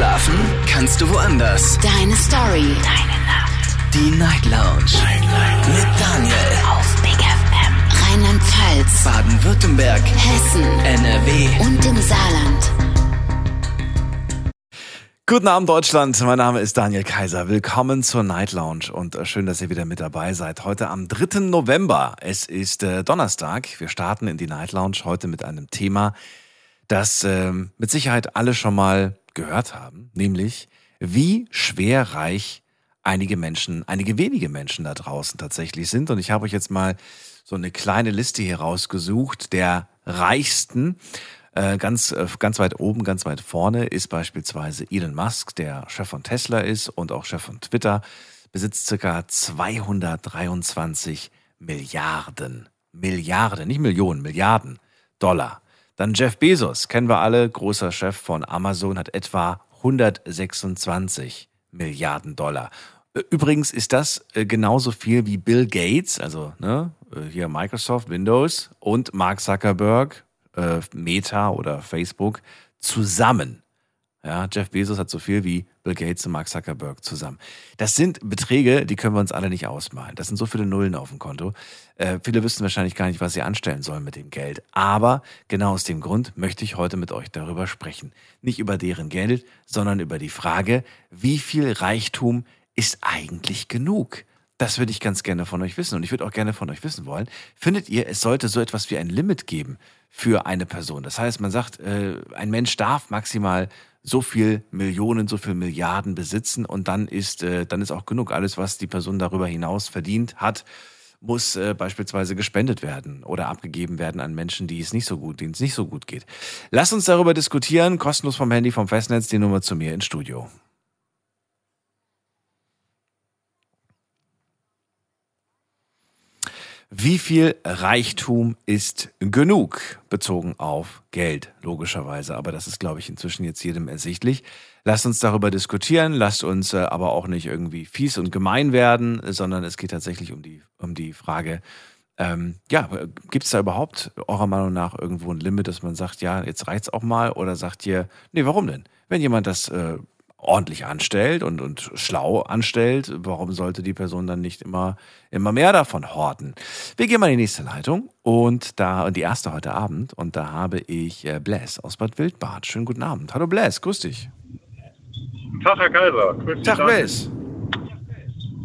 Schlafen kannst du woanders. Deine Story. Deine Nacht. Die Night Lounge. Night, Night. Mit Daniel. Auf Big FM. Rheinland-Pfalz. Baden-Württemberg. Hessen. NRW. Und im Saarland. Guten Abend Deutschland, mein Name ist Daniel Kaiser. Willkommen zur Night Lounge und äh, schön, dass ihr wieder mit dabei seid. Heute am 3. November. Es ist äh, Donnerstag. Wir starten in die Night Lounge heute mit einem Thema, das äh, mit Sicherheit alle schon mal gehört haben, nämlich wie schwer reich einige Menschen, einige wenige Menschen da draußen tatsächlich sind. Und ich habe euch jetzt mal so eine kleine Liste hier rausgesucht der reichsten. Äh, ganz, äh, ganz weit oben, ganz weit vorne ist beispielsweise Elon Musk, der Chef von Tesla ist und auch Chef von Twitter, besitzt circa 223 Milliarden, Milliarden, nicht Millionen, Milliarden Dollar. Dann Jeff Bezos, kennen wir alle, großer Chef von Amazon, hat etwa 126 Milliarden Dollar. Äh, übrigens ist das genauso viel wie Bill Gates, also ne, hier Microsoft, Windows und Mark Zuckerberg, äh, Meta oder Facebook zusammen. Ja, Jeff Bezos hat so viel wie Bill Gates und Mark Zuckerberg zusammen. Das sind Beträge, die können wir uns alle nicht ausmalen. Das sind so viele Nullen auf dem Konto. Äh, viele wissen wahrscheinlich gar nicht, was sie anstellen sollen mit dem Geld. Aber genau aus dem Grund möchte ich heute mit euch darüber sprechen. Nicht über deren Geld, sondern über die Frage, wie viel Reichtum ist eigentlich genug? Das würde ich ganz gerne von euch wissen. Und ich würde auch gerne von euch wissen wollen, findet ihr, es sollte so etwas wie ein Limit geben für eine Person? Das heißt, man sagt, äh, ein Mensch darf maximal so viel Millionen, so viel Milliarden besitzen und dann ist, äh, dann ist auch genug. Alles, was die Person darüber hinaus verdient hat, muss äh, beispielsweise gespendet werden oder abgegeben werden an Menschen, die es nicht so gut, denen es nicht so gut geht. Lasst uns darüber diskutieren, kostenlos vom Handy, vom Festnetz, die Nummer zu mir ins Studio. Wie viel Reichtum ist genug? Bezogen auf Geld, logischerweise. Aber das ist, glaube ich, inzwischen jetzt jedem ersichtlich. Lasst uns darüber diskutieren. Lasst uns äh, aber auch nicht irgendwie fies und gemein werden, sondern es geht tatsächlich um die, um die Frage, ähm, ja, gibt es da überhaupt eurer Meinung nach irgendwo ein Limit, dass man sagt, ja, jetzt reicht's auch mal? Oder sagt ihr, nee, warum denn? Wenn jemand das äh, ordentlich anstellt und, und schlau anstellt, warum sollte die Person dann nicht immer, immer mehr davon horten? Wir gehen mal in die nächste Leitung und da, die erste heute Abend, und da habe ich äh, Bless aus Bad Wildbad. Schönen guten Abend. Hallo Bless, grüß dich. Tag, Herr Kaiser. Grüß dich. Tag Bless.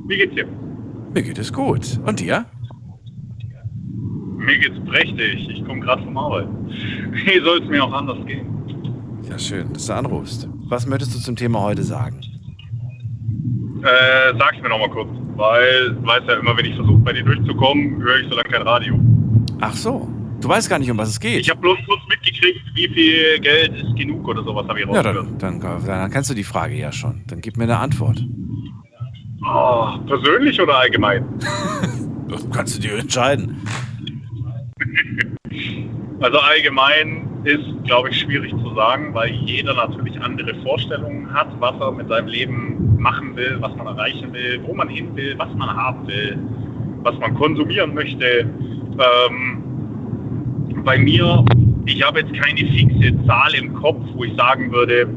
Wie geht's dir? Mir geht es gut. Und dir? Mir geht's prächtig. Ich komme gerade vom Arbeit. Wie soll es mir auch anders gehen? Ja, schön, dass du anrufst. Was möchtest du zum Thema heute sagen? Äh, sag's mir nochmal kurz, weil weiß ja immer, wenn ich versuche, bei dir durchzukommen, höre ich so lange kein Radio. Ach so. Du weißt gar nicht, um was es geht. Ich habe bloß kurz mitgekriegt, wie viel Geld ist genug oder sowas habe ich ja, dann, dann, dann kennst du die Frage ja schon. Dann gib mir eine Antwort. Oh, persönlich oder allgemein? Das kannst du dir entscheiden. Also allgemein ist, glaube ich, schwierig zu sagen, weil jeder natürlich andere Vorstellungen hat, was er mit seinem Leben machen will, was man erreichen will, wo man hin will, was man haben will, was man konsumieren möchte. Ähm, bei mir, ich habe jetzt keine fixe Zahl im Kopf, wo ich sagen würde,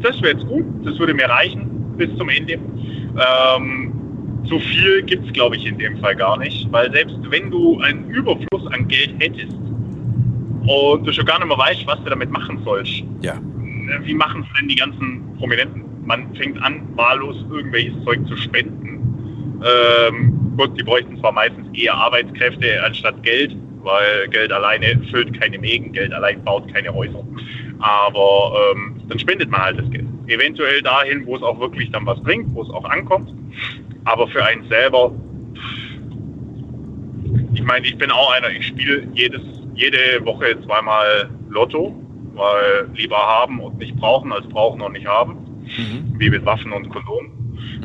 das wäre jetzt gut, das würde mir reichen bis zum Ende. Ähm, so viel gibt es, glaube ich, in dem Fall gar nicht, weil selbst wenn du einen Überfluss an Geld hättest und du schon gar nicht mehr weißt, was du damit machen sollst, Ja. wie machen es denn die ganzen Prominenten? Man fängt an, wahllos irgendwelches Zeug zu spenden. Ähm, gut, die bräuchten zwar meistens eher Arbeitskräfte anstatt Geld, weil Geld alleine füllt keine Mägen, Geld allein baut keine Häuser. Aber ähm, dann spendet man halt das Geld. Eventuell dahin, wo es auch wirklich dann was bringt, wo es auch ankommt. Aber für einen selber, ich meine, ich bin auch einer, ich spiele jedes, jede Woche zweimal Lotto, weil lieber haben und nicht brauchen, als brauchen und nicht haben. Mhm. Wie mit Waffen und Kondomen.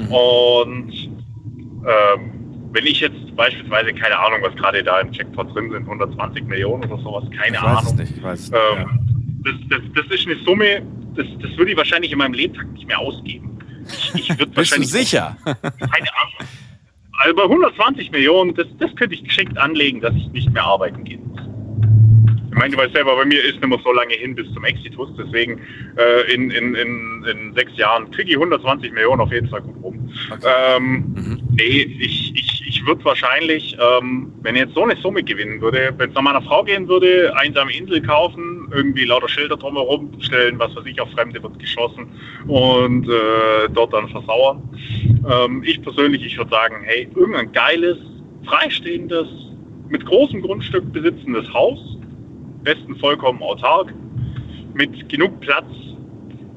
Und ähm, wenn ich jetzt beispielsweise, keine Ahnung, was gerade da im Jackpot drin sind, 120 Millionen oder sowas, keine ich weiß Ahnung. es nicht. Ich weiß Ähm, nicht. das, das, das ist eine Summe, das, das würde ich wahrscheinlich in meinem Lebtag nicht mehr ausgeben. Ich, ich würde Ja. Bist du wahrscheinlich sicher? keine Ahnung. Also bei 120 Millionen, das, das könnte ich geschickt anlegen, dass ich nicht mehr arbeiten gehen muss. Ich meine, du weißt selber, bei mir ist mehr so lange hin bis zum Exitus, deswegen äh, in, in, in, in sechs Jahren kriege ich 120 Millionen auf jeden Fall gut rum. Okay. Ähm, Mhm. Nee, ich, ich, ich würde wahrscheinlich, ähm, wenn ich jetzt so eine Summe gewinnen würde, wenn es nach meiner Frau gehen würde, einsame Insel kaufen, irgendwie lauter Schilder drumherum stellen, was weiß ich, auf Fremde wird geschossen und äh, dort dann versauern. Ähm, ich persönlich, ich würde sagen, hey, irgendein geiles, freistehendes, mit großem Grundstück besitzendes Haus, besten vollkommen autark, mit genug Platz,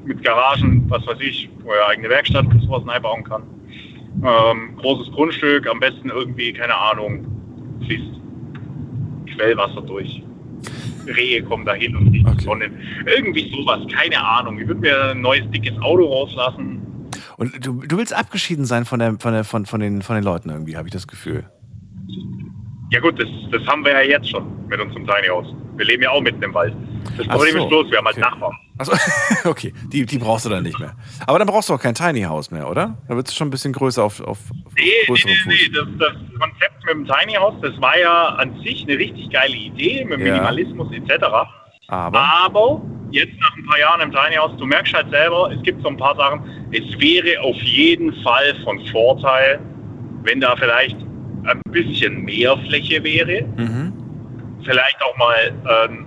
mit Garagen, was weiß ich, wo er eigene Werkstatt und sowas einbauen kann. Ähm, großes Grundstück, am besten irgendwie, keine Ahnung, fließt Quellwasser durch. Rehe kommen dahin und die Okay. Sonne. Irgendwie sowas, keine Ahnung. Ich würde mir ein neues dickes Auto rauslassen. Und du, du willst abgeschieden sein von, der, von, der, von, von, den, von den Leuten irgendwie, habe ich das Gefühl. Ja gut, das, das haben wir ja jetzt schon mit unserem Tiny House. Wir leben ja auch mitten im Wald. Das Problem so, ist bloß, wir haben halt okay. Nachbarn. Achso, okay, die, die brauchst du dann nicht mehr. Aber dann brauchst du auch kein Tiny House mehr, oder? Da wird es schon ein bisschen größer auf, auf, auf Nee, nee, größerem nee, nee. Fuß. Das, das Konzept mit dem Tiny House, das war ja an sich eine richtig geile Idee mit Ja. Minimalismus etc. Aber, Aber jetzt nach ein paar Jahren im Tiny House, du merkst halt selber, es gibt so ein paar Sachen, es wäre auf jeden Fall von Vorteil, wenn da vielleicht ein bisschen mehr Fläche wäre. mhm. Vielleicht auch mal, ähm,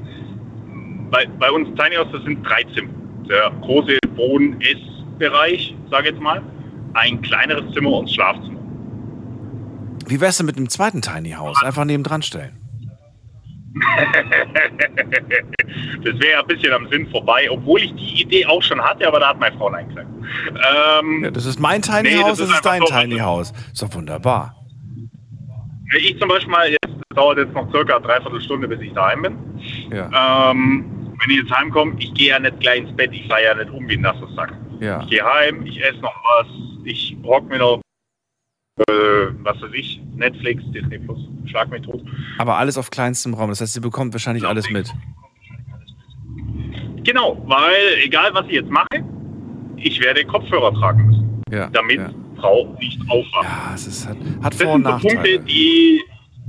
bei, bei uns Tiny House, das sind drei Zimmer. Der große Wohn-Ess-Bereich, sage ich jetzt mal. Ein kleineres Zimmer und Schlafzimmer. Wie wär's denn mit einem zweiten Tiny House? Einfach nebendran stellen. Das wäre ein bisschen am Sinn vorbei, obwohl ich die Idee auch schon hatte, aber da hat meine Frau Nein gesagt. Ähm, Ja, das ist mein Tiny Nee, das House, das ist ist dein so. Tiny House. Ist doch wunderbar. Ich zum Beispiel, jetzt das dauert jetzt noch circa dreiviertel Stunde, bis ich daheim bin. Ja, Ähm, wenn ich jetzt heimkomme, ich gehe ja nicht gleich ins Bett, ich fahre ja nicht um wie ein nasser Sack. ja. Ich gehe heim, ich esse noch was, ich hock mir noch, äh, was weiß ich, Netflix, Disney Plus, schlag mich tot. Aber alles auf kleinstem Raum. Das heißt, ihr bekommt wahrscheinlich alles mit. Genau, weil egal was ich jetzt mache, ich werde Kopfhörer tragen müssen, Ja, damit ja. Frau nicht aufwacht. ja es ist, hat, hat Vor- und so Punkte, Nachteile. die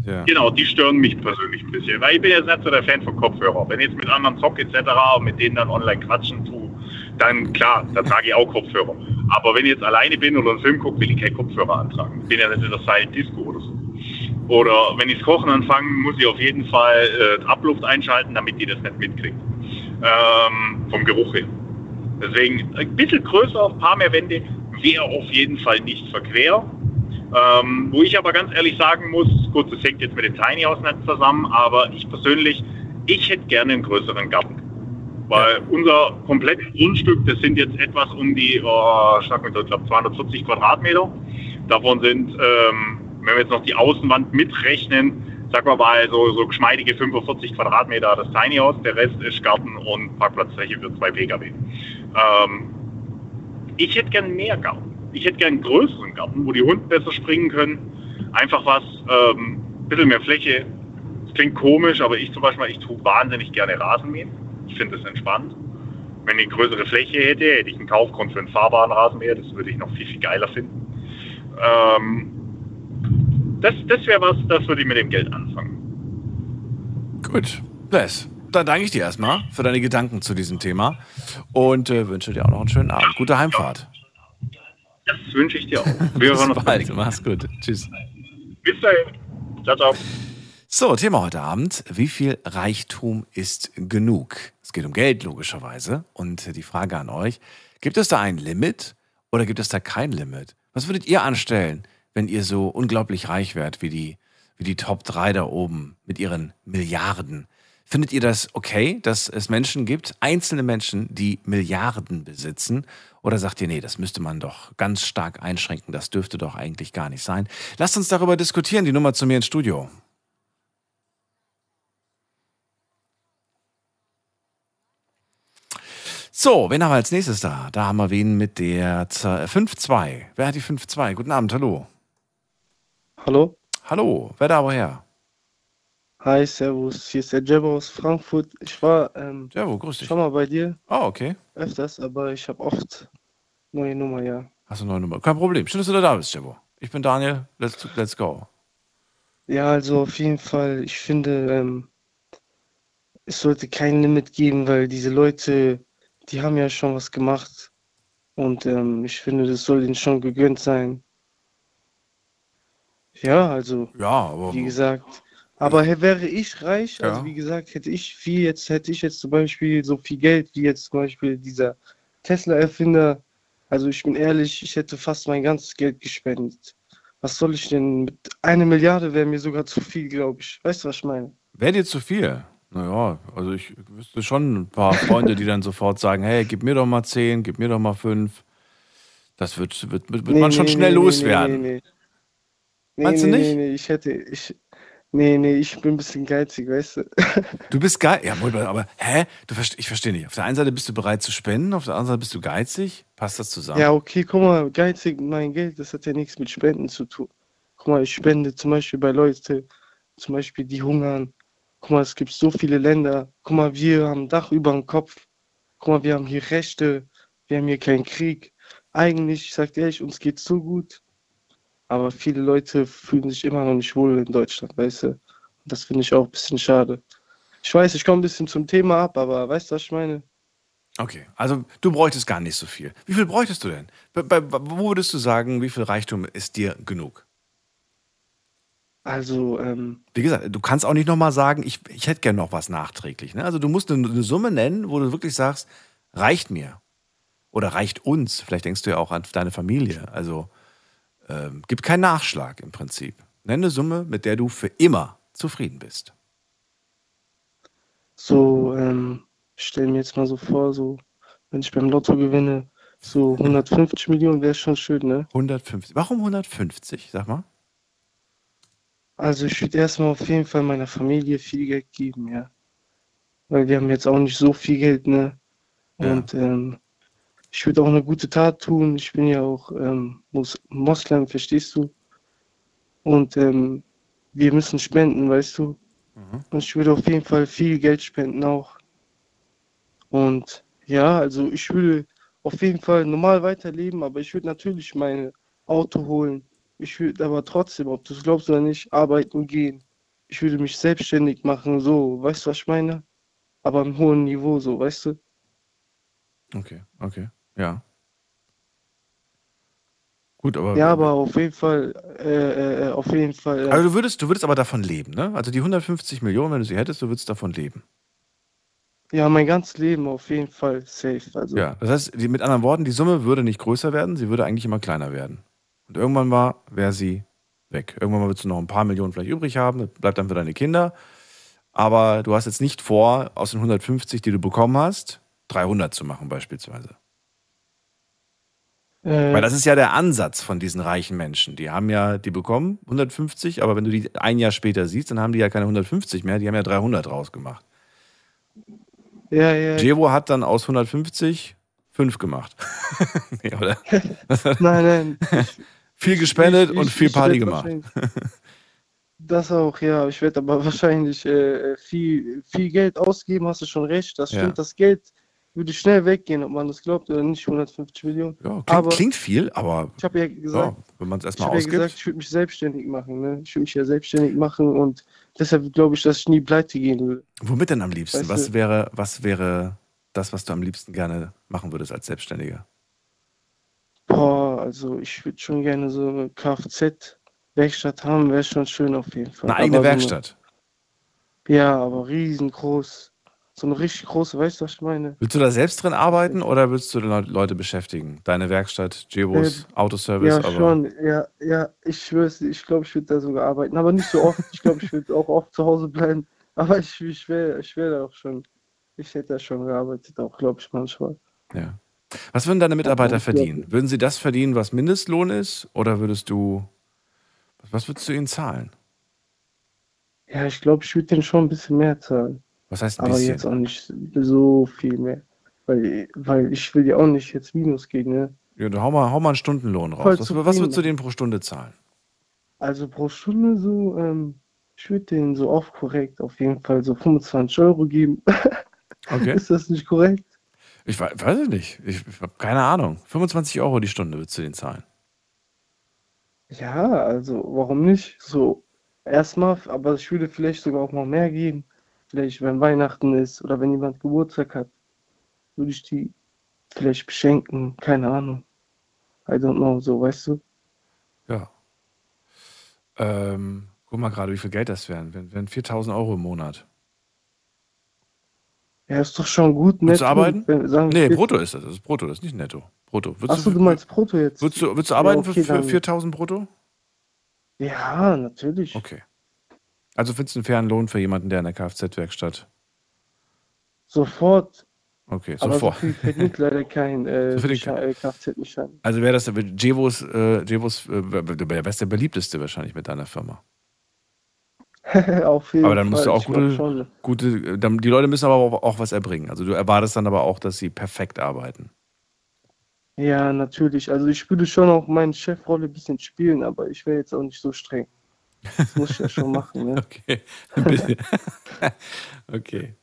Ja. Genau, die stören mich persönlich ein bisschen, weil ich bin jetzt nicht so der Fan von Kopfhörer. Wenn ich jetzt mit anderen zock etc. und mit denen dann online quatschen tue, dann klar, da trage ich auch Kopfhörer. Aber wenn ich jetzt alleine bin oder einen Film gucke, will ich keinen Kopfhörer antragen. Ich bin ja nicht in der Silent Disco oder so. Oder wenn ich Kochen anfange, muss ich auf jeden Fall äh, Abluft einschalten, damit die das nicht mitkriegt. Ähm, vom Geruch her. Deswegen ein bisschen größer, ein paar mehr Wände wäre auf jeden Fall nicht verquer. Ähm, wo ich aber ganz ehrlich sagen muss, gut, das hängt jetzt mit dem Tiny House nicht zusammen, aber ich persönlich, ich hätte gerne einen größeren Garten. Weil unser komplettes Grundstück, das sind jetzt etwas um die, oh, ich glaube 240 Quadratmeter. Davon sind, ähm, wenn wir jetzt noch die Außenwand mitrechnen, sagen wir mal so, so geschmeidige 45 Quadratmeter das Tiny House, der Rest ist Garten und Parkplatzfläche für zwei Pkw. Ähm, ich hätte gern mehr Garten. Ich hätte gern größeren Garten, wo die Hunde besser springen können. Einfach was, ähm, bisschen mehr Fläche. Das klingt komisch, aber ich zum Beispiel, ich tue wahnsinnig gerne Rasenmähen. Ich finde das entspannt. Wenn ich eine größere Fläche hätte, hätte ich einen Kaufgrund für einen fahrbaren Rasenmäher. Das würde ich noch viel, viel geiler finden. Ähm, das das wäre was, das würde ich mit dem Geld anfangen. Gut. Les, dann danke ich dir erstmal für deine Gedanken zu diesem Thema und äh, wünsche dir auch noch einen schönen Abend. Gute Heimfahrt. Das wünsche ich dir auch. Wir hören uns bald. Mach's gut. Tschüss. Bis dahin. Ciao, ciao. So, Thema heute Abend. Wie viel Reichtum ist genug? Es geht um Geld, logischerweise. Und die Frage an euch, gibt es da ein Limit oder gibt es da kein Limit? Was würdet ihr anstellen, wenn ihr so unglaublich reich wärt wie die, wie die Top 3 da oben mit ihren Milliarden? Findet ihr das okay, dass es Menschen gibt, einzelne Menschen, die Milliarden besitzen? Oder sagt ihr, nee, das müsste man doch ganz stark einschränken, das dürfte doch eigentlich gar nicht sein? Lasst uns darüber diskutieren, die Nummer zu mir ins Studio. So, wen haben wir als nächstes da? Da haben wir wen mit der Z- 5-2. Wer hat die 5-2? Guten Abend, hallo. Hallo? Hallo, wer da woher? Hi, Servus. Hier ist der Jebbo aus Frankfurt. Ich war ähm, wo, grüß dich. schon mal bei dir Oh, okay. öfters, aber ich habe oft neue Nummer, ja. Hast du eine neue Nummer? Kein Problem. Schön, dass du da bist, Jebo. Ich bin Daniel. Let's, let's go. Ja, also auf jeden Fall, ich finde, ähm, es sollte kein Limit geben, weil diese Leute, die haben ja schon was gemacht. Und ähm, ich finde, das soll ihnen schon gegönnt sein. Ja, also, Ja, aber. wie gesagt. Aber wäre ich reich, Ja. also wie gesagt, hätte ich viel jetzt, hätte ich jetzt zum Beispiel so viel Geld wie jetzt zum Beispiel dieser Tesla-Erfinder. Also ich bin ehrlich, ich hätte fast mein ganzes Geld gespendet. Was soll ich denn mit einer Milliarde wäre mir sogar zu viel, glaube ich. Weißt du, was ich meine? Wäre dir zu viel? Naja, also ich wüsste schon ein paar Freunde, die dann sofort sagen, hey, gib mir doch mal 10, gib mir doch mal 5. Das wird, wird, wird, Nee, man schon nee, schnell nee, loswerden. Nee, nee, nee. Meinst du nicht? Nee, nee, ich hätte, ich, nee, nee, ich bin ein bisschen geizig, weißt du. Du bist geil. Ja, aber hä? Du verste ich verstehe nicht. Auf der einen Seite bist du bereit zu spenden, auf der anderen Seite bist du geizig. Passt das zusammen? Ja, okay, guck mal, geizig, mein Geld, das hat ja nichts mit Spenden zu tun. Guck mal, ich spende zum Beispiel bei Leuten, zum Beispiel die hungern. Guck mal, es gibt so viele Länder. Guck mal, wir haben ein Dach über dem Kopf. Guck mal, wir haben hier Rechte. Wir haben hier keinen Krieg. Eigentlich, ich sag dir ehrlich, uns geht's so gut. Aber viele Leute fühlen sich immer noch nicht wohl in Deutschland, weißt du? Und das finde ich auch ein bisschen schade. Ich weiß, ich komme ein bisschen zum Thema ab, aber weißt du, was ich meine? Okay, also du bräuchtest gar nicht so viel. Wie viel bräuchtest du denn? Bei, bei, wo würdest du sagen, wie viel Reichtum ist dir genug? Also, ähm, Wie gesagt, du kannst auch nicht nochmal sagen, ich, ich hätte gern noch was nachträglich. Ne? Also du musst eine, eine Summe nennen, wo du wirklich sagst, reicht mir. Oder reicht uns. Vielleicht denkst du ja auch an deine Familie. Also ähm, gib keinen Nachschlag im Prinzip. Nenn eine Summe, mit der du für immer zufrieden bist. So, ähm, ich stell mir jetzt mal so vor, so, wenn ich beim Lotto gewinne, so 150 Millionen wäre schon schön, ne? 150. Warum 150? Sag mal. Also ich würde erstmal auf jeden Fall meiner Familie viel Geld geben, ja. Weil wir haben jetzt auch nicht so viel Geld, ne? Ja. Und ähm, ich würde auch eine gute Tat tun. Ich bin ja auch ähm, Mus Moslem, verstehst du? Und ähm, wir müssen spenden, weißt du? Und ich würde auf jeden Fall viel Geld spenden auch. Und ja, also ich würde auf jeden Fall normal weiterleben, aber ich würde natürlich mein Auto holen. Ich würde aber trotzdem, ob du es glaubst oder nicht, arbeiten gehen. Ich würde mich selbstständig machen, so, weißt du, was ich meine? Aber im hohen Niveau, so, weißt du? Okay, okay. Ja. Gut, aber. Ja, aber auf jeden Fall, äh, äh, auf jeden Fall. Äh, Also du würdest, du würdest aber davon leben, ne? Also die 150 Millionen, wenn du sie hättest, du würdest davon leben. ja, mein ganzes Leben auf jeden Fall safe. Also, Ja, das heißt, die, mit anderen Worten, die Summe würde nicht größer werden, sie würde eigentlich immer kleiner werden. Und irgendwann mal wäre sie weg. Irgendwann mal würdest du noch ein paar Millionen vielleicht übrig haben, das bleibt dann für deine Kinder. Aber du hast jetzt nicht vor, aus den 150, die du bekommen hast, 300 zu machen beispielsweise. Äh, Weil das ist ja der Ansatz von diesen reichen Menschen. Die haben ja, die bekommen 150, aber wenn du die ein Jahr später siehst, dann haben die ja keine 150 mehr, die haben ja 300 rausgemacht. ja, ja. Jevo hat dann aus 150 fünf gemacht. nee, oder? Nein, nein. Viel gespendet Ich- und ich- viel ich Party gemacht. Das auch, ja. Ich werde aber wahrscheinlich äh, viel, viel Geld ausgeben, hast du schon recht. Das Ja. stimmt, das Geld würde schnell weggehen, ob man das glaubt oder nicht, 150 Millionen. Ja, klingt, Aber- klingt viel, aber Ich habe ja ja, gesagt, wenn man es ich erstmal habe ja ausgibt. gesagt, ich würde mich selbstständig machen. Ne? Ich würde mich ja selbstständig machen und deshalb glaube ich, dass ich nie pleite gehen würde. womit denn am liebsten? Weißt Was du- wäre, was wäre das, was du am liebsten gerne machen würdest als Selbstständiger? Boah, also ich würde schon gerne so eine Kfz-Werkstatt haben, wäre schon schön auf jeden Fall. Eine eigene Aber so Werkstatt. Eine, ja, aber riesengroß. So eine richtig große, weißt du, was ich meine? Willst du da selbst drin arbeiten oder willst du Le- Leute beschäftigen? Deine Werkstatt, Jebos, Autoservice, Ja, aber schon. Ja, ja, ich schwör's ich glaube, ich würde da sogar arbeiten. Aber nicht so oft. Ich glaube, ich würde auch oft zu Hause bleiben. Aber ich, ich wäre ich wär da auch schon. Ich hätte da schon gearbeitet, auch, glaube ich, manchmal. ja. Was würden deine Mitarbeiter verdienen? Würden sie das verdienen, was Mindestlohn ist? Oder würdest du, was würdest du ihnen zahlen? Ja, ich glaube, ich würde denen schon ein bisschen mehr zahlen. Was heißt ein Aber bisschen? jetzt auch nicht so viel mehr. Weil, weil ich will ja auch nicht jetzt Minus gehen, ne? Ja, dann hau mal, hau mal einen Stundenlohn raus. Voll Was, was würdest du denen pro Stunde zahlen? Also pro Stunde so, ähm, ich würde denen so oft korrekt auf jeden Fall so 25 Euro geben. Okay. Ist das nicht korrekt? Ich wei- weiß es nicht. Ich, ich habe keine Ahnung. 25 Euro die Stunde würdest du denen zahlen. Ja, also warum nicht? So, erstmal, aber ich würde vielleicht sogar auch noch mehr geben. Vielleicht wenn Weihnachten ist oder wenn jemand Geburtstag hat, würde ich die vielleicht beschenken, keine Ahnung. I don't know, so, weißt du? Ja. Ähm, guck mal gerade, wie viel Geld das wären. Wären, wären 4000 Euro im Monat. Ja, ist doch schon gut, Willst du netto, arbeiten? wenn- sagen Nee, 40. brutto ist das. Das ist brutto, das ist nicht netto. Brutto. Würdest Achso, du meinst Brutto jetzt? Würdest du, würdest du arbeiten Ja, okay, für, für dann- 4000 brutto? Ja, natürlich. Okay. Also findest du einen fairen Lohn für jemanden, der in der Kfz-Werkstatt. Sofort. Okay, Aber so sofort. viel verdient leider kein äh, So äh, Kfz-Schein. Also wäre das der Jevos, äh, Jevos äh, wer ist der beliebteste wahrscheinlich mit deiner Firma. Auf jeden Aber dann musst du Fall, auch ich glaub gute, gute, dann, die Leute müssen aber auch, auch was erbringen. Also du erwartest dann aber auch, dass sie perfekt arbeiten. Ja, natürlich. Also ich würde schon auch meine Chefrolle ein bisschen spielen, aber ich wäre jetzt auch nicht so streng. Das muss ich ja schon machen, ne? Okay. Okay.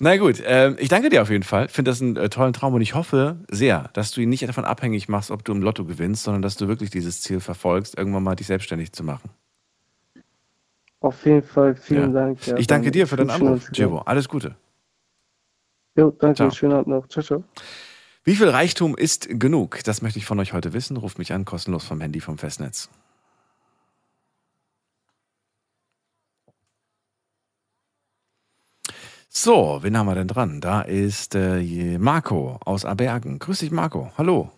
Na gut, ähm, ich danke dir auf jeden Fall. Finde das einen äh, tollen Traum und ich hoffe sehr, dass du ihn nicht davon abhängig machst, ob du im Lotto gewinnst, sondern dass du wirklich dieses Ziel verfolgst, irgendwann mal dich selbstständig zu machen. Auf jeden Fall, vielen Ja. Dank. Ja, ich danke dir für deinen Anruf, Jevo. Alles Gute. Jo, danke, Ciao. schönen Abend noch. Ciao, ciao. Wie viel Reichtum ist genug? Das möchte ich von euch heute wissen. Ruft mich an, kostenlos vom Handy vom Festnetz. So, wen haben wir denn dran? Da ist äh, Marco aus Abergen. Grüß dich, Marco. Hallo.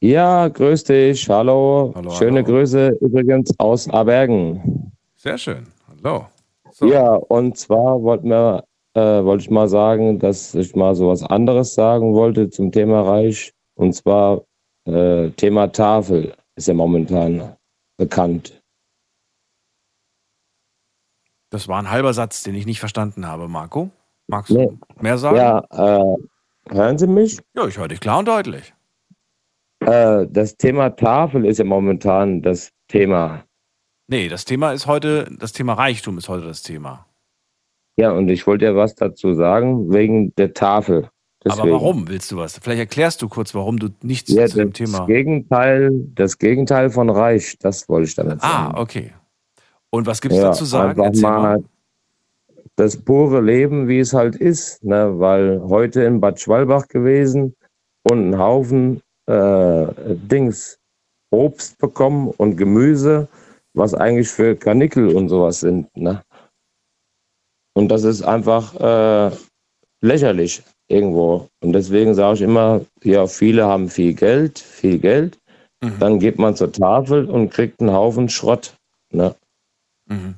Ja, grüß dich. Hallo. Hallo, Schöne hallo. Grüße übrigens aus Abergen. Sehr schön. Hallo. So. Ja, und zwar wollten wir, äh, wollte ich mal sagen, dass ich mal so was anderes sagen wollte zum Thema Reich. Und zwar äh, Thema Tafel ist ja momentan bekannt. Das war ein halber Satz, den ich nicht verstanden habe, Marco. Magst du Nee. mehr sagen? Ja, äh, hören Sie mich? ja, ich höre dich klar und deutlich. Äh, das Thema Tafel ist ja momentan das Thema. Nee, das Thema ist heute, das Thema Reichtum ist heute das Thema. Ja, und ich wollte ja was dazu sagen, wegen der Tafel. Aber Deswegen. warum willst du was? Vielleicht erklärst du kurz, warum du nichts Ja, zu dem das Thema. Gegenteil, das Gegenteil von reich, das wollte ich damit Ah, sagen. okay. Und was gibt es Ja, dazu sagen? einfach mal das pure Leben, wie es halt ist, ne? weil heute in Bad Schwalbach gewesen und einen Haufen äh, Dings Obst bekommen und Gemüse, was eigentlich für Karnickel und sowas sind. Ne? Und das ist einfach äh, lächerlich irgendwo. Und deswegen sage ich immer, ja, viele haben viel Geld, viel Geld. Mhm. Dann geht man zur Tafel und kriegt einen Haufen Schrott. Ne? Mhm.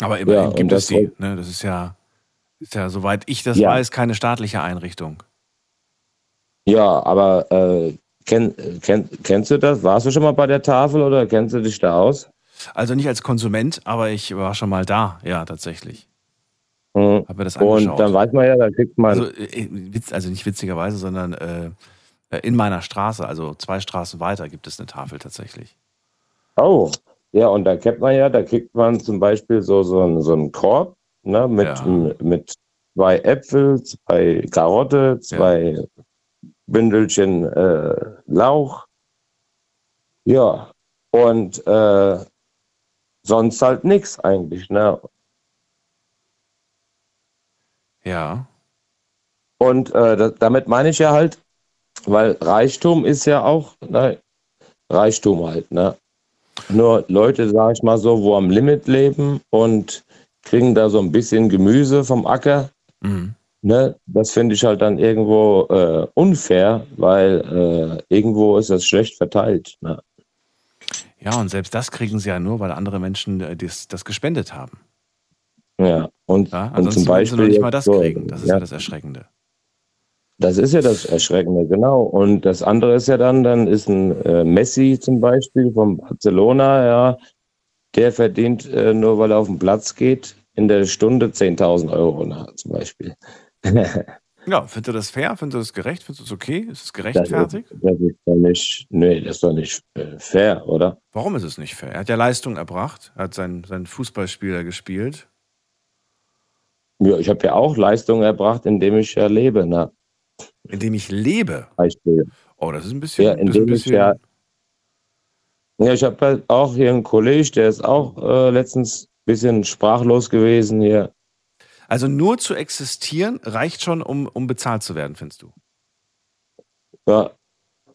Aber immerhin Ja, und gibt es die. Ne? Das ist ja, ist ja, soweit ich das Ja. weiß, keine staatliche Einrichtung. Ja, aber äh, kenn, kenn, kennst du das? Warst du schon mal bei der Tafel oder kennst du dich da aus? Also nicht als Konsument, aber ich war schon mal da, ja, tatsächlich. Mhm. Hab mir das Und angeschaut. dann weiß man ja, da kriegt man. Also, äh, also nicht witzigerweise, sondern äh, äh, in meiner Straße, also zwei Straßen weiter, gibt es eine Tafel tatsächlich. oh, ja, und da kennt man ja, da kriegt man zum Beispiel so, so, einen, so einen Korb ne, mit, Ja. mit zwei Äpfel, zwei Karotte, zwei Bündelchen äh, Lauch. Ja, und äh, sonst halt nichts eigentlich. Ne? Ja. Und äh, da, damit meine ich ja halt, weil Reichtum ist ja auch ne, Reichtum halt. Ne? Nur Leute, sag ich mal so, wo am Limit leben und kriegen da so ein bisschen Gemüse vom Acker. Mhm. Ne? Das finde ich halt dann irgendwo äh, unfair, weil äh, irgendwo ist das schlecht verteilt. Ne? Ja, und selbst das kriegen sie ja nur, weil andere Menschen äh, das, das gespendet haben. Ja, und, Ja? und zum würden sie Beispiel. noch nicht mal das so, kriegen. Das ist ja, ja, das Erschreckende. Das ist ja das Erschreckende, genau. Und das andere ist ja dann, dann ist ein äh, Messi zum Beispiel von Barcelona, ja, der verdient äh, nur, weil er auf den Platz geht, in der Stunde 10.000 Euro na, zum Beispiel. Ja, findest du das fair? Findest du das gerecht? Findest du es okay? Ist es Das gerechtfertigt? das ist doch nicht, nee, das ist doch nicht äh, fair, oder? Warum ist es nicht fair? Er hat ja Leistung erbracht, er hat sein, sein Fußballspieler gespielt. Ja, ich habe ja auch Leistung erbracht, indem ich ja lebe, na, Indem ich lebe. Beispiel. Oh, das ist ein bisschen. Ja, ist ein indem ich bisschen ja, ja, ich habe halt auch hier einen Kollegen, der ist auch äh, letztens ein bisschen sprachlos gewesen hier. Also nur zu existieren reicht schon, um, um bezahlt zu werden, findest du? Ja,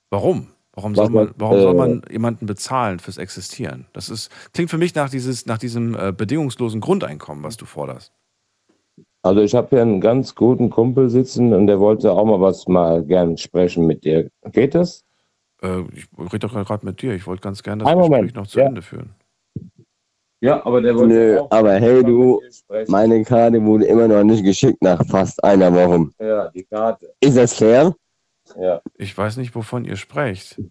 Warum? Warum soll man, man, warum soll äh, man jemanden bezahlen fürs Existieren? Das ist, klingt für mich nach, dieses, nach diesem äh, bedingungslosen Grundeinkommen, was du forderst. Also ich habe hier einen ganz guten Kumpel sitzen und der wollte auch mal was mal gern sprechen mit dir. Geht das? Äh, ich rede doch gerade mit dir. Ich wollte ganz gerne das Gespräch Moment, noch zu ja. Ende führen. Ja, aber der Nö, auch aber hey, du, meine Karte wurde immer noch nicht geschickt nach fast einer Woche. Ja, die Karte. Ist das fair? Ja. Ich weiß nicht, wovon ihr sprecht.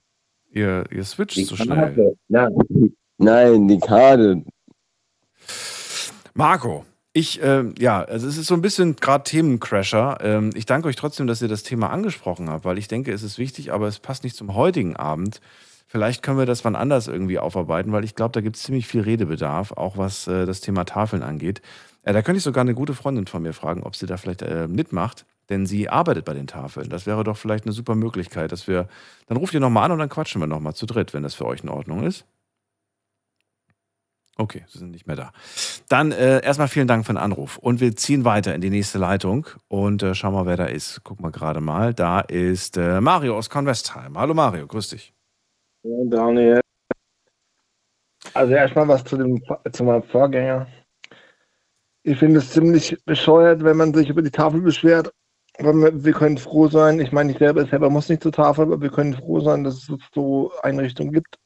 Ihr, ihr switcht Die so schnell. Ja. Nein, die Karte. Marco, ich, ähm, ja, also es ist so ein bisschen gerade Themencrasher. Ähm, ich danke euch trotzdem, dass ihr das Thema angesprochen habt, weil ich denke, es ist wichtig, aber es passt nicht zum heutigen Abend. Vielleicht können wir das wann anders irgendwie aufarbeiten, weil ich glaube, da gibt es ziemlich viel Redebedarf, auch was äh, das Thema Tafeln angeht. Äh, da könnte ich sogar eine gute Freundin von mir fragen, ob sie da vielleicht äh, mitmacht, denn sie arbeitet bei den Tafeln. Das wäre doch vielleicht eine super Möglichkeit, dass wir, dann ruft ihr nochmal an und dann quatschen wir nochmal zu dritt, wenn das für euch in Ordnung ist. Okay, Sie sind nicht mehr da. Dann äh, erstmal vielen Dank für den Anruf. Und wir ziehen weiter in die nächste Leitung und äh, schauen mal, wer da ist. Guck mal gerade mal. Da ist äh, Mario aus Convestheim. Hallo Mario, grüß dich. Ja, Daniel. Also erstmal was zu dem zu meinem Vorgänger. Ich finde es ziemlich bescheuert, wenn man sich über die Tafel beschwert. Wir wir können froh sein, ich meine, ich selber, selber muss nicht zur Tafel, aber wir können froh sein, dass es so Einrichtungen gibt.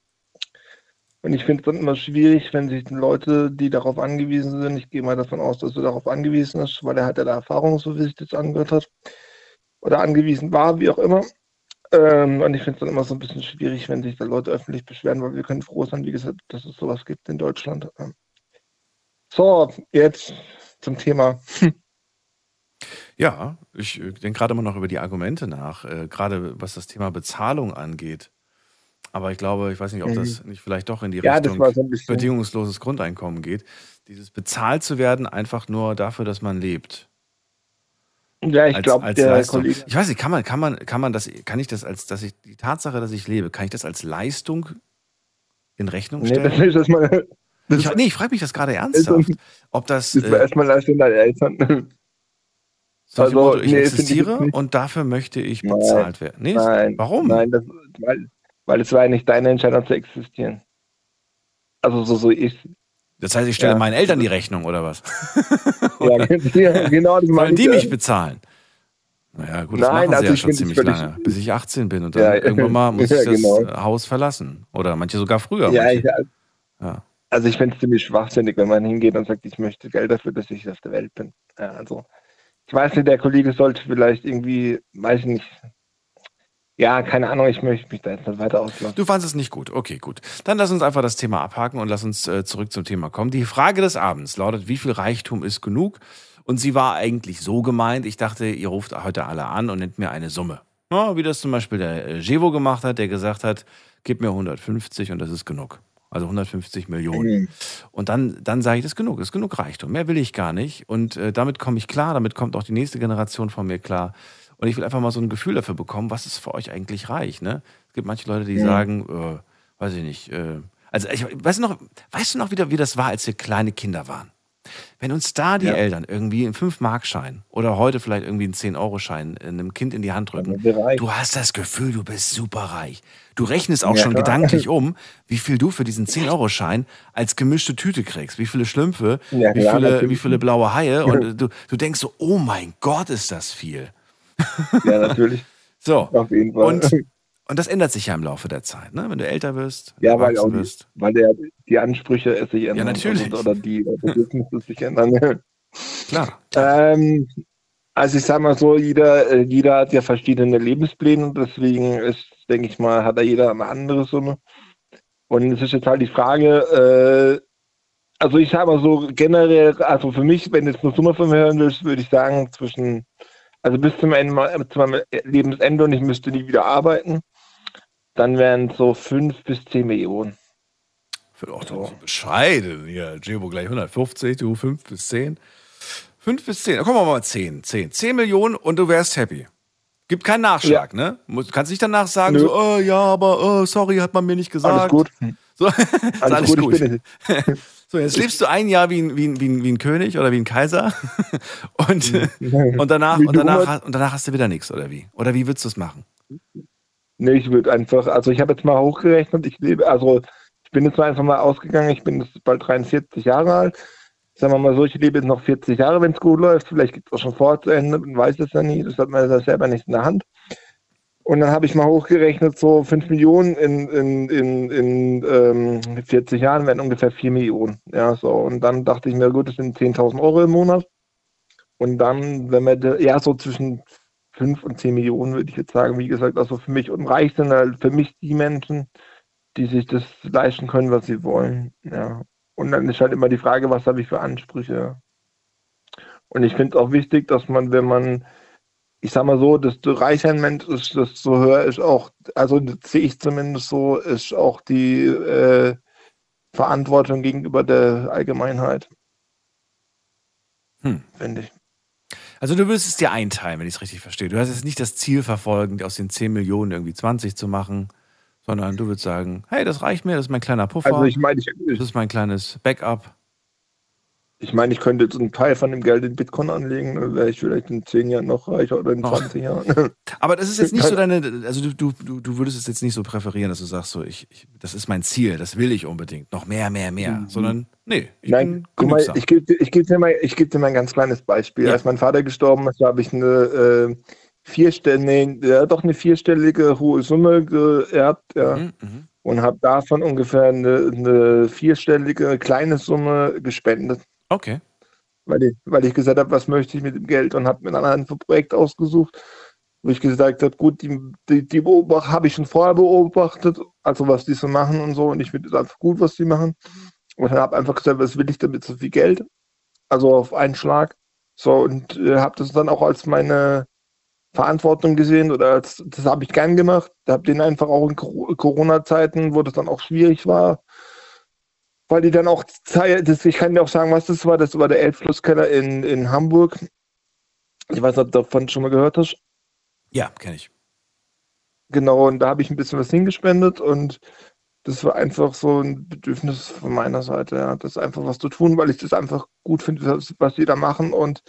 Und ich finde es dann immer schwierig, wenn sich Leute, die darauf angewiesen sind, ich gehe mal davon aus, dass er darauf angewiesen ist, weil er halt ja der Erfahrung, so wie sich das angehört hat, oder angewiesen war, wie auch immer. Ähm, und ich finde es dann immer so ein bisschen schwierig, wenn sich da Leute öffentlich beschweren, weil wir können froh sein, wie gesagt, dass es sowas gibt in Deutschland. Ähm, So, jetzt zum Thema. Ja, ich äh, denke gerade immer noch über die Argumente nach, äh, gerade was das Thema Bezahlung angeht. Aber ich glaube, ich weiß nicht, ob das nicht vielleicht doch in die. Ja, Richtung so bedingungsloses Grundeinkommen geht. Dieses bezahlt zu werden, einfach nur dafür, dass man lebt. Ja, ich glaube, der Leistung. Kollege. Ich weiß nicht, kann man, kann man, kann man das, kann ich das als, dass ich die Tatsache, dass ich lebe, kann ich das als Leistung in Rechnung Nee, stellen? das ist erstmal. Das ich, nee, ich frage mich das gerade ernsthaft, ob das, Das war äh, erstmal Leistung deiner Eltern. so also, Motto, ich nee, existiere und dafür möchte ich Nein, bezahlt werden. Nee, Nein. warum? Nein, das, weil, weil es war ja nicht deine Entscheidung zu existieren. Also so, so ich. Das heißt, ich stelle Ja. meinen Eltern die Rechnung oder was? Ja, ja, genau, das Sollen ich, die ja. mich bezahlen? Naja, gut, das Nein, machen sie also ja ich schon ziemlich lange, bis ich 18 bin und dann Ja, irgendwann mal muss ich das genau. äh, Haus verlassen. Oder manche sogar früher. Ja, ich, ja. also ich finde es ziemlich schwachsinnig, wenn man hingeht und sagt, ich möchte Geld dafür, dass ich auf der Welt bin. Also, ich weiß nicht, der Kollege sollte vielleicht irgendwie, weiß ich nicht. Ja, keine Ahnung, ich möchte mich da jetzt nicht weiter auslassen. Du fandest es nicht gut. Okay, gut. Dann lass uns einfach das Thema abhaken und lass uns äh, zurück zum Thema kommen. Die Frage des Abends lautet, wie viel Reichtum ist genug? Und sie war eigentlich so gemeint, ich dachte, ihr ruft heute alle an und nennt mir eine Summe. Ja, wie das zum Beispiel der äh, Jevo gemacht hat, der gesagt hat, gib mir 150 und das ist genug. Also 150 Millionen. Mhm. Und dann, dann sage ich, das ist genug, das ist genug Reichtum. Mehr will ich gar nicht. Und äh, damit komme ich klar, damit kommt auch die nächste Generation von mir klar. Und ich will einfach mal so ein Gefühl dafür bekommen, was ist für euch eigentlich reich. Ne? Es gibt manche Leute, die Ja. sagen, äh, weiß ich nicht, äh, also ich weiß noch, weißt du noch wieder, wie das war, als wir kleine Kinder waren? Wenn uns da die Ja. Eltern irgendwie einen 5-Mark-Schein oder heute vielleicht irgendwie einen 10-Euro-Schein einem Kind in die Hand drücken, du hast das Gefühl, du bist super reich. Du rechnest auch Ja, schon klar. gedanklich um, wie viel du für diesen 10-Euro-Schein als gemischte Tüte kriegst, wie viele Schlümpfe, Ja, wie, klar, viele, wie viele blaue Haie und du, du denkst so, oh mein Gott, ist das viel. Ja, natürlich. So, Auf jeden Fall. und, und das ändert sich ja im Laufe der Zeit, ne? wenn du älter wirst, ja, weil auch die, wirst. weil der, die Ansprüche sich ändern. natürlich. Oder, die Bedürfnisse sich ändern. Klar. Ähm, also ich sag mal so, jeder, äh, jeder hat ja verschiedene Lebenspläne und deswegen ist, denke ich mal, hat da jeder eine andere Summe. Und es ist jetzt halt die Frage, äh, also ich mal so generell, also für mich, wenn du jetzt eine Summe von mir hören willst, würde ich sagen zwischen, also bis zum Ende, äh, zu meinem Lebensende und ich müsste nie wieder arbeiten, dann wären es so fünf bis zehn Millionen. Für auch so bescheiden. Hier, Jebo gleich 150, du 5 bis 10. 5 bis 10. Kommen wir mal 10. 10. 10 Millionen und du wärst happy. Gibt keinen Nachschlag, ne? Muss, kannst nicht danach sagen, Nö. so, oh, ja, aber oh, sorry, hat man mir nicht gesagt. Alles gut. So, Alles alles gut, gut. So, jetzt lebst du ein Jahr wie ein, wie ein, wie ein, wie ein König oder wie ein Kaiser und, und, danach, und, danach, und danach hast du wieder nichts, oder wie? Oder wie würdest du es machen? Nee, ich würde einfach, also ich habe jetzt mal hochgerechnet, ich lebe, also ich bin jetzt mal einfach mal ausgegangen, ich bin jetzt bald 43 Jahre alt. Sagen wir mal so, ich lebe jetzt noch 40 Jahre, wenn es gut läuft. Vielleicht geht es auch schon vor zu Ende, man weiß es ja nie, das hat man ja selber nicht in der Hand. Und dann habe ich mal hochgerechnet, so 5 Millionen in, in, in, in ähm, 40 Jahren wären ungefähr 4 Millionen. Ja, so. Und dann dachte ich mir, gut, das sind 10.000 Euro im Monat. Und dann, wenn da- ja, so zwischen 5 und 10 Millionen, würde ich jetzt sagen, wie gesagt, also für mich und sind halt für mich die Menschen, die sich das leisten können, was sie wollen. Ja. Und dann ist halt immer die Frage, was habe ich für Ansprüche. Und ich finde es auch wichtig, dass man, wenn man, ich sag mal so, desto reicher ein Mensch ist, desto höher ist auch, also sehe ich zumindest so, ist auch die äh, Verantwortung gegenüber der Allgemeinheit. Hm. Finde ich. Also du würdest es dir einteilen, wenn ich es richtig verstehe. Du hast jetzt nicht das Ziel verfolgen, aus den 10 Millionen irgendwie 20 zu machen, sondern du würdest sagen, hey, das reicht mir, das ist mein kleiner Puffer, Also ich meine, ich, das ist mein kleines Backup. Ich meine, ich könnte jetzt einen Teil von dem Geld in Bitcoin anlegen, dann wäre ich vielleicht in 10 Jahren noch reicher oder in Oh. 20 Jahren. Aber das ist jetzt nicht so deine, also du, du, du, würdest es jetzt nicht so präferieren, dass du sagst, so, ich, ich, das ist mein Ziel, das will ich unbedingt, noch mehr, mehr, mehr, sondern nee, ich Mhm. Nein, bin guck mal, ich gebe dir, ich geb dir, mal- ich geb dir mal ein ganz kleines Beispiel. Ja. Als mein Vater gestorben ist, habe ich eine äh, vierstellige, nee, ja, doch eine vierstellige hohe Summe geerbt, ja, Mhm, mhm. und habe davon ungefähr eine, eine vierstellige kleine Summe gespendet, Okay. weil ich, weil ich gesagt habe, was möchte ich mit dem Geld und habe mir dann ein Projekt ausgesucht, wo ich gesagt habe, gut, die, die, die beobacht, habe ich schon vorher beobachtet, also was die so machen und so, und ich finde es einfach gut, was die machen. Und dann habe einfach gesagt, was will ich damit so viel Geld? Also auf einen Schlag. So, und äh, habe das dann auch als meine Verantwortung gesehen oder als, das habe ich gern gemacht. Habe den einfach auch in Cor- Corona-Zeiten, wo das dann auch schwierig war, weil die dann auch Zeit, das, ich kann dir auch sagen, was das war. Das war der Elbflusskeller in, in Hamburg. Ich weiß nicht, ob du davon schon mal gehört hast. Ja, kenne ich. Genau, und da habe ich ein bisschen was hingespendet und das war einfach so ein Bedürfnis von meiner Seite, ja, das einfach was zu tun, weil ich das einfach gut finde, was, was die da machen und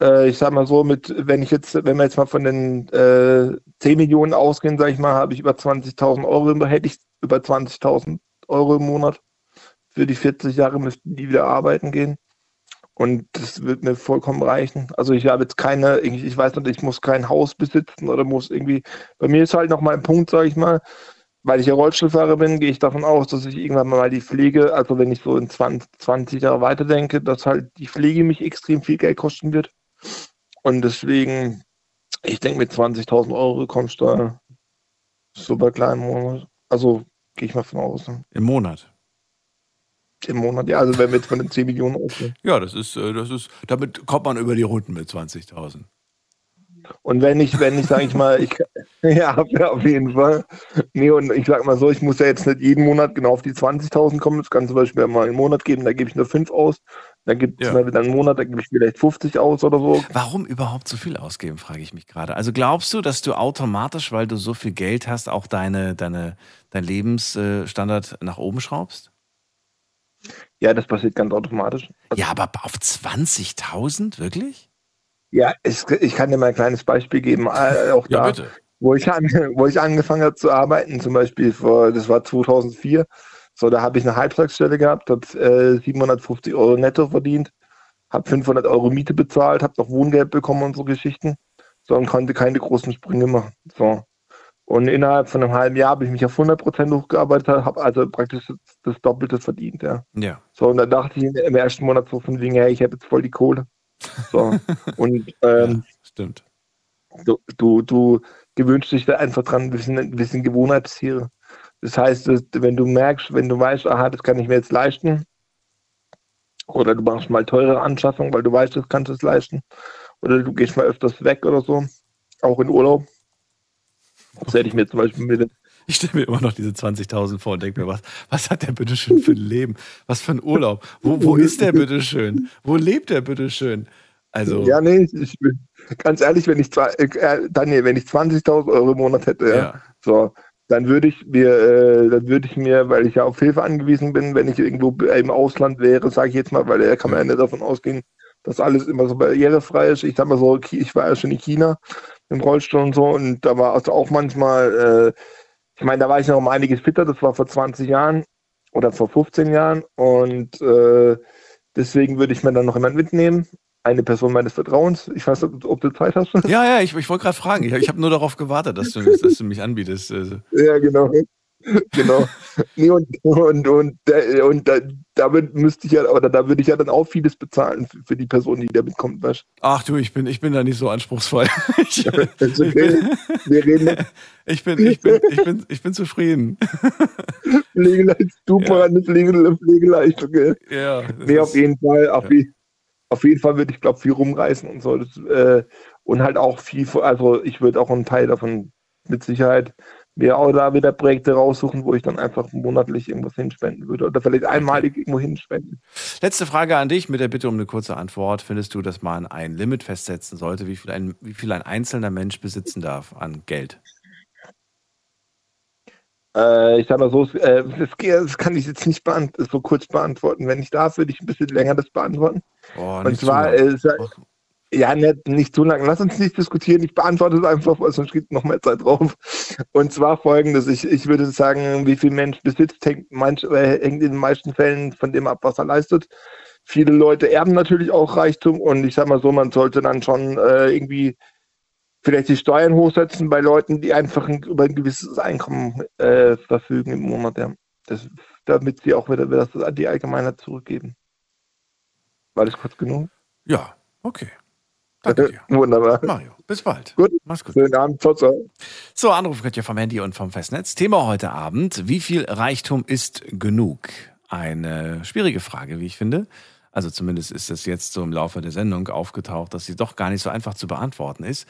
äh, ich sag mal so, mit, wenn ich jetzt, wenn wir jetzt mal von den äh, 10 Millionen ausgehen, sag ich mal, habe ich über 20.000 Euro, hätte ich über 20.000 Euro im Monat. Für die 40 Jahre müssten die wieder arbeiten gehen. Und das wird mir vollkommen reichen. Also ich habe jetzt keine, ich weiß nicht, ich muss kein Haus besitzen oder muss irgendwie, bei mir ist halt noch mal ein Punkt, sage ich mal, weil ich ja Rollstuhlfahrer bin, gehe ich davon aus, dass ich irgendwann mal die Pflege, also wenn ich so in 20, 20 Jahre weiterdenke, dass halt die Pflege mich extrem viel Geld kosten wird. Und deswegen, ich denke, mit 20.000 Euro kommst du da super klar im Monat. Also gehe ich mal von aus. ne? Im Monat. Im Monat, ja, also wenn wir jetzt von den 10 Millionen ausgehen. Ja, das ist, äh, das ist, damit kommt man über die Runden mit 20.000. Und wenn ich, wenn ich, sage ich mal, ich, ja, ja, auf jeden Fall. Nee, und ich sag mal so, ich muss ja jetzt nicht jeden Monat genau auf die 20.000 kommen. Es kann zum Beispiel mal einen Monat geben, da gebe ich nur 5 aus. Dann gibt es Ja. mal wieder einen Monat, da gebe ich vielleicht 50 aus oder so. Warum überhaupt so viel ausgeben, frage ich mich gerade. Also glaubst du, dass du automatisch, weil du so viel Geld hast, auch deine, deine, dein Lebensstandard nach oben schraubst? Ja, das passiert ganz automatisch. Also, Ja, aber auf 20.000, wirklich? ja, es, ich kann dir mal ein kleines Beispiel geben. Äh, auch da, wo ich, an, wo ich angefangen habe zu arbeiten, zum Beispiel vor, das war 2004, so, da habe ich eine Halbtagsstelle gehabt, habe äh, 750 Euro netto verdient, habe 500 Euro Miete bezahlt, habe noch Wohngeld bekommen und so Geschichten, so, und konnte keine großen Sprünge machen, so. Und innerhalb von einem halben Jahr habe ich mich auf 100% hochgearbeitet, habe also praktisch das, Doppelte verdient, ja. Ja. So, und dann dachte ich im ersten Monat so von wegen, hey, ich habe jetzt voll die Kohle. So, und ähm, Stimmt. du, du, du gewöhnst dich da einfach dran, wir sind, wir sind Gewohnheitstiere. Das heißt, wenn du merkst, wenn du weißt, aha, das kann ich mir jetzt leisten, oder du machst mal teure Anschaffung, weil du weißt, das kannst du es leisten, oder du gehst mal öfters weg oder so, auch in Urlaub. Das hätte ich mir zum Beispiel mit, Ich stelle mir immer noch diese 20.000 vor und denke mir, was, was hat der bitteschön für ein Leben? Was für ein Urlaub? Wo, wo ist der bitteschön? Wo lebt der bitteschön? Also, Ja, nee, ich, ganz ehrlich, wenn ich, äh, Daniel, wenn ich 20.000 Euro im Monat hätte, ja, Ja. so, dann würde ich mir, äh, dann würde ich mir, weil ich ja auf Hilfe angewiesen bin, wenn ich irgendwo im Ausland wäre, sage ich jetzt mal, weil er kann man ja nicht davon ausgehen, dass alles immer so barrierefrei ist. Ich sag mal so, ich war ja schon in China im Rollstuhl und so und da war es auch manchmal, äh, ich meine, da war ich noch um einiges fitter, das war vor 20 Jahren oder vor 15 Jahren und äh, deswegen würde ich mir dann noch jemanden mitnehmen eine Person meines Vertrauens. Ich weiß nicht, ob du Zeit hast. Ja, ja, ich, ich wollte gerade fragen. Ich, ich habe nur darauf gewartet, dass du, dass du mich anbietest. Also. Ja, genau. genau. Nee, und und, und, und da, damit müsste ich ja, oder da würde ich ja dann auch vieles bezahlen für, die Person, die da mitkommt, weißt Ach du, ich bin, ich bin da nicht so anspruchsvoll. Ich, okay. ich bin, Wir reden. Ich bin, ich bin, ich bin, ich bin zufrieden. Pflegeleicht, super, ja. eine Pflegeleistung. Ja. Nee, auf jeden Fall, auf, ja auf jeden Fall würde ich, glaube viel rumreißen und so. Das, äh, und halt auch viel, also ich würde auch einen Teil davon mit Sicherheit mir auch da wieder Projekte raussuchen, wo ich dann einfach monatlich irgendwas hinspenden würde oder vielleicht einmalig irgendwo hinspenden. Letzte Frage an dich mit der Bitte um eine kurze Antwort. Findest du, dass man ein Limit festsetzen sollte, wie viel ein, wie viel ein einzelner Mensch besitzen darf an Geld? Äh, ich sag mal so, äh, das, das, kann ich jetzt nicht so kurz beantworten. Wenn ich darf, würde ich ein bisschen länger das beantworten. Oh, Und zwar, äh, ja, nicht, nicht zu lang. Lass uns nicht diskutieren. Ich beantworte es einfach, weil sonst steht noch mehr Zeit drauf. Und zwar folgendes. Ich, ich würde sagen, wie viel Mensch besitzt, hängt, manch, äh, hängt in den meisten Fällen von dem ab, was er leistet. Viele Leute erben natürlich auch Reichtum und ich sag mal so, man sollte dann schon äh, irgendwie vielleicht die Steuern hochsetzen bei Leuten, die einfach ein, über ein gewisses Einkommen äh, verfügen im Monat, ja. Das, damit sie auch wieder, das an die Allgemeinheit zurückgeben. War das kurz genug? Ja, okay. Danke dir. Wunderbar. Mario, bis bald. Gut. Mach's gut. Schönen Abend. Ciao, ciao. So, Anruf könnt ihr vom Handy und vom Festnetz. Thema heute Abend. Wie viel Reichtum ist genug? Eine schwierige Frage, wie ich finde. Also zumindest ist es jetzt so im Laufe der Sendung aufgetaucht, dass sie doch gar nicht so einfach zu beantworten ist.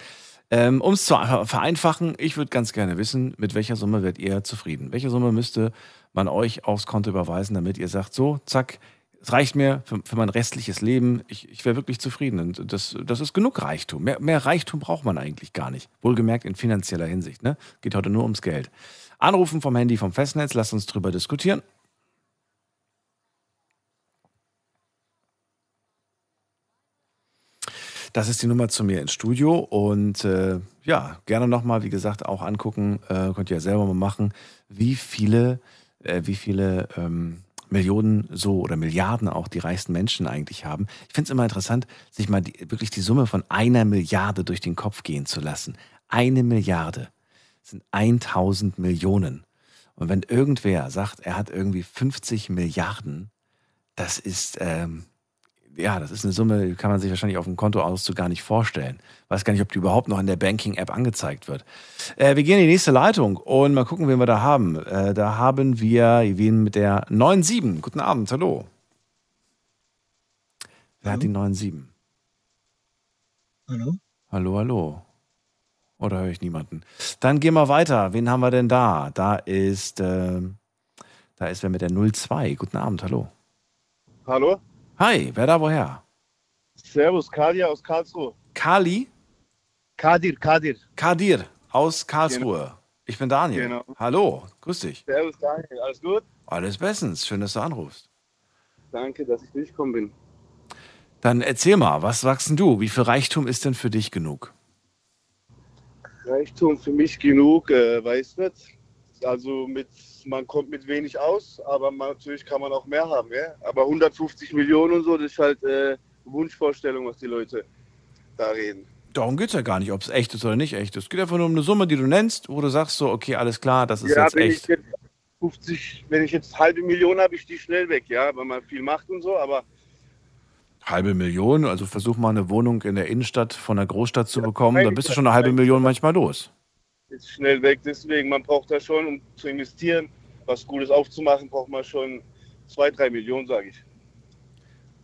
Ähm, um es zu vereinfachen, ich würde ganz gerne wissen, mit welcher Summe werdet ihr zufrieden? Welche Summe müsste man euch aufs Konto überweisen, damit ihr sagt, so, zack, es reicht mir für, für, mein restliches Leben. Ich, ich wäre wirklich zufrieden. Und das, das ist genug Reichtum. Mehr, mehr, Reichtum braucht man eigentlich gar nicht. Wohlgemerkt in finanzieller Hinsicht. Ne? Geht heute nur ums Geld. Anrufen vom Handy vom Festnetz, lasst uns drüber diskutieren. Das ist die Nummer zu mir ins Studio und äh, ja, gerne nochmal, wie gesagt, auch angucken, äh, könnt ihr ja selber mal machen, wie viele, äh, wie viele ähm, Millionen so oder Milliarden auch die reichsten Menschen eigentlich haben. Ich finde es immer interessant, sich mal die, wirklich die Summe von einer Milliarde durch den Kopf gehen zu lassen. Eine Milliarde sind 1000 Millionen. Und wenn irgendwer sagt, er hat irgendwie 50 Milliarden, das ist, ähm, ja, das ist eine Summe, die kann man sich wahrscheinlich auf dem Kontoauszug gar nicht vorstellen. Weiß gar nicht, ob die überhaupt noch in der Banking-App angezeigt wird. Äh, wir gehen in die nächste Leitung und mal gucken, wen wir da haben. Äh, da haben wir wen mit der 97. Guten Abend, hallo. Wer hallo? hat die 97? Hallo? Hallo, hallo. Oder höre ich niemanden? Dann gehen wir weiter. Wen haben wir denn da? Da ist, äh, da ist wer mit der 02. Guten Abend, hallo. Hallo? Hi, wer da woher? Servus, Kadir aus Karlsruhe. Kali? Kadir, Kadir. Kadir aus Karlsruhe. Genau. Ich bin Daniel. Genau. Hallo, grüß dich. Servus, Daniel. Alles gut? Alles bestens. Schön, dass du anrufst. Danke, dass ich durchgekommen bin. Dann erzähl mal, was sagst du? Wie viel Reichtum ist denn für dich genug? Reichtum für mich genug, äh, weiß nicht. Also mit man kommt mit wenig aus, aber man, natürlich kann man auch mehr haben. Ja? Aber 150 Millionen und so, das ist halt äh, Wunschvorstellung, was die Leute da reden. Darum geht es ja gar nicht, ob es echt ist oder nicht echt ist. Es geht einfach nur um eine Summe, die du nennst, wo du sagst so, okay, alles klar, das ist ja, jetzt wenn echt. Ich jetzt 50, wenn ich jetzt halbe Million habe, ich die schnell weg, ja, weil man viel macht und so, aber Halbe Million, also versuch mal eine Wohnung in der Innenstadt von der Großstadt zu bekommen, dann bist du schon eine halbe Million manchmal los. Ist schnell weg, deswegen, man braucht da schon, um zu investieren, was Gutes aufzumachen, braucht man schon zwei, drei Millionen, sage ich.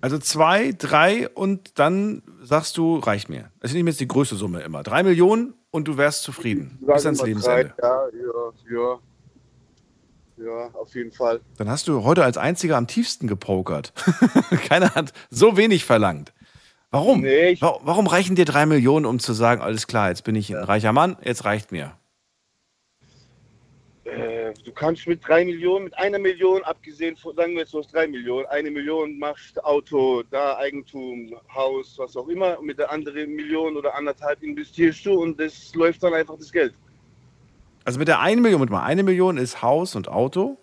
Also zwei, drei und dann sagst du, reicht mir. Das ist nicht mehr die größte Summe immer. Drei Millionen und du wärst zufrieden. Bis ans Lebensende. Drei, ja, ja, ja. Ja, auf jeden Fall. Dann hast du heute als einziger am tiefsten gepokert. Keiner hat so wenig verlangt. Warum? Nee, Warum reichen dir drei Millionen, um zu sagen, alles klar, jetzt bin ich ein reicher Mann, jetzt reicht mir? Äh, du kannst mit drei Millionen, mit einer Million, abgesehen von, sagen wir jetzt, du hast drei Millionen, eine Million machst Auto, da Eigentum, Haus, was auch immer, und mit der anderen Million oder anderthalb investierst du und das läuft dann einfach das Geld. Also mit der 1 Million, mit mal eine Million ist Haus und Auto.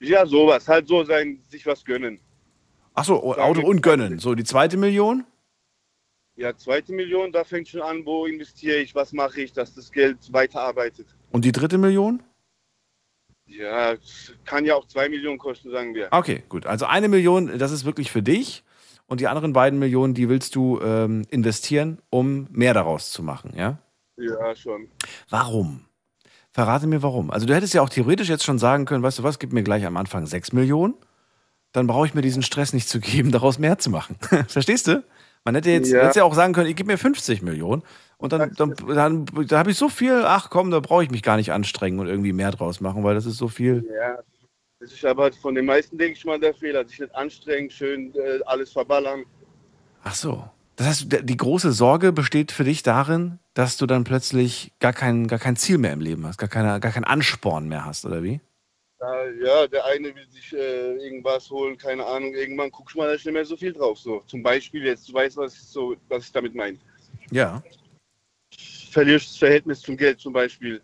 Ja, sowas, halt so sein, sich was gönnen. Achso, Auto und gönnen. So, die zweite Million? Ja, zweite Million, da fängt schon an, wo investiere ich, was mache ich, dass das Geld weiterarbeitet. Und die dritte Million? Ja, kann ja auch zwei Millionen kosten, sagen wir. Okay, gut. Also eine Million, das ist wirklich für dich. Und die anderen beiden Millionen, die willst du ähm, investieren, um mehr daraus zu machen, ja? Ja, schon. Warum? Verrate mir warum. Also du hättest ja auch theoretisch jetzt schon sagen können, weißt du was, gib mir gleich am Anfang sechs Millionen. Dann brauche ich mir diesen Stress nicht zu geben, daraus mehr zu machen. Verstehst du? Man hätte jetzt, Ja. hätte ja auch sagen können, ich gib mir 50 Millionen. Und dann, dann, dann da habe ich so viel, ach komm, da brauche ich mich gar nicht anstrengen und irgendwie mehr draus machen, weil das ist so viel. Ja, das ist aber von den meisten, denke ich mal, der Fehler. Sich nicht anstrengen, schön äh, alles verballern. Ach so. Das heißt, die große Sorge besteht für dich darin, dass du dann plötzlich gar kein, gar kein Ziel mehr im Leben hast, gar, keine, gar keinen Ansporn mehr hast, oder wie? Ja, der eine will sich äh, irgendwas holen, keine Ahnung. Irgendwann guckst du mal, da ist nicht mehr so viel drauf. So. Zum Beispiel jetzt, du weißt, was, ich so, was ich damit meine. Ja. Verlierst das Verhältnis zum Geld zum Beispiel.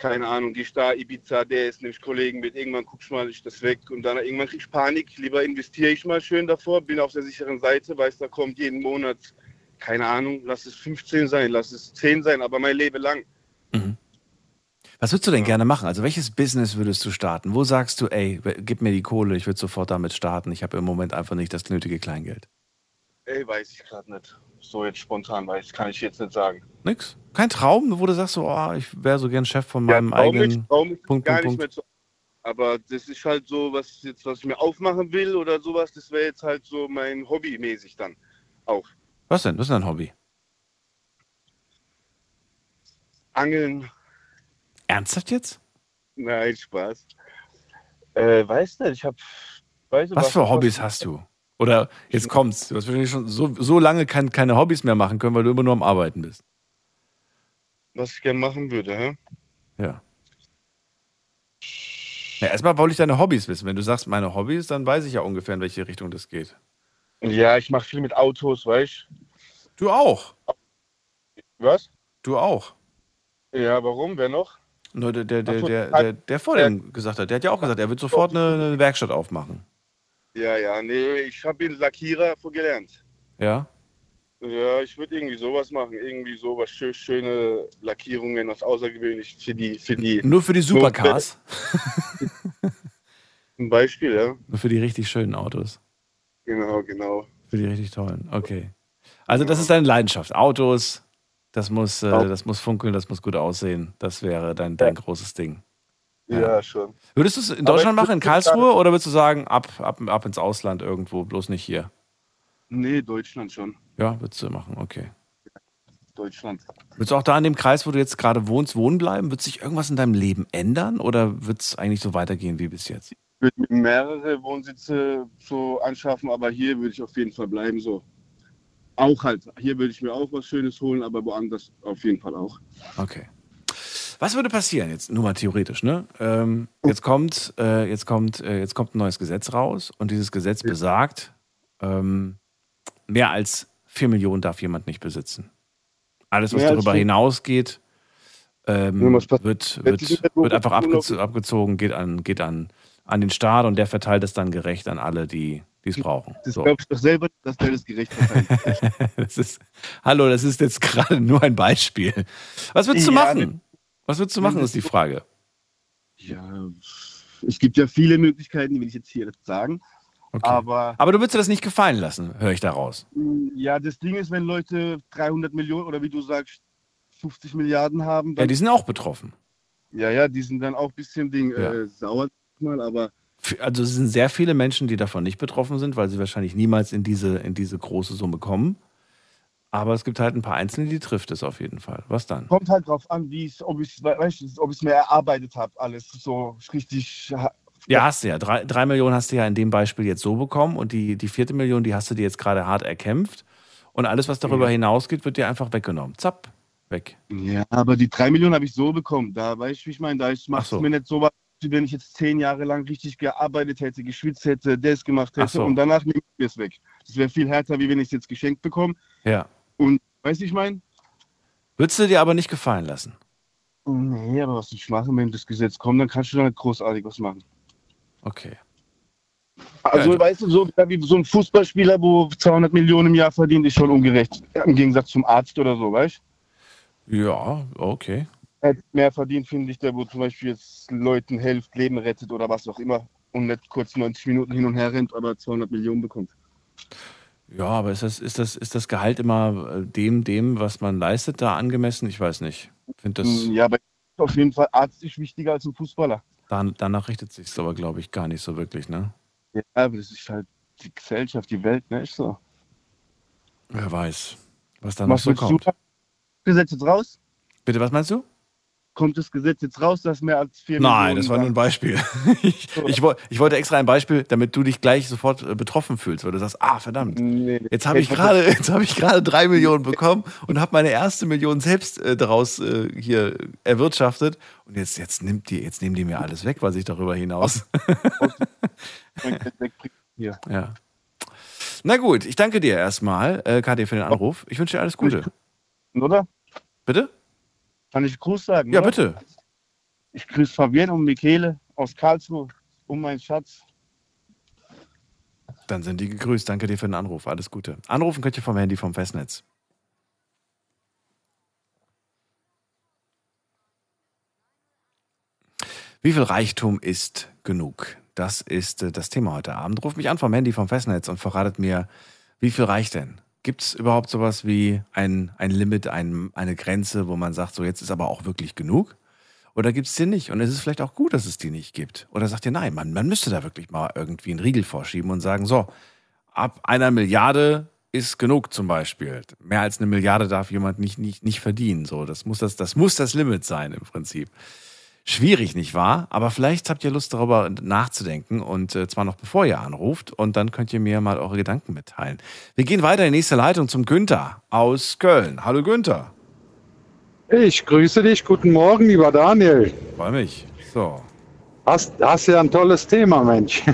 Keine Ahnung, die da, Ibiza, der ist nämlich Kollegen mit, irgendwann guckst du mal, ist das weg und dann irgendwann krieg ich Panik, lieber investiere ich mal schön davor, bin auf der sicheren Seite, weiß, da kommt jeden Monat, keine Ahnung, lass es 15 sein, lass es 10 sein, aber mein Leben lang. Was würdest du denn gerne machen? Also welches Business würdest du starten? Wo sagst du, ey, gib mir die Kohle, ich würde sofort damit starten. Ich habe im Moment einfach nicht das nötige Kleingeld. Ey, weiß ich gerade nicht. So jetzt spontan weiß, kann ich jetzt nicht sagen. Nix? Kein Traum, wo du sagst, so, oh, ich wäre so gern Chef von Ja, meinem Traum eigenen nicht, Traum ist Punkt, gar Punkt, nicht Punkt. mehr so. Aber das ist halt so, was jetzt, was ich mir aufmachen will oder sowas, das wäre jetzt halt so mein Hobby mäßig dann auch. Was denn? Was ist dein Hobby? Angeln, Ernsthaft jetzt? nein, Spaß. Äh, weiß nicht, ich hab, weiß nicht, Was für Hobbys hast du? Oder jetzt kommt's, du hast wahrscheinlich schon so, so lange kein, keine Hobbys mehr machen können, weil du immer nur am Arbeiten bist. Was ich gerne machen würde, hä? Ja. Ja, erstmal wollte ich deine Hobbys wissen. Wenn du sagst, meine Hobbys, dann weiß ich ja ungefähr, in welche Richtung das geht. Ja, ich mache viel mit Autos, weißt du? auch. Was? Du auch. Ja, warum? Wer noch? Nur der, der, der, halt- der, der vor dem gesagt hat, der hat ja auch gesagt, er wird sofort eine, eine Werkstatt aufmachen. Ja, ja, nee, ich habe ihn Lackierer gelernt. Ja? Ja, ich würde irgendwie sowas machen, irgendwie sowas schön, schöne Lackierungen, was außergewöhnlich für die, für die. Nur für die Supercars? Ein Beispiel, ja. Nur für die richtig schönen Autos. Genau, genau. Für die richtig tollen. Okay. Also das ist deine Leidenschaft. Autos, das muss, äh, das muss funkeln, das muss gut aussehen. Das wäre dein, dein großes Ding. Ja, schon. Würdest du es in Deutschland machen, in Karlsruhe, oder würdest du sagen, ab, ab, ab ins Ausland irgendwo, bloß nicht hier? Nee, Deutschland schon. Ja, würdest du machen, okay. Deutschland. Würdest du auch da in dem Kreis, wo du jetzt gerade wohnst, wohnen bleiben? Wird sich irgendwas in deinem Leben ändern oder wird es eigentlich so weitergehen wie bis jetzt? Ich würde mir mehrere Wohnsitze so anschaffen, aber hier würde ich auf jeden Fall bleiben. So. Auch halt. Hier würde ich mir auch was Schönes holen, aber woanders auf jeden Fall auch. Okay. Was würde passieren jetzt, nur mal theoretisch, ne? Ähm, jetzt kommt, äh, jetzt kommt, äh, jetzt kommt ein neues Gesetz raus und dieses Gesetz besagt, ähm, mehr als 4 Millionen darf jemand nicht besitzen. Alles, was Mehr darüber hinausgeht, ähm, wird, wird, wird einfach abgezogen, geht an, geht an, an den Staat und der verteilt es dann gerecht an alle, die die es brauchen. Das So. glaube ich doch selber, dass der das verteilt. das ist, hallo, das ist jetzt gerade nur ein Beispiel. Was würdest du Ja, machen? Was würdest du machen, ist die Frage. ja, es gibt ja viele Möglichkeiten, die will ich jetzt hier sagen. Okay. Aber Aber du würdest dir das nicht gefallen lassen, höre ich daraus. ja, das Ding ist, wenn Leute 300 Millionen oder wie du sagst, 50 Milliarden haben, Ja, die sind auch betroffen. ja, ja, die sind dann auch ein bisschen Ding Ja. äh, sauer mal, aber Also es sind sehr viele Menschen, die davon nicht betroffen sind, weil sie wahrscheinlich niemals in diese, in diese große Summe kommen. Aber es gibt halt ein paar Einzelne, die trifft es auf jeden Fall. Was dann? kommt halt drauf an, wie es, ob ich es ob ich's mir erarbeitet habe, alles so richtig. Ja, hast du ja. Drei, drei Millionen hast du ja in dem Beispiel jetzt so bekommen und die, die vierte Million, die hast du dir jetzt gerade hart erkämpft. Und alles, was darüber hinausgeht, wird dir einfach weggenommen. Zapp, weg. Ja, aber die drei Millionen habe ich so bekommen. Da weiß ich, wie ich meine. Da ich mache Ach so. mir nicht so was, wenn ich jetzt zehn Jahre lang richtig gearbeitet hätte, geschwitzt hätte, das gemacht Ach hätte so. und danach nehme ich mir es weg. Das wäre viel härter, wie wenn ich es jetzt geschenkt bekomme. Ja. Und weißt du, ich meine? Würdest du dir aber nicht gefallen lassen? Nee, aber was ich mache, wenn das Gesetz kommt, dann kannst du da nicht großartig was machen. Okay. Also, Ja, weißt du, so wie so ein Fußballspieler, wo 200 Millionen im Jahr verdient, ist schon ungerecht. Im Gegensatz zum Arzt oder so, weißt du? Ja, okay. Er hat mehr verdient, finde ich, der, wo zum Beispiel jetzt Leuten hilft, Leben rettet oder was auch immer und nicht kurz 90 Minuten hin und her rennt, aber 200 Millionen bekommt. Ja, aber ist das, ist das, ist das Gehalt immer äh, dem, dem, was man leistet, da angemessen? Ich weiß nicht. Finde das, Ja, aber auf jeden Fall Arzt ist wichtiger als ein Fußballer. dan, danach richtet sich aber, glaube ich, gar nicht so wirklich, ne? Ja, aber das ist halt die Gesellschaft, die Welt, ne? Ist so. Wer weiß, was da noch so willst du? kommt. Gesetz jetzt raus? Bitte, was meinst du? Kommt das Gesetz jetzt raus, dass mehr als 4 Nein, Millionen das war nur ein Beispiel. Ich, ich, woll- ich wollte extra ein Beispiel, damit du dich gleich sofort äh, betroffen fühlst, weil du sagst, ah, verdammt. Nee, Jetzt habe ich gerade, ich gerade drei Millionen bekommen und habe meine erste Million selbst äh, daraus äh, hier erwirtschaftet. Und jetzt, jetzt nimmt die, jetzt nehmen die mir alles weg, was ich darüber hinaus. Hier. ja. Na gut, ich danke dir erstmal, äh, Katja, für den Anruf. Ich wünsche dir alles Gute. Oder? Bitte? Kann ich Gruß sagen? Ja, oder? bitte. Ich grüße Fabienne und Michele aus Karlsruhe und mein Schatz. Dann sind die gegrüßt. Danke dir für den Anruf. Alles Gute. Anrufen könnt ihr vom Handy vom Festnetz. Wie viel Reichtum ist genug? Das ist äh, das Thema heute Abend. Ruft mich an vom Handy vom Festnetz und verratet mir, wie viel reicht denn? Gibt es überhaupt sowas wie ein, ein Limit, ein, eine Grenze, wo man sagt, so jetzt ist aber auch wirklich genug? Oder gibt es die nicht? Und es ist vielleicht auch gut, dass es die nicht gibt. Oder sagt ihr, nein, man, man müsste da wirklich mal irgendwie einen Riegel vorschieben und sagen, so, ab einer Milliarde ist genug zum Beispiel. Mehr als eine Milliarde darf jemand nicht, nicht, nicht verdienen. So, das muss das, das muss das Limit sein im Prinzip. Schwierig, nicht wahr? Aber vielleicht habt ihr Lust darüber nachzudenken und äh, zwar noch bevor ihr anruft und dann könnt ihr mir mal eure Gedanken mitteilen. Wir gehen weiter in die nächste Leitung zum Günther aus Köln. Hallo Günther. Ich grüße dich. Guten Morgen, lieber Daniel. Freue mich. So. Hast, hast ja ein tolles Thema, Mensch.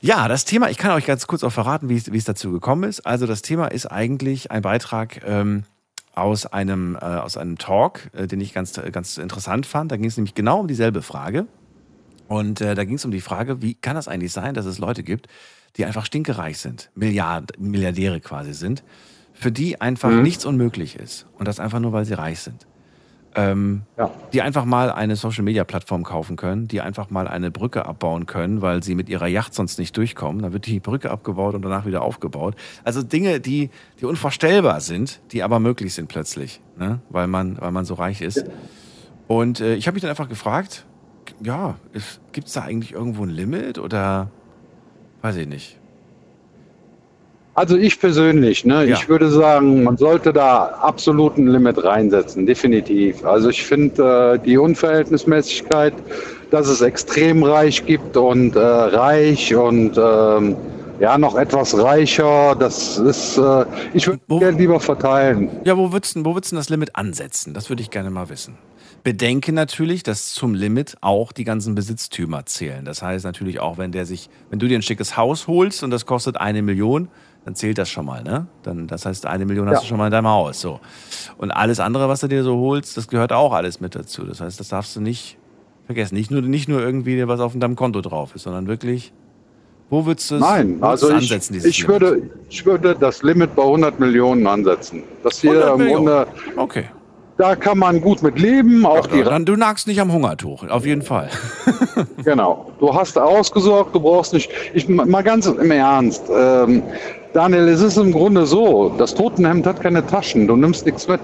Ja, das Thema, ich kann euch ganz kurz auch verraten, wie es, wie es dazu gekommen ist. Also das Thema ist eigentlich ein Beitrag ähm, aus, einem, äh, aus einem Talk, äh, den ich ganz, ganz interessant fand. Da ging es nämlich genau um dieselbe Frage. Und äh, da ging es um die Frage, wie kann das eigentlich sein, dass es Leute gibt, die einfach stinkereich sind, Milliard, Milliardäre quasi sind, für die einfach Mhm. nichts unmöglich ist. Und das einfach nur, weil sie reich sind. Ähm, Die einfach mal eine Social-Media-Plattform kaufen können, die einfach mal eine Brücke abbauen können, weil sie mit ihrer Yacht sonst nicht durchkommen. Dann wird die Brücke abgebaut und danach wieder aufgebaut. Also Dinge, die, die unvorstellbar sind, die aber möglich sind plötzlich, ne? weil, man, weil man so reich ist. Und äh, ich habe mich dann einfach gefragt, ja, gibt es da eigentlich irgendwo ein Limit oder weiß ich nicht. Also ich persönlich, ne, Ja. ich würde sagen, man sollte da absolut ein Limit reinsetzen, definitiv. Also ich finde äh, die Unverhältnismäßigkeit, dass es extrem reich gibt und äh, reich und ähm, ja noch etwas reicher, das ist, äh, ich würde Geld lieber verteilen. Ja, wo würdest, du- wo würdest du das Limit ansetzen? Das würde ich gerne mal wissen. Bedenke natürlich, dass zum Limit auch die ganzen Besitztümer zählen. Das heißt natürlich auch, wenn der sich, wenn du dir ein schickes Haus holst und das kostet eine Million, dann zählt das schon mal, ne? Dann, das heißt, eine Million hast Ja. du schon mal in deinem Haus. So. Und alles andere, was du dir so holst, das gehört auch alles mit dazu. Das heißt, das darfst du nicht vergessen. Nicht nur, nicht nur irgendwie, was auf deinem Konto drauf ist, sondern wirklich, wo würdest du es Nein, also ich, ansetzen, dieses ich, Limit? würde, ich würde das Limit bei 100 Millionen ansetzen. Das hier 100 im. Grunde, Okay. Da kann man gut mit leben, auch die Dann, du nagst nicht am Hungertuch, auf jeden Fall. Genau. Du hast ausgesorgt, du brauchst nicht. Ich mal ganz im Ernst. Ähm, Daniel, es ist im Grunde so, das Totenhemd hat keine Taschen, du nimmst nichts mit.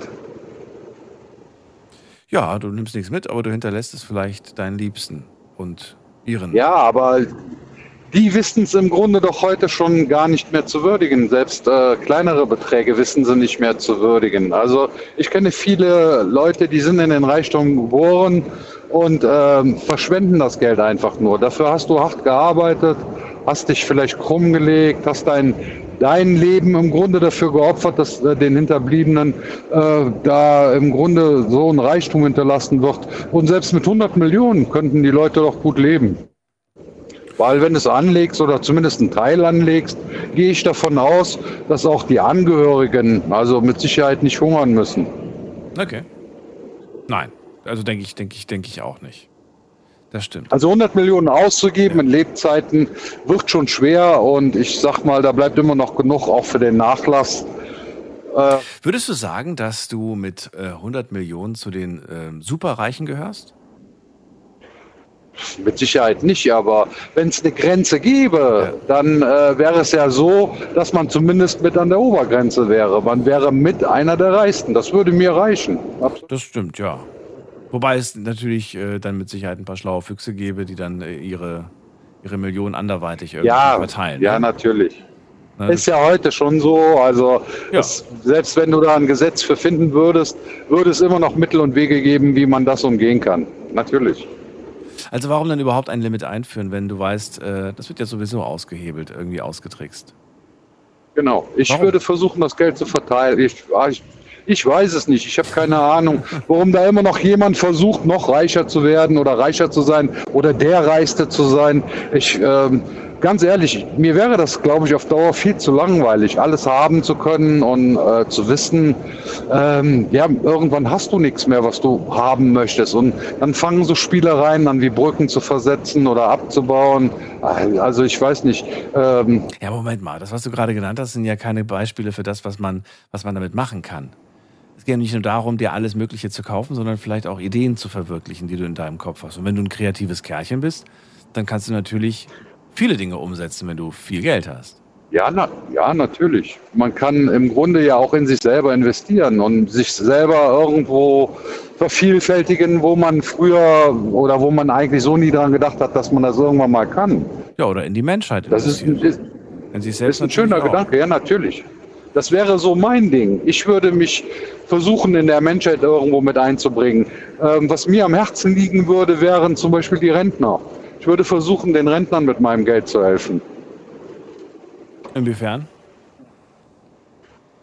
Ja, du nimmst nichts mit, aber du hinterlässt es vielleicht deinen Liebsten und ihren. Ja, aber die wissen es im Grunde doch heute schon gar nicht mehr zu würdigen. Selbst äh, kleinere Beträge wissen sie nicht mehr zu würdigen. Also ich kenne viele Leute, die sind in den Reichtum geboren und ähm, verschwenden das Geld einfach nur. Dafür hast du hart gearbeitet, hast dich vielleicht krumm gelegt, hast dein dein Leben im Grunde dafür geopfert, dass äh, den Hinterbliebenen äh, da im Grunde so ein Reichtum hinterlassen wird. Und selbst mit 100 Millionen könnten die Leute doch gut leben. Weil wenn du es anlegst oder zumindest einen Teil anlegst, gehe ich davon aus, dass auch die Angehörigen also mit Sicherheit nicht hungern müssen. Okay. Nein, also denke ich, denke ich, denke ich auch nicht. Das stimmt. Also 100 Millionen auszugeben ja. in Lebzeiten wird schon schwer und ich sag mal, da bleibt immer noch genug auch für den Nachlass. Äh, Würdest du sagen, dass du mit äh, 100 Millionen zu den äh, Superreichen gehörst? Mit Sicherheit nicht, aber wenn es eine Grenze gäbe, dann äh, wäre es ja so, dass man zumindest mit an der Obergrenze wäre. Man wäre mit einer der Reichsten. Das würde mir reichen. Absolut. Das stimmt, ja. Wobei es natürlich äh, dann mit Sicherheit ein paar schlaue Füchse gäbe, die dann äh, ihre, ihre Millionen anderweitig irgendwie ja, verteilen. Ja, ne? natürlich. Ist ja heute schon so. Also ja. es, selbst wenn du da ein Gesetz für finden würdest, würde es immer noch Mittel und Wege geben, wie man das umgehen kann. Natürlich. Also warum dann überhaupt ein Limit einführen, wenn du weißt, äh, das wird ja sowieso ausgehebelt, irgendwie ausgetrickst? Genau. Ich warum? würde versuchen, das Geld zu verteilen. Ich, ah, ich ich weiß es nicht. Ich habe keine Ahnung, warum da immer noch jemand versucht, noch reicher zu werden oder reicher zu sein oder der Reichste zu sein. Ich, ähm, ganz ehrlich, mir wäre das, glaube ich, auf Dauer viel zu langweilig, alles haben zu können und äh, zu wissen, ähm, ja, irgendwann hast du nichts mehr, was du haben möchtest. Und dann fangen so Spielereien an, wie Brücken zu versetzen oder abzubauen. Also ich weiß nicht. Ähm, ja, Moment mal, das, was du gerade genannt hast, sind ja keine Beispiele für das, was man, was man damit machen kann. Es geht ja nicht nur darum, dir alles Mögliche zu kaufen, sondern vielleicht auch Ideen zu verwirklichen, die du in deinem Kopf hast. Und wenn du ein kreatives Kerlchen bist, dann kannst du natürlich viele Dinge umsetzen, wenn du viel Geld hast. Ja, na, ja, natürlich. Man kann im Grunde ja auch in sich selber investieren und sich selber irgendwo vervielfältigen, wo man früher oder wo man eigentlich so nie daran gedacht hat, dass man das irgendwann mal kann. Ja, oder in die Menschheit. Das ist, ist, ist ein schöner auch. Gedanke, ja, natürlich. Das wäre so mein Ding. Ich würde mich versuchen, in der Menschheit irgendwo mit einzubringen. Ähm, was mir am Herzen liegen würde, wären zum Beispiel die Rentner. Ich würde versuchen, den Rentnern mit meinem Geld zu helfen. Inwiefern?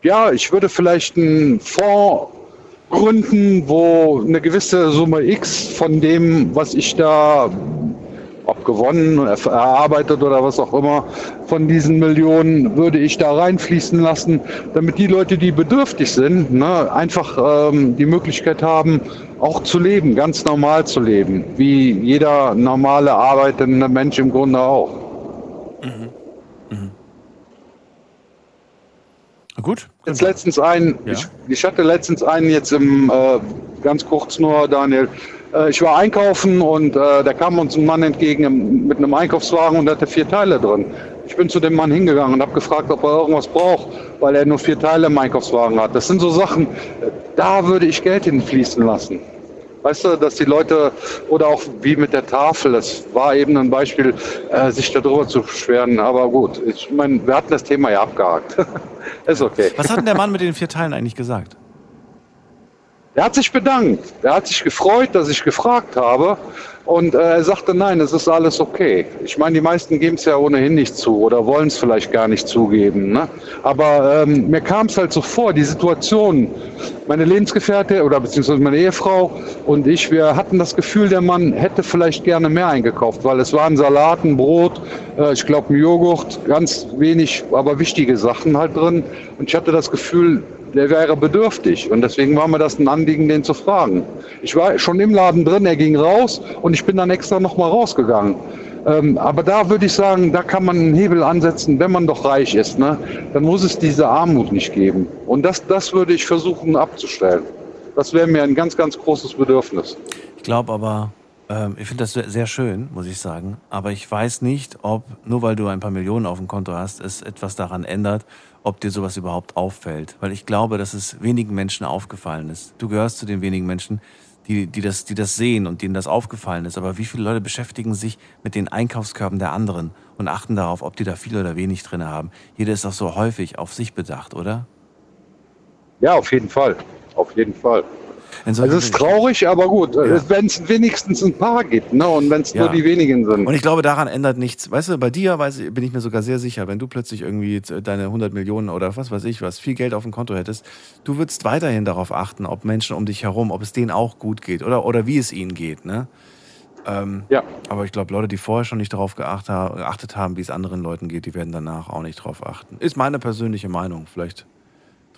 Ja, ich würde vielleicht einen Fonds gründen, wo eine gewisse Summe X von dem, was ich da ob gewonnen, erarbeitet oder was auch immer, von diesen Millionen würde ich da reinfließen lassen, damit die Leute, die bedürftig sind, ne, einfach ähm, die Möglichkeit haben, auch zu leben, ganz normal zu leben, wie jeder normale arbeitende Mensch im Grunde auch. Mhm. Mhm. Gut. Jetzt letztens einen, ja. ich, ich, hatte letztens einen jetzt im, äh, ganz kurz nur, Daniel, ich war einkaufen und äh, da kam uns ein Mann entgegen mit einem Einkaufswagen und hatte vier Teile drin. Ich bin zu dem Mann hingegangen und habe gefragt, ob er irgendwas braucht, weil er nur vier Teile im Einkaufswagen hat. Das sind so Sachen, da würde ich Geld hinfließen lassen. Weißt du, dass die Leute, oder auch wie mit der Tafel, das war eben ein Beispiel, äh, sich darüber zu beschweren. Aber gut, ich meine, wir hatten das Thema ja abgehakt. Ist okay. Was hat denn der Mann mit den vier Teilen eigentlich gesagt? Er hat sich bedankt. Er hat sich gefreut, dass ich gefragt habe. Und äh, er sagte, nein, es ist alles okay. Ich meine, die meisten geben es ja ohnehin nicht zu oder wollen es vielleicht gar nicht zugeben. Ne? Aber ähm, mir kam es halt so vor, die Situation, meine Lebensgefährte oder beziehungsweise meine Ehefrau und ich, wir hatten das Gefühl, der Mann hätte vielleicht gerne mehr eingekauft, weil es waren Salaten, Brot, äh, ich glaube ein Joghurt, ganz wenig, aber wichtige Sachen halt drin. Und ich hatte das Gefühl, der wäre bedürftig. Und deswegen war mir das ein Anliegen, den zu fragen. Ich war schon im Laden drin, er ging raus und ich bin dann extra nochmal rausgegangen. Ähm, aber da würde ich sagen, da kann man einen Hebel ansetzen, wenn man doch reich ist. Ne? Dann muss es diese Armut nicht geben. Und das, das würde ich versuchen abzustellen. Das wäre mir ein ganz, ganz großes Bedürfnis. Ich glaube aber, ähm, ich finde das sehr schön, muss ich sagen. Aber ich weiß nicht, ob nur weil du ein paar Millionen auf dem Konto hast, es etwas daran ändert, ob dir sowas überhaupt auffällt. Weil ich glaube, dass es wenigen Menschen aufgefallen ist. Du gehörst zu den wenigen Menschen, die, die, das, die das sehen und denen das aufgefallen ist. Aber wie viele Leute beschäftigen sich mit den Einkaufskörben der anderen und achten darauf, ob die da viel oder wenig drin haben? Jeder ist doch so häufig auf sich bedacht, oder? Ja, auf jeden Fall. Auf jeden Fall. Es ist traurig, aber gut, Ja. wenn es wenigstens ein paar gibt, ne? Und wenn es Ja. nur die wenigen sind. Und ich glaube, daran ändert nichts. Weißt du, bei dir weiß, bin ich mir sogar sehr sicher, wenn du plötzlich irgendwie deine 100 Millionen oder was weiß ich was, viel Geld auf dem Konto hättest, du würdest weiterhin darauf achten, ob Menschen um dich herum, ob es denen auch gut geht oder, oder wie es ihnen geht. Ne? Ähm, ja. Aber ich glaube, Leute, die vorher schon nicht darauf geachtet haben, wie es anderen Leuten geht, die werden danach auch nicht drauf achten. Ist meine persönliche Meinung. Vielleicht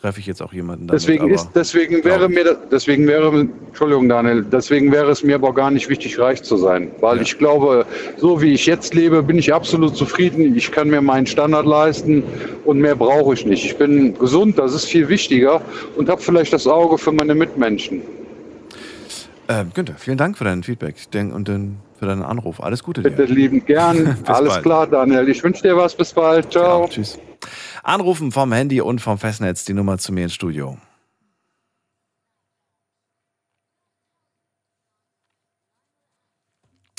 treffe ich jetzt auch jemanden damit. Deswegen ist, deswegen wäre mir, deswegen wäre, Entschuldigung, Daniel, deswegen wäre es mir aber gar nicht wichtig, reich zu sein. Weil ich glaube, so wie ich jetzt lebe, bin ich absolut zufrieden. Ich kann mir meinen Standard leisten und mehr brauche ich nicht. Ich bin gesund, das ist viel wichtiger und habe vielleicht das Auge für meine Mitmenschen. Ähm, Günther, vielen Dank für dein Feedback und den, für deinen Anruf. Alles Gute dir. Bitte liebend gern. Alles bald. klar, Daniel. Ich wünsche dir was. Bis bald. Ciao. tschüss. Anrufen vom Handy und vom Festnetz die Nummer zu mir ins Studio.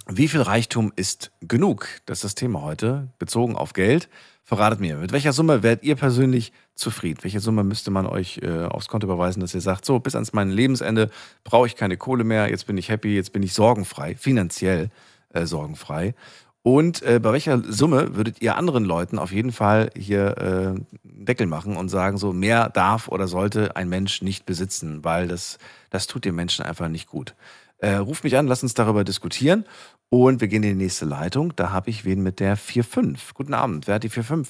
Wie viel Reichtum ist genug? Das ist das Thema heute, bezogen auf Geld. Verratet mir, mit welcher Summe werdet ihr persönlich zufrieden? Welche Summe müsste man euch äh, aufs Konto überweisen, dass ihr sagt, so, bis ans mein Lebensende brauche ich keine Kohle mehr, jetzt bin ich happy, jetzt bin ich sorgenfrei, finanziell äh, sorgenfrei. Und äh, bei welcher Summe würdet ihr anderen Leuten auf jeden Fall hier äh, einen Deckel machen und sagen, so mehr darf oder sollte ein Mensch nicht besitzen, weil das, das tut dem Menschen einfach nicht gut. Äh, ruft mich an, lasst uns darüber diskutieren. Und wir gehen in die nächste Leitung. Da habe ich wen mit der 4.5. Guten Abend, wer hat die 4.5?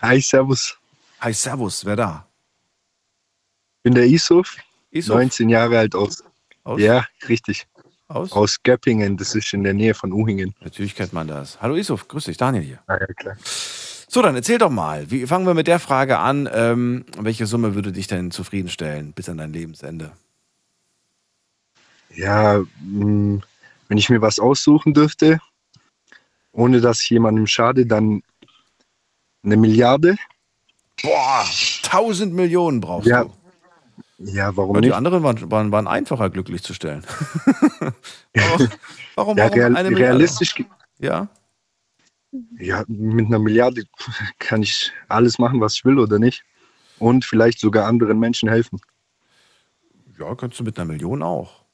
Hi, Servus. Hi, Servus, wer da? bin der Isuf, Isuf? 19 Jahre alt aus. Aus? Ja, richtig. Aus? Aus Göppingen, das ist in der Nähe von Uhingen. Natürlich kennt man das. Hallo Isuf, grüß dich, Daniel hier. Ja, klar. So, dann erzähl doch mal. Wie fangen wir mit der Frage an? Ähm, welche Summe würde dich denn zufriedenstellen bis an dein Lebensende? Ja, mh, wenn ich mir was aussuchen dürfte, ohne dass ich jemandem schade, dann eine Milliarde. Boah, 1000 Millionen brauchst Ja, du. Ja warum Weil die nicht? anderen waren, waren, waren einfacher glücklich zu stellen. warum, warum, Ja, warum eine realistisch, Ja. ja, mit einer Milliarde kann ich alles machen, was ich will oder nicht. Und vielleicht sogar anderen Menschen helfen. Ja, kannst du mit einer Million auch.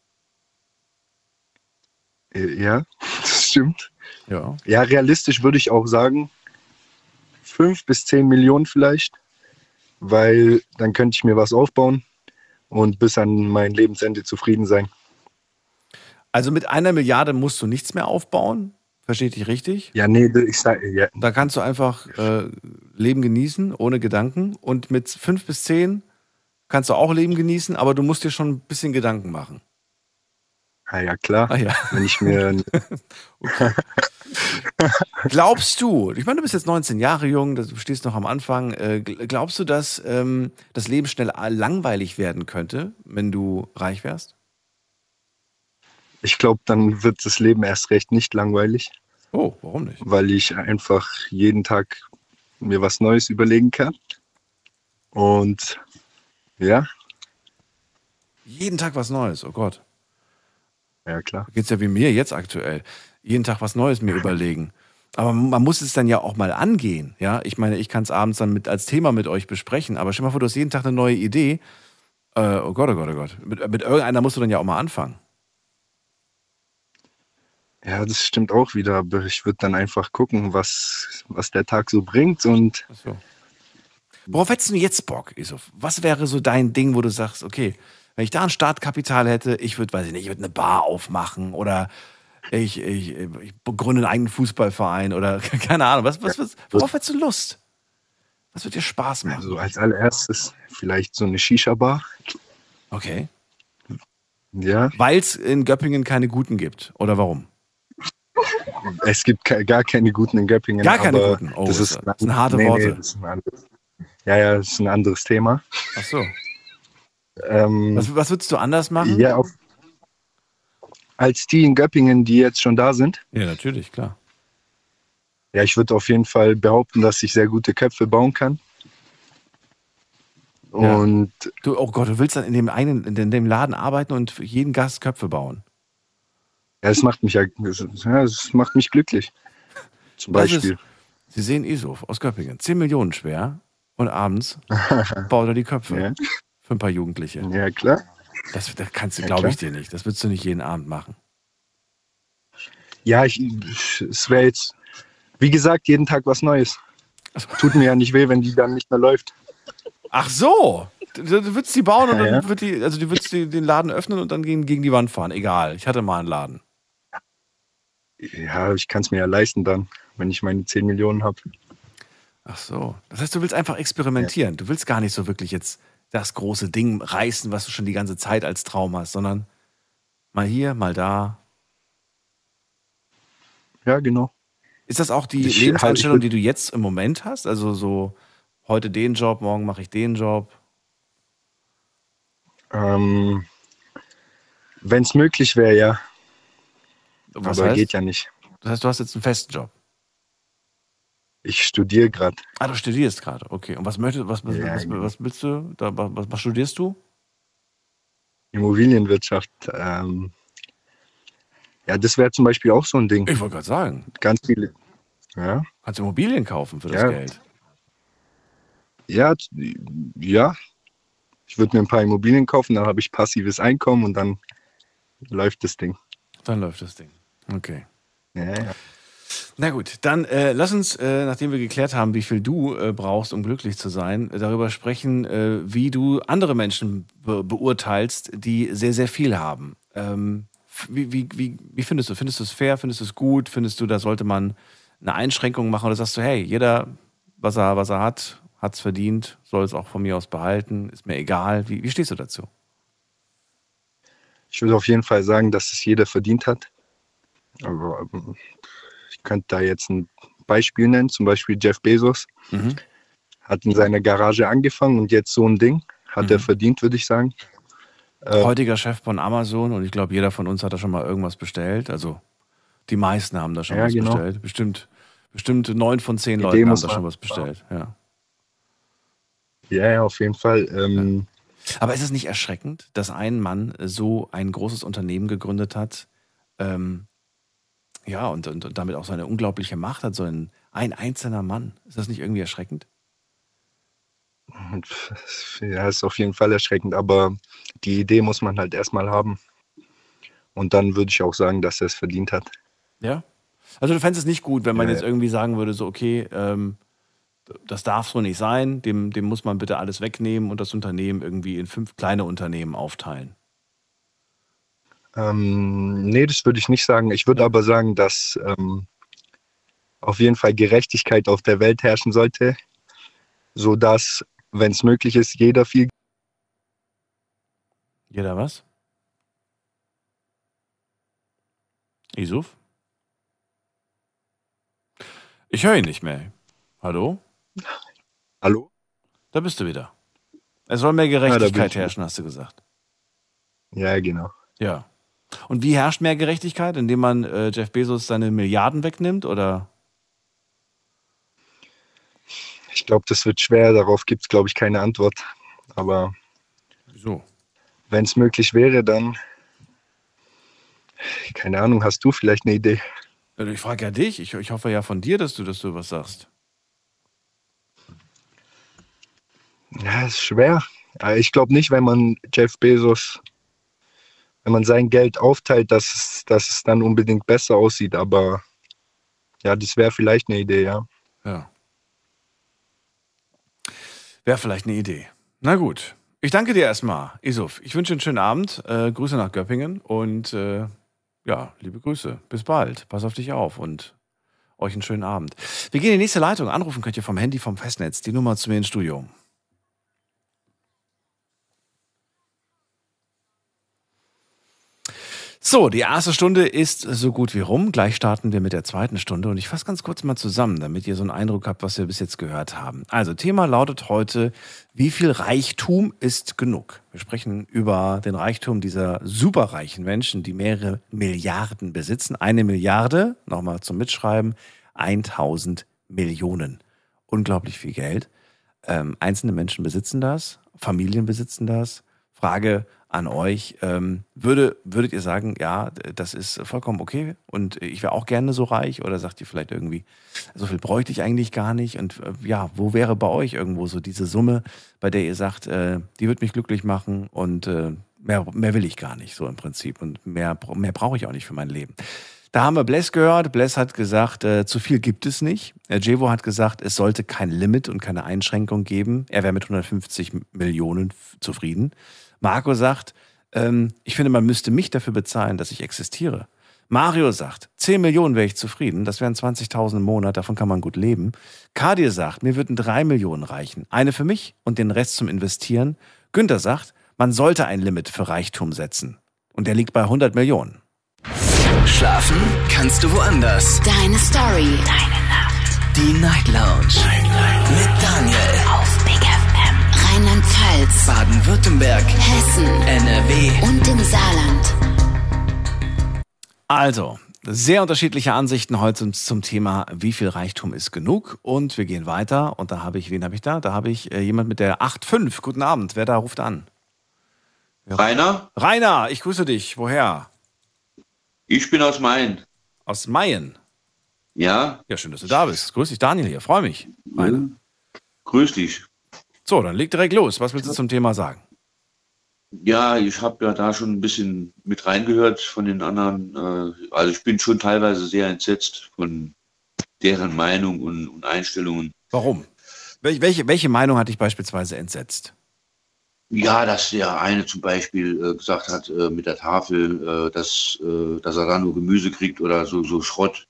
Äh, Ja, das stimmt. Ja. Ja, realistisch würde ich auch sagen, fünf bis zehn Millionen vielleicht, weil dann könnte ich mir was aufbauen und bis an mein Lebensende zufrieden sein. Also mit einer Milliarde musst du nichts mehr aufbauen. Versteht dich richtig? Ja, nee, ich sage, ja, Da kannst du einfach äh, Leben genießen, ohne Gedanken. Und mit fünf bis zehn kannst du auch Leben genießen, aber du musst dir schon ein bisschen Gedanken machen. Ah, ja klar. Ah, ja. Wenn ich mir, Glaubst du, ich meine, du bist jetzt 19 Jahre jung, du stehst noch am Anfang, äh, gl- glaubst du, dass ähm, das Leben schnell langweilig werden könnte, wenn du reich wärst? ich glaube, dann wird das Leben erst recht nicht langweilig, Oh, warum nicht? weil ich einfach jeden Tag mir was Neues überlegen kann. Und ja, Jeden Tag was Neues, oh Gott. Ja klar. Geht's ja wie mir jetzt aktuell. Jeden Tag was Neues mir überlegen. Aber man muss es dann ja auch mal angehen. Ja, ich meine, ich kann es abends dann mit als Thema mit euch besprechen. Aber stell mal vor, du hast jeden Tag eine neue Idee. Äh, oh Gott, oh Gott, oh Gott. Mit, mit irgendeiner musst du dann ja auch mal anfangen. Ja, das stimmt auch wieder, aber ich würde dann einfach gucken, was, was der Tag so bringt und Ach so. Worauf hättest du jetzt Bock, Isuf? Was wäre so dein Ding, wo du sagst, okay, wenn ich da ein Startkapital hätte, ich würde, weiß ich nicht, ich würde eine Bar aufmachen oder ich, ich, ich begründe einen eigenen Fußballverein oder keine Ahnung. Was, was, was, worauf hättest du Lust? Was wird dir Spaß machen? also als allererstes vielleicht so eine Shisha-Bar. Okay. Ja, Weil es in Göppingen keine guten gibt. Oder warum? es gibt ke- gar keine guten in Göppingen. Gar keine guten? Oh, das, ist, das sind harte nee, nee, Worte. anderes, ja, ja, das ist ein anderes Thema. Ach so. Ähm, Was, was würdest du anders machen? ja, auf, als die in Göppingen, die jetzt schon da sind. Ja, natürlich, klar. Ja, ich würde auf jeden Fall behaupten, dass ich sehr gute Köpfe bauen kann. Ja. Und Du, oh Gott, du willst dann in dem einen, in dem Laden arbeiten und für jeden Gast Köpfe bauen. ja, es macht mich ja, es- macht mich glücklich. Zum Das Beispiel. Ist, Sie sehen Isuf aus Göppingen, 10 Millionen schwer und abends baut er die Köpfe. Ja. Für ein paar Jugendliche. Ja, klar. Das, das kannst du, Ja, glaube ich dir nicht. Das würdest du nicht jeden Abend machen. Ja, ich, es wäre jetzt, wie gesagt, jeden Tag was Neues. Tut mir ja nicht weh, wenn die dann nicht mehr läuft. Ach so. Du, würdest die bauen und Ja, dann ja. wird die, also du würdest die, den Laden öffnen und dann gegen, gegen die Wand fahren. Egal. Ich hatte mal einen Laden. Ja, ich kann es mir ja leisten dann, wenn ich meine 10 Millionen habe. Ach so. Das heißt, du willst einfach experimentieren. Du willst gar nicht so wirklich jetzt das große Ding reißen, was du schon die ganze Zeit als Traum hast, sondern mal hier, mal da. Ja, genau. Ist das auch die Ich- Lebenseinstellung, ich die du jetzt im Moment hast? Also so heute den Job, morgen mache ich den Job. Ähm, wenn es möglich wäre, ja. Was Aber heißt? geht ja nicht. Das heißt, du hast jetzt einen festen Job. Ich studiere gerade. Ah, du studierst gerade. Okay. Und was möchtest was, was, Ja, was, was willst du? Da, was, was studierst du? Immobilienwirtschaft. Ähm, ja, das wäre zum Beispiel auch so ein Ding. Ich wollte gerade sagen. Ganz viele. Ja, Kannst Immobilien kaufen für das Ja. Geld. ja, ja. Ich würde mir ein paar Immobilien kaufen, dann habe ich passives Einkommen und dann läuft das Ding. Dann läuft das Ding. Okay. Ja, ja. Na gut, dann äh, lass uns, äh, nachdem wir geklärt haben, wie viel du äh, brauchst, um glücklich zu sein, äh, darüber sprechen, äh, wie du andere Menschen be beurteilst, die sehr, sehr viel haben. Ähm, wie, wie, wie, wie findest du? Findest du es fair? Findest du es gut? Findest du, da sollte man eine Einschränkung machen? Oder sagst du, hey, jeder, was er, was er hat, hat es verdient, soll es auch von mir aus behalten, ist mir egal. Wie, wie stehst du dazu? Ich würde auf jeden Fall sagen, dass es jeder verdient hat. Aber ähm, ich könnte da jetzt ein Beispiel nennen, zum Beispiel Jeff Bezos. Mhm. Hat in seiner Garage angefangen und jetzt so ein Ding. Hat er verdient, würde ich sagen. Äh, Heutiger Chef von Amazon und ich glaube, jeder von uns hat da schon mal irgendwas bestellt. Also die meisten haben da schon Ja, was genau. bestellt. Bestimmt, bestimmt neun von zehn Leuten haben da schon was bestellt. Ja. Ja, ja, auf jeden Fall. Ähm, Aber ist es nicht erschreckend, dass ein Mann so ein großes Unternehmen gegründet hat, ähm, ja, und, und, und damit auch so eine unglaubliche Macht hat, so ein, ein einzelner Mann? Ist das nicht irgendwie erschreckend? Ja, ist auf jeden Fall erschreckend, aber die Idee muss man halt erstmal haben. Und dann würde ich auch sagen, dass er es verdient hat. Ja. Also du fändest es nicht gut, wenn man Ja, jetzt irgendwie sagen würde, so, okay, ähm, das darf so nicht sein, dem, dem muss man bitte alles wegnehmen und das Unternehmen irgendwie in fünf kleine Unternehmen aufteilen. Ähm, nee, das würde ich nicht sagen. Ich würde aber sagen, dass ähm, auf jeden Fall Gerechtigkeit auf der Welt herrschen sollte, sodass, wenn es möglich ist, jeder viel. Jeder was? Isuf? Ich höre ihn nicht mehr. Hallo? Hallo? Da bist du wieder. Es soll mehr Gerechtigkeit ich. herrschen, hast du gesagt. Ja, genau. Ja. Und wie herrscht mehr Gerechtigkeit? Indem man äh, Jeff Bezos seine Milliarden wegnimmt oder? Ich glaube, das wird schwer. Darauf gibt es, glaube ich, keine Antwort. Aber Wieso? wenn es möglich wäre, dann. Keine Ahnung, hast du vielleicht eine Idee? Also Ich frage ja dich. Ich, ich hoffe ja von dir, dass du, dass du was sagst. Ja, ist schwer. Ich glaube nicht, wenn man Jeff Bezos, wenn man sein Geld aufteilt, dass es, dass es dann unbedingt besser aussieht. Aber ja, das wäre vielleicht eine Idee, ja. Ja. Wäre vielleicht eine Idee. Na gut. Ich danke dir erstmal, Isuf. Ich wünsche einen schönen Abend. Äh, Grüße nach Göppingen und äh, ja, liebe Grüße. Bis bald. Pass auf dich auf und euch einen schönen Abend. Wir gehen in die nächste Leitung. Anrufen könnt ihr vom Handy vom Festnetz. Die Nummer zu mir ins Studio. So, die erste Stunde ist so gut wie rum. Gleich starten wir mit der zweiten Stunde und ich fasse ganz kurz mal zusammen, damit ihr so einen Eindruck habt, was wir bis jetzt gehört haben. Also, Thema lautet heute, wie viel Reichtum ist genug? Wir sprechen über den Reichtum dieser superreichen Menschen, die mehrere Milliarden besitzen. Eine Milliarde, nochmal zum Mitschreiben, 1000 Millionen. Unglaublich viel Geld. Ähm, einzelne Menschen besitzen das, Familien besitzen das, Frage an euch. Ähm, würde, würdet ihr sagen, ja, das ist vollkommen okay und ich wäre auch gerne so reich? Oder sagt ihr vielleicht irgendwie, so viel bräuchte ich eigentlich gar nicht? Und äh, ja, wo wäre bei euch irgendwo so diese Summe, bei der ihr sagt, äh, die wird mich glücklich machen und äh, mehr, mehr will ich gar nicht, so im Prinzip. Und mehr, mehr brauche ich auch nicht für mein Leben. Da haben wir Bless gehört. Bless hat gesagt, äh, zu viel gibt es nicht. Äh, Jevo hat gesagt, es sollte kein Limit und keine Einschränkung geben. Er wäre mit 150 Millionen zufrieden. Marco sagt, ähm, ich finde, man müsste mich dafür bezahlen, dass ich existiere. Mario sagt, 10 Millionen wäre ich zufrieden, das wären 20.000 im Monat, davon kann man gut leben. Kadir sagt, mir würden 3 Millionen reichen, eine für mich und den Rest zum Investieren. Günther sagt, man sollte ein Limit für Reichtum setzen. Und der liegt bei 100 Millionen. Schlafen kannst du woanders. Deine Story. Deine Nacht. Die Night Lounge. Night, Night. Mit Daniel. Rheinland-Pfalz. Baden-Württemberg. Hessen. NRW. Und im Saarland. Also, sehr unterschiedliche Ansichten heute zum Thema, wie viel Reichtum ist genug. Und wir gehen weiter. Und da habe ich, wen habe ich da? Da habe ich äh, jemand mit der 8.5. Guten Abend. Wer da ruft an? Rainer? Rainer, ich grüße dich. Woher? Ich bin aus Mayen. Aus Mayen? Ja. Ja, schön, dass du da bist. Grüß dich, Daniel hier. Freue mich. Rainer. Mhm. Grüß dich. So, dann leg direkt los. Was willst du zum Thema sagen? Ja, ich habe ja da schon ein bisschen mit reingehört von den anderen. äh, Also ich bin schon teilweise sehr entsetzt von deren Meinung und, und Einstellungen. Warum? Wel- Welche, welche Meinung hat dich beispielsweise entsetzt? Ja, dass der eine zum Beispiel äh, gesagt hat äh, mit der Tafel, äh, dass, äh, dass er da nur Gemüse kriegt oder so, so Schrott.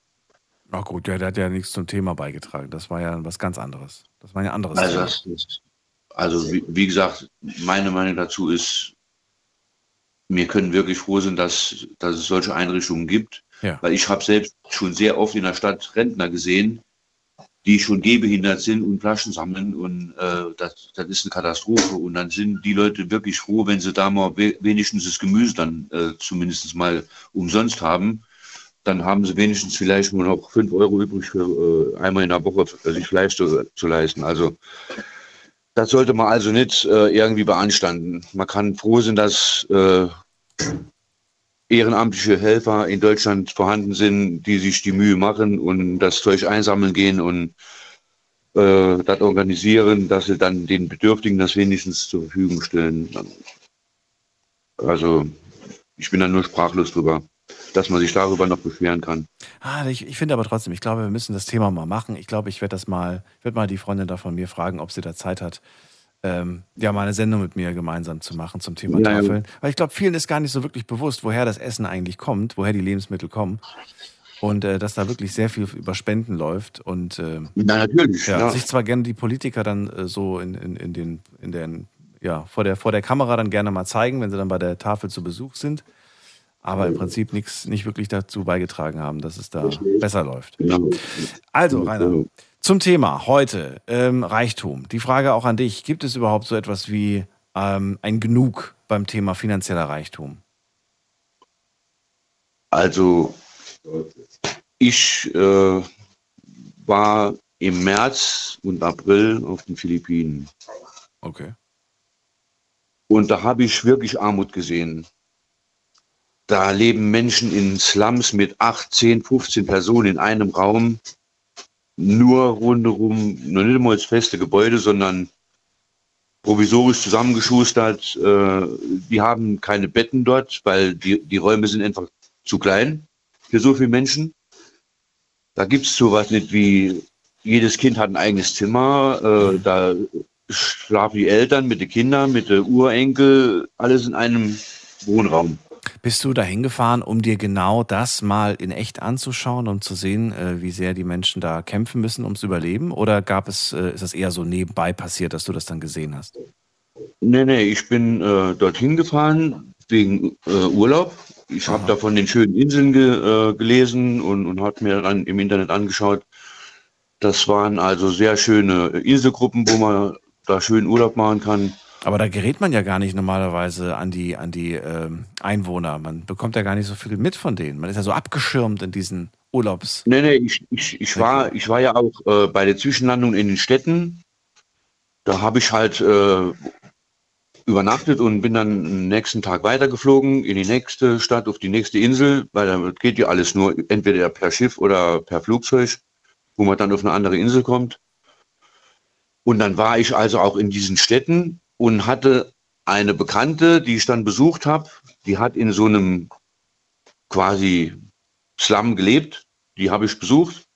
Na gut, der, der hat ja nichts zum Thema beigetragen. Das war ja was ganz anderes. Das war ja ein anderes Also, das, das, also wie, wie gesagt, meine Meinung dazu ist, wir können wirklich froh sein, dass, dass es solche Einrichtungen gibt. Ja. Weil ich habe selbst schon sehr oft in der Stadt Rentner gesehen, die schon gehbehindert sind und Flaschen sammeln und äh, das, das ist eine Katastrophe. Und dann sind die Leute wirklich froh, wenn sie da mal we wenigstens das Gemüse dann äh, zumindest mal umsonst haben. Dann haben sie wenigstens vielleicht nur noch fünf Euro übrig für äh, einmal in der Woche sich Fleisch zu, zu leisten. Also das sollte man also nicht äh, irgendwie beanstanden. Man kann froh sein, dass äh, ehrenamtliche Helfer in Deutschland vorhanden sind, die sich die Mühe machen und das Zeug einsammeln gehen und äh, das organisieren, dass sie dann den Bedürftigen das wenigstens zur Verfügung stellen. Also ich bin da nur sprachlos drüber, dass man sich darüber noch beschweren kann. Ah, ich, ich finde aber trotzdem, ich glaube, wir müssen das Thema mal machen. Ich glaube, ich werde das mal, ich werde mal die Freundin da von mir fragen, ob sie da Zeit hat, ähm, ja, mal eine Sendung mit mir gemeinsam zu machen zum Thema Ja, ja. Tafeln. Weil ich glaube, vielen ist gar nicht so wirklich bewusst, woher das Essen eigentlich kommt, woher die Lebensmittel kommen. Und äh, dass da wirklich sehr viel über Spenden läuft. Und äh, Na, natürlich, ja, ja. sich zwar gerne die Politiker dann äh, so in, in, in den, in den, ja, vor der, vor der Kamera dann gerne mal zeigen, wenn sie dann bei der Tafel zu Besuch sind. Aber im Prinzip nichts nicht wirklich dazu beigetragen haben, dass es da besser läuft. Also, Rainer, zum Thema heute ähm, Reichtum. Die Frage auch an dich: Gibt es überhaupt so etwas wie ähm, ein Genug beim Thema finanzieller Reichtum? Also ich äh, war im März und April auf den Philippinen. Okay. Und da habe ich wirklich Armut gesehen. Da leben Menschen in Slums mit 8, 10, 15 Personen in einem Raum. Nur rundherum, noch nicht mal als feste Gebäude, sondern provisorisch zusammengeschustert. Äh, die haben keine Betten dort, weil die, die Räume sind einfach zu klein für so viele Menschen. Da gibt es sowas nicht wie, jedes Kind hat ein eigenes Zimmer, äh, da schlafen die Eltern mit den Kindern, mit den Urenkel, alles in einem Wohnraum. Bist du da hingefahren, um dir genau das mal in echt anzuschauen, um zu sehen, äh, wie sehr die Menschen da kämpfen müssen ums Überleben? Oder gab es, äh, ist das eher so nebenbei passiert, dass du das dann gesehen hast? Nee, nee, ich bin äh, dorthin gefahren wegen äh, Urlaub. Ich habe da von den schönen Inseln ge, äh, gelesen und, und habe mir dann im Internet angeschaut. Das waren also sehr schöne Inselgruppen, wo man da schön Urlaub machen kann. Aber da gerät man ja gar nicht normalerweise an die, an die ähm, Einwohner. Man bekommt ja gar nicht so viel mit von denen. Man ist ja so abgeschirmt in diesen Urlaubs. Nee, nee, ich, ich, ich, war, ich war ja auch äh, bei der Zwischenlandung in den Städten. Da habe ich halt äh, übernachtet und bin dann am nächsten Tag weitergeflogen in die nächste Stadt, auf die nächste Insel, weil da geht ja alles nur entweder per Schiff oder per Flugzeug, wo man dann auf eine andere Insel kommt. Und dann war ich also auch in diesen Städten und hatte eine Bekannte, die ich dann besucht habe, die hat in so einem quasi Slum gelebt. Die habe ich besucht.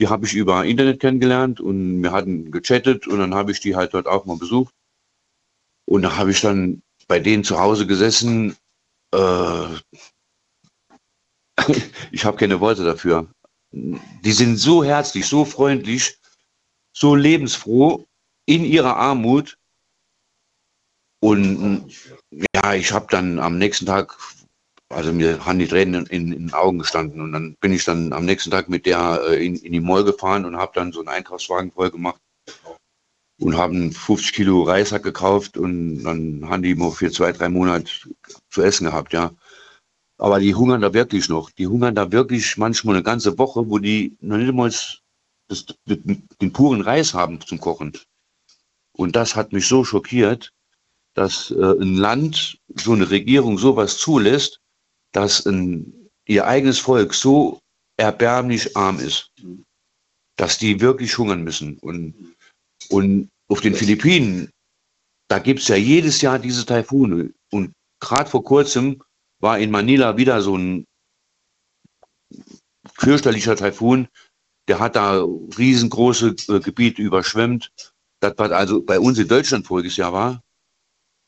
Die habe ich über Internet kennengelernt und wir hatten gechattet und dann habe ich die halt dort auch mal besucht. Und da habe ich dann bei denen zu Hause gesessen. Äh, ich habe keine Worte dafür. Die sind so herzlich, so freundlich, so lebensfroh in ihrer Armut. Und ja, ich habe dann am nächsten Tag, also mir haben die Tränen in, in, den Augen gestanden. Und dann bin ich dann am nächsten Tag mit der äh, in, in die Mall gefahren und habe dann so einen Einkaufswagen voll gemacht und haben 50 Kilo Reissack gekauft und dann haben die mal für zwei, drei Monate zu essen gehabt, ja. Aber die hungern da wirklich noch. Die hungern da wirklich manchmal eine ganze Woche, wo die noch nicht mal den puren Reis haben zum Kochen. Und das hat mich so schockiert, dass äh, ein Land, so eine Regierung sowas zulässt, dass ein, ihr eigenes Volk so erbärmlich arm ist, dass die wirklich hungern müssen. Und und auf den Philippinen, da gibt es ja jedes Jahr diese Taifune. Und gerade vor kurzem war in Manila wieder so ein fürchterlicher Taifun. Der hat da riesengroße äh, Gebiete überschwemmt. Das, was also bei uns in Deutschland voriges Jahr war,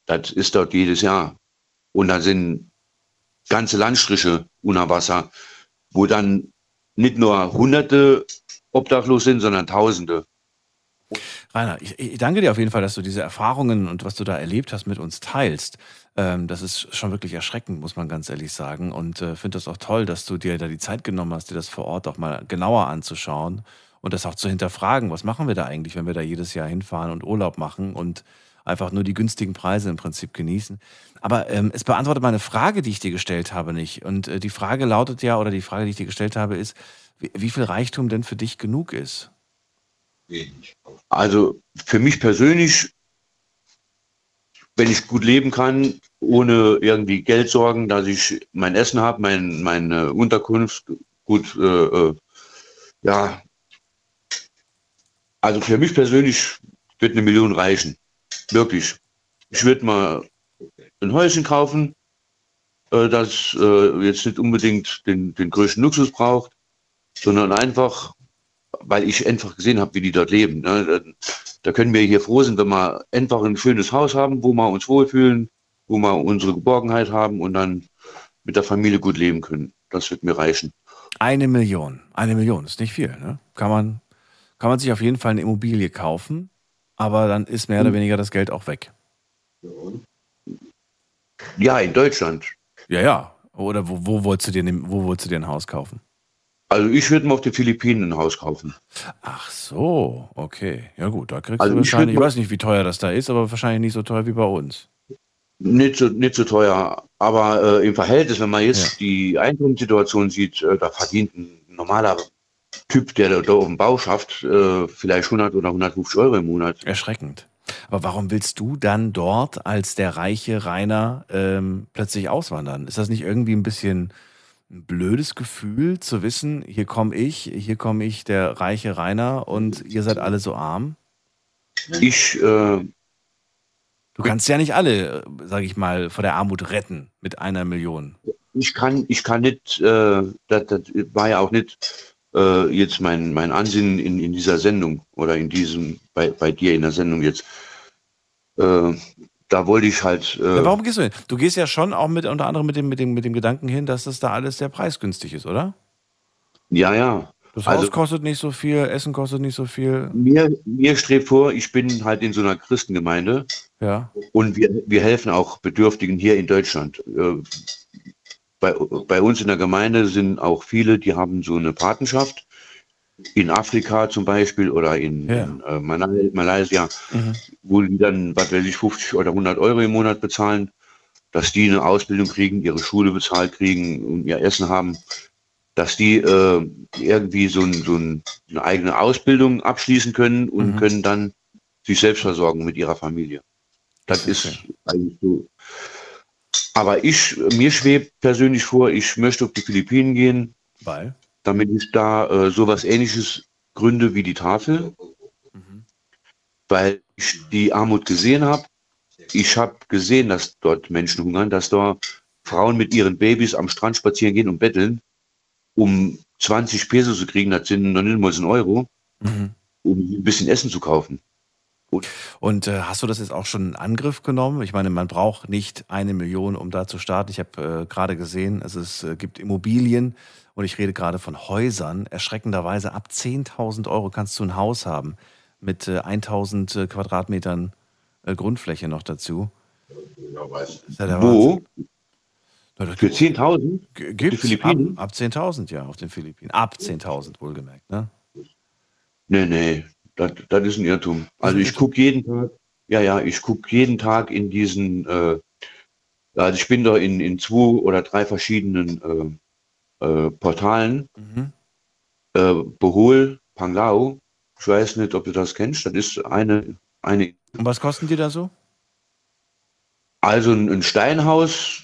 das ist dort jedes Jahr. Und da sind ganze Landstriche unter Wasser, wo dann nicht nur Hunderte obdachlos sind, sondern Tausende. Rainer, ich, ich, danke dir auf jeden Fall, dass du diese Erfahrungen und was du da erlebt hast mit uns teilst. Ähm, das ist schon wirklich erschreckend, muss man ganz ehrlich sagen. Und äh, finde das auch toll, dass du dir da die Zeit genommen hast, dir das vor Ort auch mal genauer anzuschauen und das auch zu hinterfragen. Was machen wir da eigentlich, wenn wir da jedes Jahr hinfahren und Urlaub machen und einfach nur die günstigen Preise im Prinzip genießen? Aber ähm, es beantwortet meine Frage, die ich dir gestellt habe, nicht. Und äh, die Frage lautet ja, oder die Frage, die ich dir gestellt habe, ist, wie, wie viel Reichtum denn für dich genug ist? Also für mich persönlich, wenn ich gut leben kann, ohne irgendwie Geld sorgen, dass ich mein Essen habe, mein, meine Unterkunft, gut, äh, äh, ja, also für mich persönlich wird eine Million reichen. Wirklich. Ich würde mal ein Häuschen kaufen, äh, das äh, jetzt nicht unbedingt den, den größten Luxus braucht, sondern einfach weil ich einfach gesehen habe, wie die dort leben. Ne? Da können wir hier froh sein, wenn wir einfach ein schönes Haus haben, wo wir uns wohlfühlen, wo wir unsere Geborgenheit haben und dann mit der Familie gut leben können. Das wird mir reichen. Eine Million. Eine Million ist nicht viel. Ne? Kann, man, kann man sich auf jeden Fall eine Immobilie kaufen, aber dann ist mehr oder weniger das Geld auch weg. Ja, in Deutschland. Ja, ja. Oder wo, wo, wolltest, du dir, wo wolltest du dir ein Haus kaufen? Also ich würde mir auf den Philippinen ein Haus kaufen. Ach so, okay. Ja gut, da kriegst also du wahrscheinlich, ich, ich weiß nicht, wie teuer das da ist, aber wahrscheinlich nicht so teuer wie bei uns. Nicht so, nicht so teuer, aber äh, im Verhältnis, wenn man jetzt ja. die Einkommenssituation sieht, äh, da verdient ein normaler Typ, der da auf dem Bau schafft, äh, vielleicht 100 oder 150 Euro im Monat. Erschreckend. Aber warum willst du dann dort als der reiche Rainer ähm, plötzlich auswandern? Ist das nicht irgendwie ein bisschen ein blödes Gefühl zu wissen, hier komme ich, hier komme ich, der reiche Rainer und ihr seid alle so arm? Ich. Äh, du kannst ja nicht alle, sage ich mal, vor der Armut retten mit einer Million. Ich kann, ich kann nicht, äh, das, das, war ja auch nicht äh, jetzt mein, mein Ansinnen in, in dieser Sendung oder in diesem, bei, bei dir in der Sendung jetzt. Äh, da wollte ich halt. Äh ja, warum gehst du hin? Du gehst ja schon auch mit unter anderem mit dem, mit dem, mit dem Gedanken hin, dass das da alles sehr preisgünstig ist, oder? Ja, ja. Das Haus also, kostet nicht so viel, Essen kostet nicht so viel. Mir, mir strebt vor, ich bin halt in so einer Christengemeinde. Ja. Und wir, wir helfen auch Bedürftigen hier in Deutschland. Bei, bei uns in der Gemeinde sind auch viele, die haben so eine Patenschaft in Afrika zum Beispiel oder in, ja. in äh, Malaysia, mhm. wo die dann, was weiß ich, 50 oder 100 Euro im Monat bezahlen, dass die eine Ausbildung kriegen, ihre Schule bezahlt kriegen und ihr Essen haben, dass die äh, irgendwie so, ein, so ein, eine eigene Ausbildung abschließen können und mhm. können dann sich selbst versorgen mit ihrer Familie. Das ist eigentlich so. Aber ich, mir schwebt persönlich vor, ich möchte auf die Philippinen gehen, Weil? damit ich da äh, sowas ähnliches gründe wie die Tafel. Weil ich die Armut gesehen habe. Ich habe gesehen, dass dort Menschen hungern, dass da Frauen mit ihren Babys am Strand spazieren gehen und betteln, um 20 Pesos zu kriegen, das sind noch nicht mal ein Euro, Mhm. um ein bisschen Essen zu kaufen. Und äh, hast du das jetzt auch schon in Angriff genommen? Ich meine, man braucht nicht eine Million, um da zu starten. Ich habe äh, gerade gesehen, es ist, äh, gibt Immobilien und ich rede gerade von Häusern. Erschreckenderweise ab 10.000 Euro kannst du ein Haus haben mit äh, 1.000 äh, Quadratmetern äh, Grundfläche noch dazu. Das ist ja Wo? Wahnsinn. Für 10.000? G- Die Gibt's Philippinen? ab, ab 10.000, ja, auf den Philippinen. Ab 10.000 wohlgemerkt, ne? Nee, nee, das, das ist ein Irrtum. Also ich gucke jeden Tag, ja, ja, ich gucke jeden Tag in diesen, äh, also ich bin da in, in zwei oder drei verschiedenen äh, äh, Portalen. Mhm. Äh, Bohol, Panglao, ich weiß nicht, ob du das kennst, das ist eine, eine Und was kosten die da so? also ein, ein Steinhaus,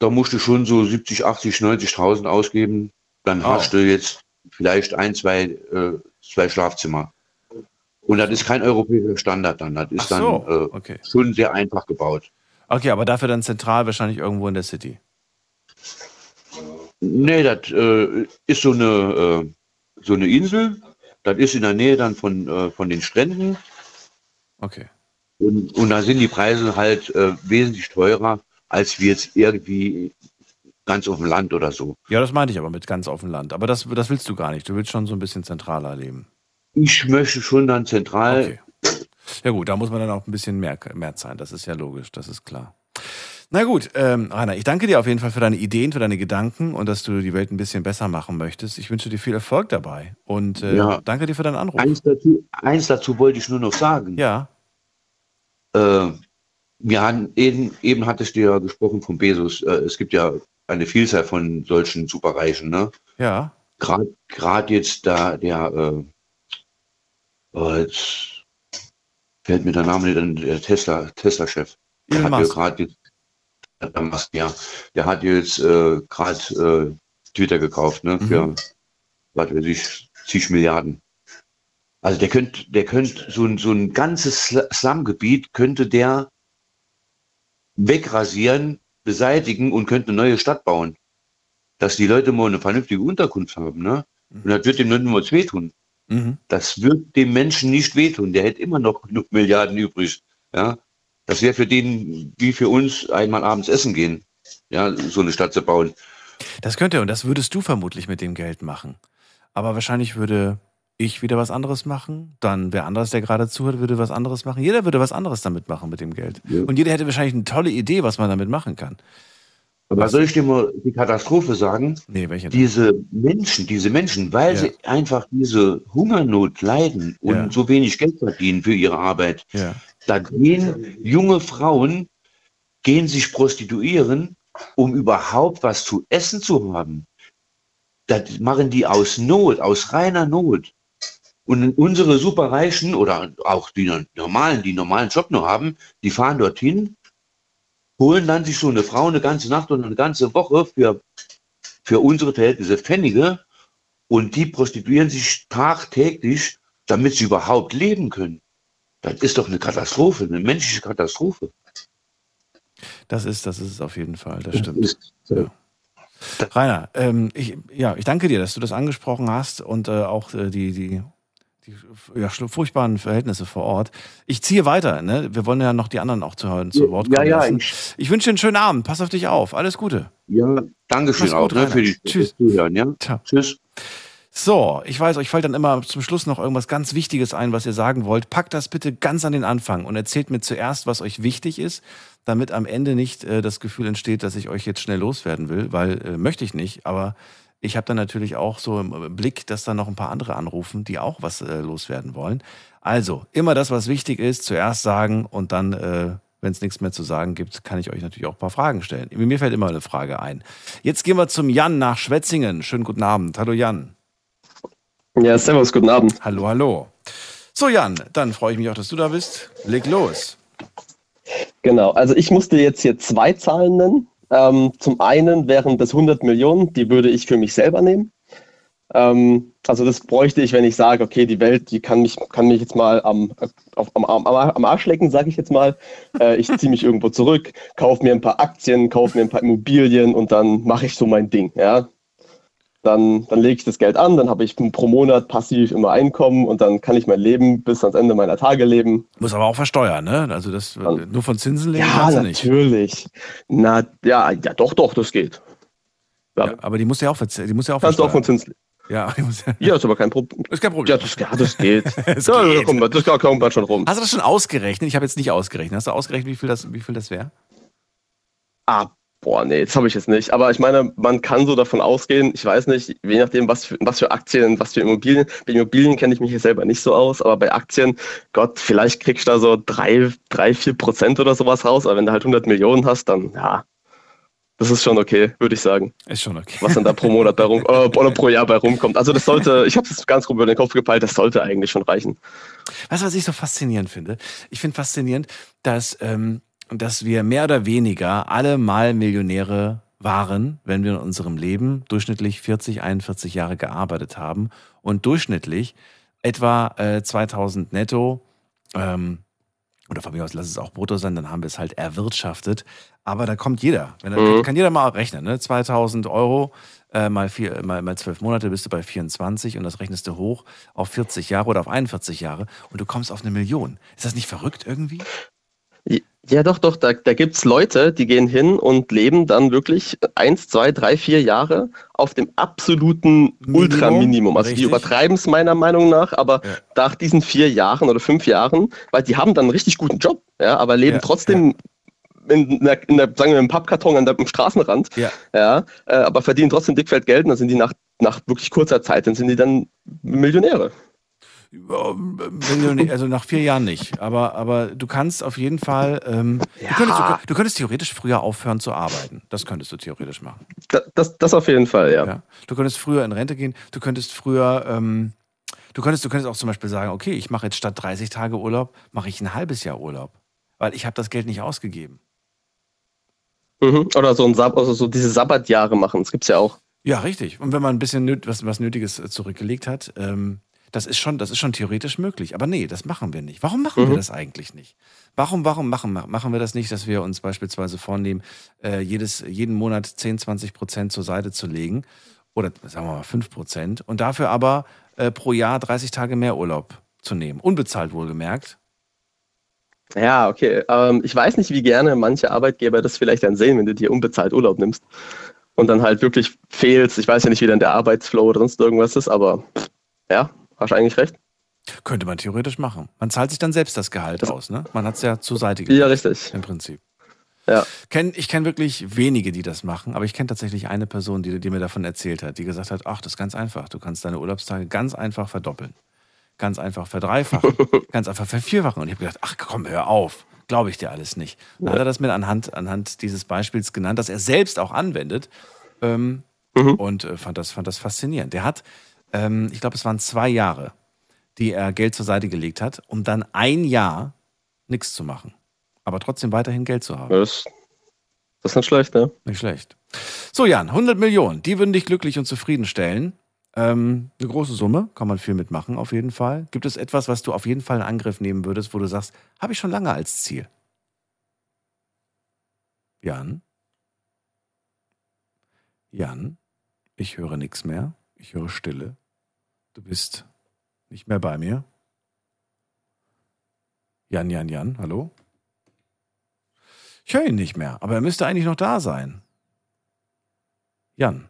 da musst du schon so 70, 80, 90.000 ausgeben. Dann Oh. hast du jetzt vielleicht ein, zwei, äh, zwei Schlafzimmer. Und das ist kein europäischer Standard dann. Das ist so, dann äh, okay. schon sehr einfach gebaut. Okay, aber dafür dann zentral wahrscheinlich irgendwo in der City. Nee, das äh, ist so eine, äh, so eine Insel. Das ist in der Nähe dann von, äh, von den Stränden. Okay. Und, und da sind die Preise halt äh, wesentlich teurer, als wir jetzt irgendwie ganz auf dem Land oder so. Ja, das meinte ich aber mit ganz auf dem Land. Aber das, das willst du gar nicht. Du willst schon so ein bisschen zentraler leben. Ich möchte schon dann zentral. Ja gut, da muss man dann auch ein bisschen mehr, mehr zahlen. Das ist ja logisch, das ist klar. Na gut, ähm, Rainer, ich danke dir auf jeden Fall für deine Ideen, für deine Gedanken und dass du die Welt ein bisschen besser machen möchtest. Ich wünsche dir viel Erfolg dabei und äh, Ja. danke dir für deinen Anruf. Eins dazu, eins dazu wollte ich nur noch sagen. Ja. Äh, wir hatten, eben, eben hattest du ja gesprochen von Bezos. Äh, es gibt ja eine Vielzahl von solchen Superreichen. Ne? Ja. Gerade jetzt da der, äh, oh, jetzt fällt mir der Name nicht an, der Tesla, Tesla-Chef. Der Elon hat ja Musk. gerade jetzt, der Musk, ja, der hat jetzt äh, gerade äh, Twitter gekauft, ne, für, Mhm. was weiß ich, zig Milliarden. Also der könnte, der könnte so ein, so ein ganzes Sl- Slumgebiet könnte der wegrasieren, beseitigen und könnte eine neue Stadt bauen. Dass die Leute mal eine vernünftige Unterkunft haben, ne? Und das wird dem nicht nur wehtun. Mhm. Das wird dem Menschen nicht wehtun. Der hätte immer noch genug Milliarden übrig. Ja, das wäre für den wie für uns einmal abends essen gehen. Ja, so eine Stadt zu bauen. Das könnte und das würdest du vermutlich mit dem Geld machen. Aber wahrscheinlich würde ich wieder was anderes machen, dann wer anderes, der gerade zuhört, würde was anderes machen. Jeder würde was anderes damit machen mit dem Geld. Und jeder hätte wahrscheinlich eine tolle Idee, was man damit machen kann. Aber soll ich dir mal die Katastrophe sagen? Nee, welche denn? Diese Menschen, diese Menschen, weil Ja. sie einfach diese Hungernot leiden und Ja. so wenig Geld verdienen für ihre Arbeit, Ja. da gehen junge Frauen, gehen sich prostituieren, um überhaupt was zu essen zu haben. Das machen die aus Not, aus reiner Not. Und unsere Superreichen oder auch die normalen, die normalen Job noch haben, die fahren dorthin, holen dann sich so eine Frau eine ganze Nacht oder eine ganze Woche für, für unsere Verhältnisse Pfennige und die prostituieren sich tagtäglich, damit sie überhaupt leben können. Das ist doch eine Katastrophe, eine menschliche Katastrophe. Das ist, das ist es auf jeden Fall, das Das stimmt. ist so. Rainer, ähm, ich, ja, ich danke dir, dass du das angesprochen hast und äh, auch äh, die, die, die ja, furchtbaren Verhältnisse vor Ort. Ich ziehe weiter, ne? Wir wollen ja noch die anderen auch zu, hören, zu Wort Ja, kommen ja, lassen. ich- Ich wünsche dir einen schönen Abend. Pass auf dich auf. Alles Gute. Ja, Dankeschön Mach's auch ne, für die Tschüss. Zuhören. Ja? Tschüss. So, ich weiß, euch fällt dann immer zum Schluss noch irgendwas ganz Wichtiges ein, was ihr sagen wollt. Packt das bitte ganz an den Anfang und erzählt mir zuerst, was euch wichtig ist, damit am Ende nicht äh, das Gefühl entsteht, dass ich euch jetzt schnell loswerden will, weil äh, möchte ich nicht. Aber ich habe dann natürlich auch so im Blick, dass da noch ein paar andere anrufen, die auch was äh, loswerden wollen. Also, immer das, was wichtig ist, zuerst sagen und dann, äh, wenn es nichts mehr zu sagen gibt, kann ich euch natürlich auch ein paar Fragen stellen. Mir fällt immer eine Frage ein. Jetzt gehen wir zum Jan nach Schwetzingen. Schönen guten Abend. Hallo Jan. Ja, servus, guten Abend. Hallo, hallo. So, Jan, dann freue ich mich auch, dass du da bist. Leg los. Genau, also ich musste jetzt hier zwei Zahlen nennen. Ähm, zum einen wären das 100 Millionen, die würde ich für mich selber nehmen. Ähm, also das bräuchte ich, wenn ich sage, okay, die Welt, die kann mich, kann mich jetzt mal am, auf, am, am, am Arsch lecken, sage ich jetzt mal. Äh, ich ziehe mich irgendwo zurück, kaufe mir ein paar Aktien, kaufe mir ein paar Immobilien und dann mache ich so mein Ding. Ja? Dann, dann lege ich das Geld an, dann habe ich pro Monat passiv immer Einkommen und dann kann ich mein Leben bis ans Ende meiner Tage leben. Muss aber auch versteuern, ne? Also das nur von Zinsen leben Ja, kannst du nicht. natürlich. Na, ja, ja, doch, doch, das geht. Ja, aber die muss ja auch, die muss ja auch Kannst du auch von versteuern. Zins Ja, ja. Ja, ist aber kein Problem. Ist kein Problem. Ja, das, ja, das geht. Es ja, geht. Kommt das da kommt man schon rum. Hast du das schon ausgerechnet? Ich habe jetzt nicht ausgerechnet. Hast du ausgerechnet, wie viel das, wie viel das wäre? Ah, boah, nee, das habe ich jetzt nicht. Aber ich meine, man kann so davon ausgehen, ich weiß nicht, je nachdem, was für, was für Aktien, was für Immobilien. Bei Immobilien kenne ich mich hier selber nicht so aus, aber bei Aktien, Gott, vielleicht kriegst du da so drei, drei, vier Prozent oder sowas raus. Aber wenn du halt 100 Millionen hast, dann, ja, das ist schon okay, würde ich sagen. Ist schon okay. Was dann da pro Monat bei rum, äh, oder pro Jahr bei rumkommt. Also das sollte, ich habe es ganz grob über den Kopf gepeilt, das sollte eigentlich schon reichen. Weißt du, was ich so faszinierend finde? Ich finde faszinierend, dass, ähm, dass wir mehr oder weniger alle mal Millionäre waren, wenn wir in unserem Leben durchschnittlich 40, 41 Jahre gearbeitet haben und durchschnittlich etwa äh, 2000 netto, ähm, oder von mir aus lass es auch brutto sein, dann haben wir es halt erwirtschaftet. Aber da kommt jeder. Wenn, Mhm. Kann jeder mal rechnen, ne? 2000 Euro äh, mal, vier, mal, mal 12 Monate bist du bei 24 und das rechnest du hoch auf 40 Jahre oder auf 41 Jahre und du kommst auf eine Million. Ist das nicht verrückt irgendwie? Ja, doch, doch, da, da gibt's Leute, die gehen hin und leben dann wirklich eins, zwei, drei, vier Jahre auf dem absoluten Ultraminimum. Also die richtig. übertreiben es meiner Meinung nach, aber nach diesen vier Jahren oder fünf Jahren, weil die haben dann einen richtig guten Job, ja, aber leben Ja, trotzdem in, einer, in der, sagen wir, im Pappkarton an der, am Straßenrand, Ja. ja, äh, aber verdienen trotzdem dickfeld Geld und dann sind die nach, nach wirklich kurzer Zeit, dann sind die dann Millionäre. Also nach vier Jahren nicht. Aber, aber du kannst auf jeden Fall, ähm, du, könntest, du, könnt- du könntest theoretisch früher aufhören zu arbeiten. Das könntest du theoretisch machen. Da, das, das auf jeden Fall, ja. Ja. Du könntest früher in Rente gehen, du könntest früher, ähm, du könntest, du könntest auch zum Beispiel sagen, okay, ich mache jetzt statt 30 Tage Urlaub, mache ich ein halbes Jahr Urlaub. Weil ich habe das Geld nicht ausgegeben. Mhm. Oder so ein Sab also so diese Sabbatjahre machen, das gibt's ja auch. Ja, richtig. Und wenn man ein bisschen was, was Nötiges äh, zurückgelegt hat, ähm, das ist schon, das ist schon theoretisch möglich. Aber nee, das machen wir nicht. Warum machen wir Mhm. das eigentlich nicht? Warum, warum machen, machen wir das nicht, dass wir uns beispielsweise vornehmen, äh, jedes, jeden Monat 10, 20 Prozent zur Seite zu legen? Oder sagen wir mal 5 Prozent und dafür aber äh, pro Jahr 30 Tage mehr Urlaub zu nehmen. Unbezahlt wohlgemerkt. Ja, okay. Ähm, ich weiß nicht, wie gerne manche Arbeitgeber das vielleicht dann sehen, wenn du dir unbezahlt Urlaub nimmst und dann halt wirklich fehlst. Ich weiß ja nicht, wie dann der Arbeitsflow oder sonst irgendwas ist, aber ja, hast eigentlich recht. Könnte man theoretisch machen. Man zahlt sich dann selbst das Gehalt aus, ne? Man hat es ja zur Seite Ja, richtig. Im Prinzip. Ja. Kenn, ich kenne wirklich wenige, die das machen, aber ich kenne tatsächlich eine Person, die, die mir davon erzählt hat, die gesagt hat, ach, das ist ganz einfach. Du kannst deine Urlaubstage ganz einfach verdoppeln. Ganz einfach verdreifachen, ganz einfach vervierfachen. Und ich habe gedacht, ach komm, hör auf. Glaube ich dir alles nicht. Dann hat er das mir anhand, anhand dieses Beispiels genannt, das er selbst auch anwendet. Ähm, Und äh, fand, das, fand das faszinierend. Der hat, ähm, ich glaube, es waren zwei Jahre, die er Geld zur Seite gelegt hat, um dann ein Jahr nichts zu machen. Aber trotzdem weiterhin Geld zu haben. Das, das ist nicht schlecht, ne? Nicht schlecht. So, Jan, 100 Millionen, die würden dich glücklich und zufriedenstellen. Ähm, eine große Summe, kann man viel mitmachen, auf jeden Fall. Gibt es etwas, was du auf jeden Fall in Angriff nehmen würdest, wo du sagst, habe ich schon lange als Ziel? Jan? Jan? Ich höre nichts mehr. Ich höre Stille. Du bist nicht mehr bei mir. Jan, Jan, Jan, hallo? Ich höre ihn nicht mehr, aber er müsste eigentlich noch da sein. Jan.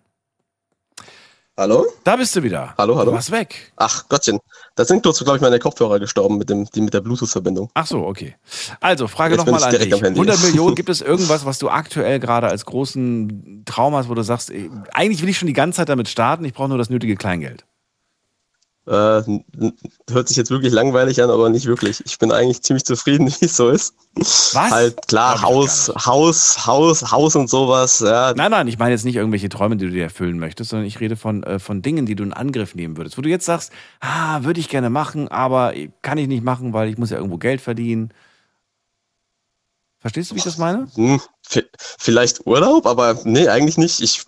Hallo? Da bist du wieder. Hallo, hallo. Du warst weg. Ach Gottchen, da sind kurz, glaube ich, meine Kopfhörer gestorben mit, dem, die, mit der Bluetooth-Verbindung. Ach so, okay. Also, Frage nochmal an dich. am Handy. 100 Millionen, gibt es irgendwas, was du aktuell gerade als großen Traum hast, wo du sagst, eigentlich will ich schon die ganze Zeit damit starten, ich brauche nur das nötige Kleingeld? Äh, hört sich jetzt wirklich langweilig an, aber nicht wirklich. Ich bin eigentlich ziemlich zufrieden, wie es so ist. Was? Halt klar, Haus, Haus, Haus, Haus und sowas. Ja. Nein, nein, ich meine jetzt nicht irgendwelche Träume, die du dir erfüllen möchtest, sondern ich rede von, äh, von Dingen, die du in Angriff nehmen würdest. Wo du jetzt sagst, ah, würde ich gerne machen, aber kann ich nicht machen, weil ich muss ja irgendwo Geld verdienen. Verstehst du, wie ich das meine? Hm, vi- vielleicht Urlaub, aber nee, eigentlich nicht. Ich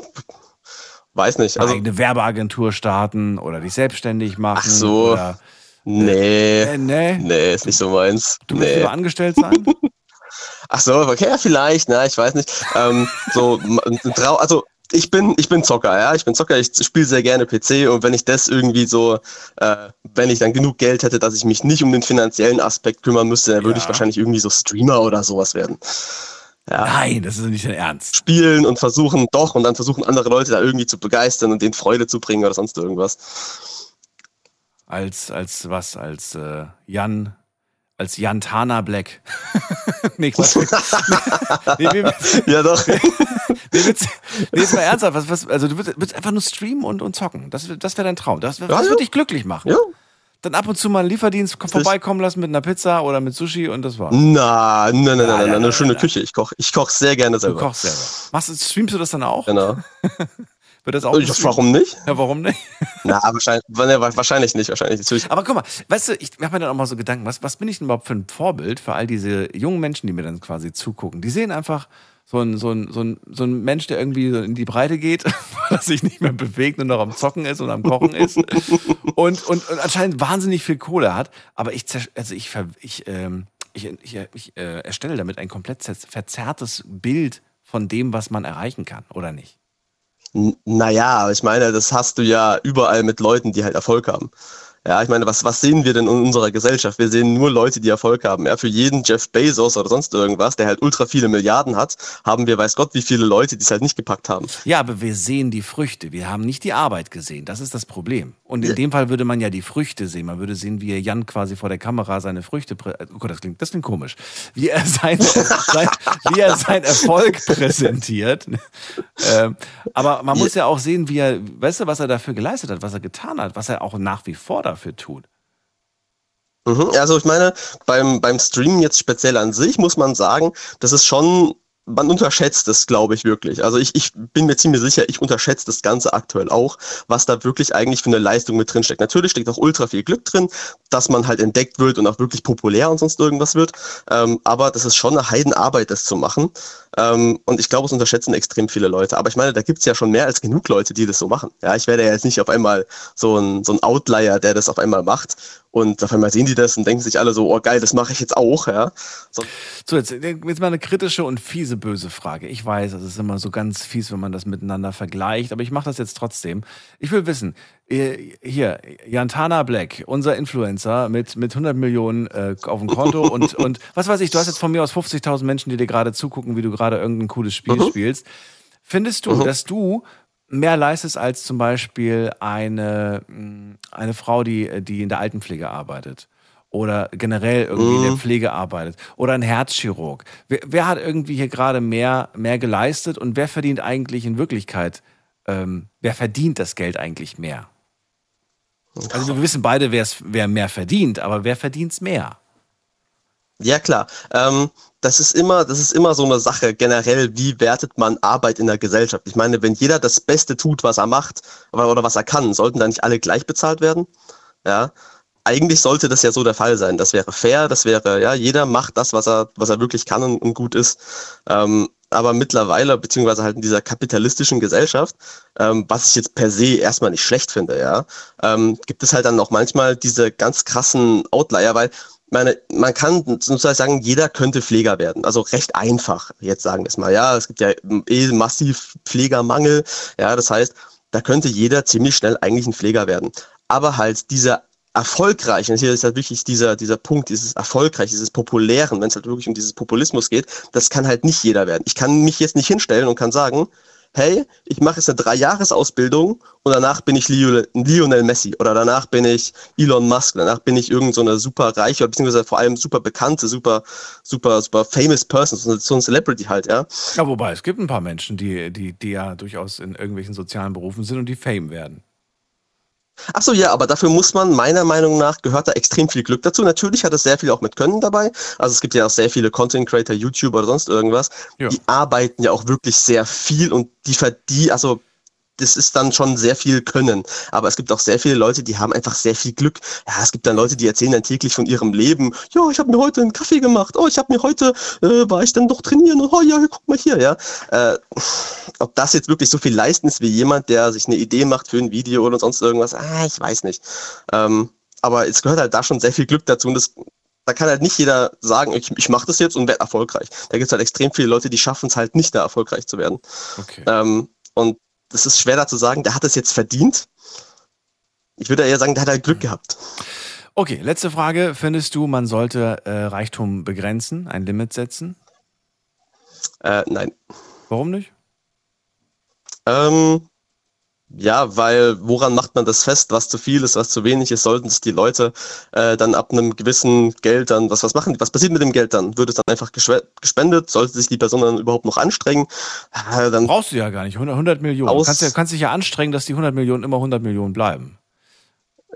weiß nicht. Eine Also, eigene Werbeagentur starten oder dich selbstständig machen. ach so. Oder, Nee. äh, nee. Nee, ist nicht so meins. Du willst nee. lieber angestellt sein? Ach so, okay, ja, vielleicht, na, ich weiß nicht. Ähm, so, also ich bin, ich bin Zocker, ja, ich bin Zocker, ich spiele sehr gerne PC und wenn ich das irgendwie so, äh, wenn ich dann genug Geld hätte, dass ich mich nicht um den finanziellen Aspekt kümmern müsste, dann würde ich wahrscheinlich irgendwie so Streamer oder sowas werden. Ja. Nein, das ist nicht dein Ernst. Spielen und versuchen doch und dann versuchen andere Leute da irgendwie zu begeistern und denen Freude zu bringen oder sonst irgendwas. Als, als was? Als äh, Jan, als Jan Tana Black. nee, Quatsch. nee, nee, ja, doch. nee, Witz, nee, jetzt mal ernsthaft. Was, was, also du willst einfach nur streamen und, und zocken. Das, das wäre dein Traum. Das, das Ja, ja. würde dich glücklich machen. Ja. Dann ab und zu mal einen Lieferdienst vorbeikommen lassen mit einer Pizza oder mit Sushi und das war's. Na, nein, nein, nein, nein, nein, eine schöne Küche. Ich koche ich koch sehr gerne Du selber. kochst selber. Machst, du- streamst du das dann auch? Genau. Wird das auch Ja, gestreamt? warum nicht? Ja, warum nicht? Na, wahrscheinlich, ne, wahrscheinlich nicht, wahrscheinlich nicht. Natürlich. Aber guck mal, weißt du, ich mache mir dann auch mal so Gedanken, was, was bin ich denn überhaupt für ein Vorbild für all diese jungen Menschen, die mir dann quasi zugucken? Die sehen einfach so ein, so ein, so ein, so ein Mensch, der irgendwie so in die Breite geht, er sich nicht mehr bewegt und noch am Zocken ist und am Kochen ist und, und, und anscheinend wahnsinnig viel Kohle hat. Aber ich, also ich, ich, ähm, ich, ich, ich äh, erstelle damit ein komplett zer- verzerrtes Bild von dem, was man erreichen kann, oder nicht? N- Naja, ich meine, das hast du ja überall mit Leuten, die halt Erfolg haben. Ja, ich meine, was, was sehen wir denn in unserer Gesellschaft? Wir sehen nur Leute, die Erfolg haben. Ja, für jeden Jeff Bezos oder sonst irgendwas, der halt ultra viele Milliarden hat, haben wir weiß Gott wie viele Leute, die es halt nicht gepackt haben. Ja, aber wir sehen die Früchte. Wir haben nicht die Arbeit gesehen. Das ist das Problem. Und in dem Fall würde man ja die Früchte sehen. Man würde sehen, wie Jan quasi vor der Kamera seine Früchte. Oh Gott, das klingt, das klingt komisch. Wie er, sein, sein, wie er seinen Erfolg präsentiert. ähm, aber man muss ja auch sehen, wie er, weißt du, was er dafür geleistet hat, was er getan hat, was er auch nach wie vor dafür tut. Mhm, also ich meine, beim, beim Streamen jetzt speziell an sich muss man sagen, das ist schon, man unterschätzt es, glaube ich, wirklich. Also ich, ich bin mir ziemlich sicher, ich unterschätze das Ganze aktuell auch, was da wirklich eigentlich für eine Leistung mit drin steckt. Natürlich steckt auch ultra viel Glück drin, dass man halt entdeckt wird und auch wirklich populär und sonst irgendwas wird. Ähm, aber das ist schon eine Heidenarbeit, das zu machen. Ähm, und ich glaube, es unterschätzen extrem viele Leute. Aber ich meine, da gibt's ja schon mehr als genug Leute, die das so machen. Ja, ich werde ja jetzt nicht auf einmal so ein, so ein Outlier, der das auf einmal macht. Und auf einmal sehen die das und denken sich alle so, oh geil, das mache ich jetzt auch. Ja. So, So, jetzt, jetzt mal eine kritische und fiese, böse Frage. Ich weiß, es ist immer so ganz fies, wenn man das miteinander vergleicht, aber ich mache das jetzt trotzdem. Ich will wissen, äh, hier, Jantana Black, unser Influencer mit, mit 100 Millionen äh, auf dem Konto und, und was weiß ich, du hast jetzt von mir aus 50.000 Menschen, die dir gerade zugucken, wie du gerade irgendein cooles Spiel Mhm. spielst. Findest du, Mhm. dass du mehr leistest als zum Beispiel eine, mh, eine Frau, die, die in der Altenpflege arbeitet? Oder generell irgendwie in der Mhm. Pflege arbeitet? Oder ein Herzchirurg? Wer, wer hat irgendwie hier gerade mehr, mehr geleistet und wer verdient eigentlich in Wirklichkeit, ähm, wer verdient das Geld eigentlich mehr? Also wir wissen beide, wer mehr verdient, aber wer verdient mehr? Ja, klar. Ähm, das ist immer, das ist immer so eine Sache generell, wie wertet man Arbeit in der Gesellschaft? Ich meine, wenn jeder das Beste tut, was er macht oder, was er kann, sollten dann nicht alle gleich bezahlt werden? Ja. Eigentlich sollte das ja so der Fall sein. Das wäre fair, das wäre, ja, jeder macht das, was er, was er wirklich kann und, und gut ist. Ähm, aber mittlerweile, beziehungsweise halt in dieser kapitalistischen Gesellschaft, ähm, was ich jetzt per se erstmal nicht schlecht finde, ja, ähm, gibt es halt dann auch manchmal diese ganz krassen Outlier, weil meine, man kann sozusagen sagen, jeder könnte Pfleger werden. Also recht einfach, jetzt sagen wir es mal. Ja, es gibt ja eh massiv Pflegermangel. Ja, das heißt, da könnte jeder ziemlich schnell eigentlich ein Pfleger werden. Aber halt dieser erfolgreichen, hier ist halt wirklich dieser, dieser Punkt, dieses erfolgreich, dieses populären, wenn es halt wirklich um dieses Populismus geht, das kann halt nicht jeder werden. Ich kann mich jetzt nicht hinstellen und kann sagen, hey, ich mache jetzt eine Drei-Jahres-Ausbildung und danach bin ich Lionel, Messi oder danach bin ich Elon Musk, danach bin ich irgend so super reiche, beziehungsweise vor allem super bekannte, super, super, super famous Person, so ein Celebrity halt, ja. Ja, wobei, es gibt ein paar Menschen, die, die, die ja durchaus in irgendwelchen sozialen Berufen sind und die Fame werden. Ach so, ja, aber dafür muss man, meiner Meinung nach, gehört da extrem viel Glück dazu. Natürlich hat es sehr viel auch mit Können dabei. Also es gibt ja auch sehr viele Content Creator, YouTuber oder sonst irgendwas. Die arbeiten ja auch wirklich sehr viel und die verdienen, also das ist dann schon sehr viel Können. Aber es gibt auch sehr viele Leute, die haben einfach sehr viel Glück. Ja, es gibt dann Leute, die erzählen dann täglich von ihrem Leben. Ja, ich habe mir heute einen Kaffee gemacht. Oh, ich habe mir heute, äh, war ich dann doch trainieren. Oh ja, guck mal hier, ja. Äh, ob das jetzt wirklich so viel leisten ist wie jemand, der sich eine Idee macht für ein Video oder sonst irgendwas, ah, ich weiß nicht. Ähm, aber es gehört halt da schon sehr viel Glück dazu und das da kann halt nicht jeder sagen, ich, ich mache das jetzt und werde erfolgreich. Da gibt es halt extrem viele Leute, die schaffen es halt nicht, da erfolgreich zu werden. Okay. Ähm, und das ist schwer da zu sagen, der hat es jetzt verdient. Ich würde eher sagen, der hat halt Glück gehabt. Okay, letzte Frage. Findest du, man sollte äh, Reichtum begrenzen, ein Limit setzen? Äh, nein. Warum nicht? Ähm, ja, weil woran macht man das fest, was zu viel ist, was zu wenig ist, sollten sich die Leute äh, dann ab einem gewissen Geld dann, was, was machen die? Was passiert mit dem Geld dann? Wird es dann einfach gespendet? Sollte sich die Person dann überhaupt noch anstrengen? Äh, dann Brauchst du ja gar nicht. 100, 100 Millionen. Du kannst, ja, kannst dich ja anstrengen, dass die 100 Millionen immer 100 Millionen bleiben.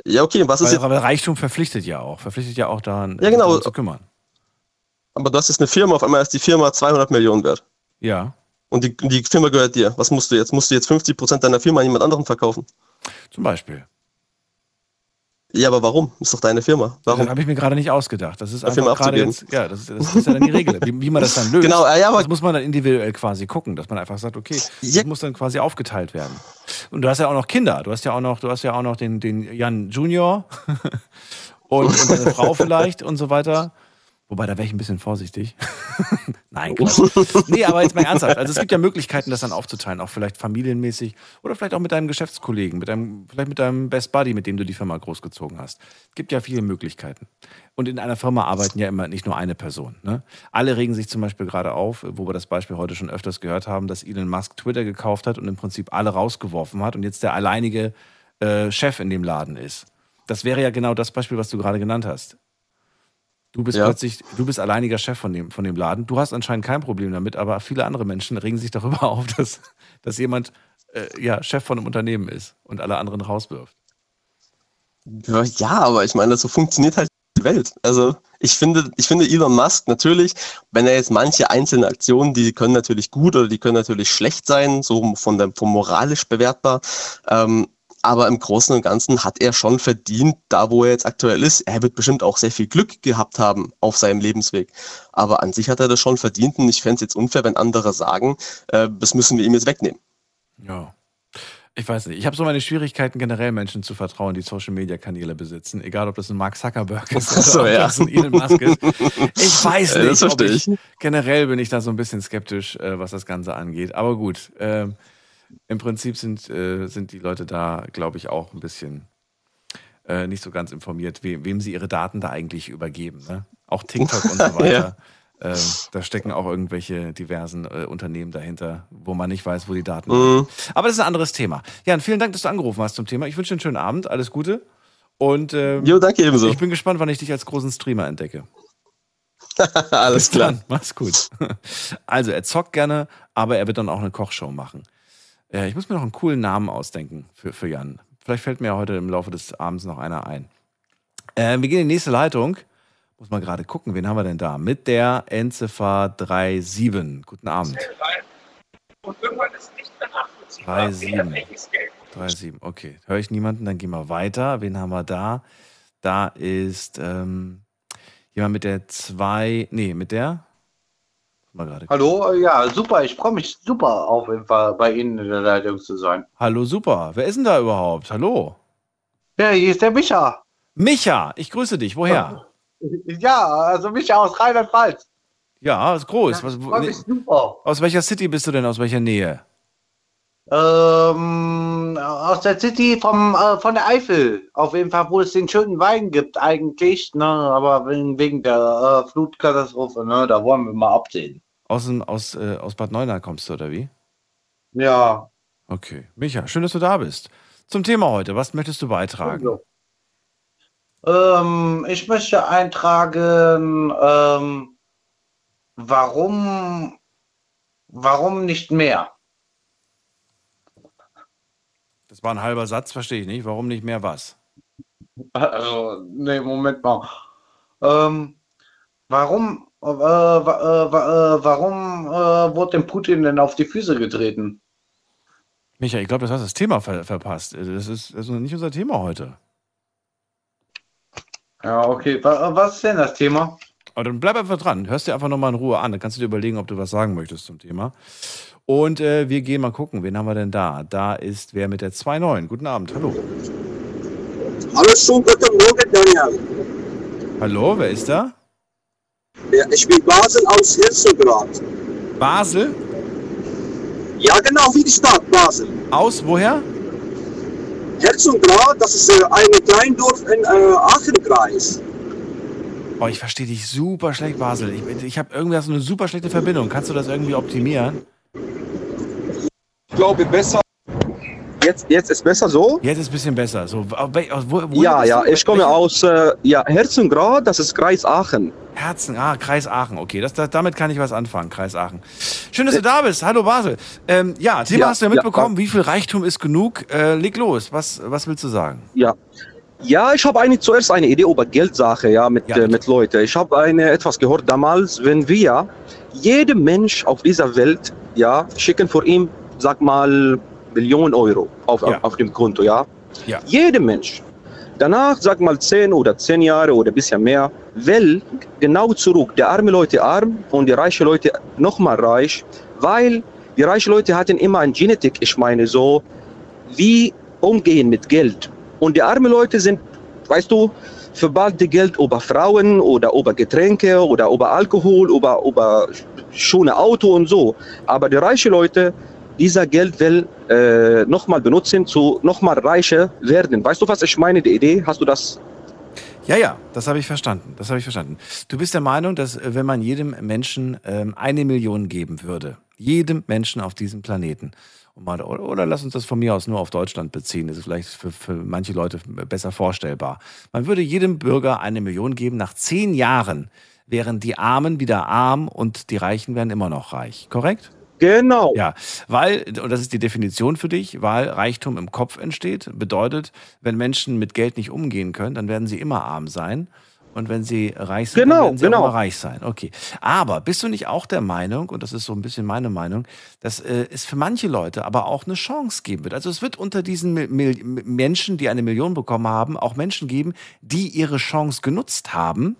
Ja, okay, was ist jetzt, aber Reichtum verpflichtet ja auch. Verpflichtet ja auch daran, Ja, genau. darum zu kümmern. aber du hast jetzt eine Firma, auf einmal ist die Firma 200 Millionen wert. Ja. Und die, die Firma gehört dir. Was musst du jetzt? Musst du jetzt 50 Prozent deiner Firma an jemand anderen verkaufen? Zum Beispiel. Ja, aber warum? Ist doch deine Firma. Warum? Das habe ich mir gerade nicht ausgedacht. Das ist einfach gerade abzugeben. jetzt, ja, das, ist- das ist ja dann die Regel. Wie, wie man das dann löst, Genau, ja, aber- das muss man dann individuell quasi gucken, dass man einfach sagt, okay, das muss dann quasi aufgeteilt werden. Und du hast ja auch noch Kinder. Du hast ja auch noch, du hast ja auch noch den, den Jan Junior und, und deine Frau vielleicht und so weiter. Wobei, da wäre ich ein bisschen vorsichtig. Nein, Quatsch. Nee, aber jetzt mal ernsthaft. Also es gibt ja Möglichkeiten, das dann aufzuteilen, auch vielleicht familienmäßig oder vielleicht auch mit deinem Geschäftskollegen, mit deinem, vielleicht mit deinem Best Buddy, mit dem du die Firma großgezogen hast. Es gibt ja viele Möglichkeiten. Und in einer Firma arbeiten ja immer nicht nur eine Person. Ne? Alle regen sich zum Beispiel gerade auf, wo wir das Beispiel heute schon öfters gehört haben, dass Elon Musk Twitter gekauft hat und im Prinzip alle rausgeworfen hat und jetzt der alleinige äh, Chef in dem Laden ist. Das wäre ja genau das Beispiel, was du gerade genannt hast. Du bist Ja. plötzlich, du bist alleiniger Chef von dem, von dem Laden. Du hast anscheinend kein Problem damit, aber viele andere Menschen regen sich darüber auf, dass, dass jemand äh, ja, Chef von einem Unternehmen ist und alle anderen rauswirft. Ja, aber ich meine, so funktioniert halt die Welt. Also ich finde, ich finde Elon Musk natürlich, wenn er jetzt manche einzelne Aktionen, die können natürlich gut oder die können natürlich schlecht sein, so von der, vom moralisch bewertbar. Ähm, aber im Großen und Ganzen hat er schon verdient, da wo er jetzt aktuell ist. Er wird bestimmt auch sehr viel Glück gehabt haben auf seinem Lebensweg. Aber an sich hat er das schon verdient und ich fände es jetzt unfair, wenn andere sagen, äh, das müssen wir ihm jetzt wegnehmen. Ja. Ich weiß nicht. Ich habe so meine Schwierigkeiten, generell Menschen zu vertrauen, die Social-Media-Kanäle besitzen. Egal, ob das ein Mark Zuckerberg ist Ach so, oder ob ja. das ein Elon Musk ist. Ich weiß Äh, nicht. das ob verstehe ich, ich. generell bin ich da so ein bisschen skeptisch, äh, was das Ganze angeht. Aber gut, ähm, im Prinzip sind, äh, sind die Leute da, glaube ich, auch ein bisschen äh, nicht so ganz informiert, we wem sie ihre Daten da eigentlich übergeben. Ne? Auch TikTok und so weiter. Ähm, da stecken auch irgendwelche diversen äh, Unternehmen dahinter, wo man nicht weiß, wo die Daten Mhm. sind. Aber das ist ein anderes Thema. Jan, vielen Dank, dass du angerufen hast zum Thema. Ich wünsche dir einen schönen Abend, alles Gute. Und ähm, Jo, danke ebenso. ich bin gespannt, wann ich dich als großen Streamer entdecke. Alles klar. Mach's gut. Also, er zockt gerne, aber er wird dann auch eine Kochshow machen. Äh, ich muss mir noch einen coolen Namen ausdenken für, für Jan. Vielleicht fällt mir ja heute im Laufe des Abends noch einer ein. Äh, wir gehen in die nächste Leitung. Muss mal gerade gucken, wen haben wir denn da? Mit der Endziffer 37. Guten Abend. Und irgendwann ist nicht mehr nachvollziehbar, 3-7. wer welches Geld 37, okay. Höre ich niemanden, dann gehen wir weiter. Wen haben wir da? Da ist ähm, jemand mit der 2, nee, mit der? Mal gerade. Hallo, ja, super. Ich freue mich super auf jeden Fall bei Ihnen in der Leitung zu sein. Hallo, super. Wer ist denn da überhaupt? Hallo. Ja, hier ist der Micha. Micha, ich grüße dich. Woher? Ja, also Micha aus Rheinland-Pfalz. Ja, ist groß. Was, wo, Freue nee, mich super. aus welcher City bist du denn? Aus welcher Nähe? Ähm, aus der City vom, äh, von der Eifel. Auf jeden Fall, wo es den schönen Wein gibt eigentlich, ne? Aber wegen, wegen der äh, Flutkatastrophe, ne? Da wollen wir mal absehen. Aus, aus, äh, aus Bad Neuenahr kommst du, oder wie? Ja. Okay. Micha, schön, dass du da bist. Zum Thema heute, was möchtest du beitragen? Ähm, ich möchte eintragen, ähm, warum, warum nicht mehr? Das war ein halber Satz, verstehe ich nicht. Warum nicht mehr was? Also, nee, Moment mal. Ähm, warum, äh, äh, wa- äh, warum äh, wurde dem Putin denn auf die Füße getreten? Michael, ich glaube, das hast das Thema ver verpasst. Das ist, das ist nicht unser Thema heute. Ja, okay. Wa- Was ist denn das Thema? Aber dann bleib einfach dran. Hörst dir einfach nochmal in Ruhe an. Dann kannst du dir überlegen, ob du was sagen möchtest zum Thema. Und äh, wir gehen mal gucken. Wen haben wir denn da? Da ist wer mit der 2.9. Guten Abend. Hallo. Hallo, schönen guten Morgen, Daniel. Hallo, wer ist da? Ja, ich bin Basel aus Hirschengrad. Basel? Ja, genau, wie die Stadt Basel. Aus woher? Herzengrad, das ist äh, ein Kleindorf in äh, Aachenkreis. Oh, ich verstehe dich super schlecht, Basel. Ich, ich habe irgendwie so eine super schlechte Verbindung. Kannst du das irgendwie optimieren? Ich glaube, besser. Jetzt, jetzt ist besser so? Jetzt ist ein bisschen besser. So, wo, wo Ja, ja, du? ich komme aus äh, ja, Herzengrad, das ist Kreis Aachen. Herzen, ah, Kreis Aachen, okay, das, das, damit kann ich was anfangen, Kreis Aachen. Schön, dass du da bist. Hallo Basel. Ähm, ja, Thema Ja, hast du ja ja, mitbekommen. Wie viel Reichtum ist genug? Äh, leg los. Was, was willst du sagen? Ja. Ja, ich habe eine, zuerst eine Idee über Geldsache, ja, mit, äh, mit Leuten. Ich habe eine, etwas gehört damals, wenn wir jedem Mensch auf dieser Welt, ja, schicken für ihn, sag mal, Millionen Euro auf, auf, auf dem Konto, ja. Ja. Jedem Mensch. Danach, sag mal, zehn oder zehn Jahre oder ein bisschen mehr, will genau zurück. Die arme Leute arm und die reiche Leute nochmal reich, weil die reichen Leute hatten immer eine Genetik, ich meine so, wie umgehen mit Geld. Und die armen Leute sind, weißt du, verballte Geld über Frauen oder über Getränke oder über Alkohol, über, über schöne Auto und so. Aber die reichen Leute, dieser Geld will äh, nochmal benutzen, zu nochmal reicher werden. Weißt du, was ich meine, die Idee? Hast du das? Ja, ja, das habe ich verstanden. Das habe ich verstanden. Du bist der Meinung, dass äh, wenn man jedem Menschen ähm, eine Million geben würde, jedem Menschen auf diesem Planeten, und mal, oder, lass uns das von mir aus nur auf Deutschland beziehen, das ist vielleicht für, für manche Leute besser vorstellbar. Man würde jedem Bürger eine Million geben, nach zehn Jahren wären die Armen wieder arm und die Reichen wären immer noch reich. Korrekt? Genau. Ja, weil, und das ist die Definition für dich, weil Reichtum im Kopf entsteht, bedeutet, wenn Menschen mit Geld nicht umgehen können, dann werden sie immer arm sein. Und wenn sie reich sind, Genau, werden sie genau. auch immer reich sein. Okay. Aber bist du nicht auch der Meinung, und das ist so ein bisschen meine Meinung, dass äh, es für manche Leute aber auch eine Chance geben wird? Also es wird unter diesen Mil Mil Menschen, die eine Million bekommen haben, auch Menschen geben, die ihre Chance genutzt haben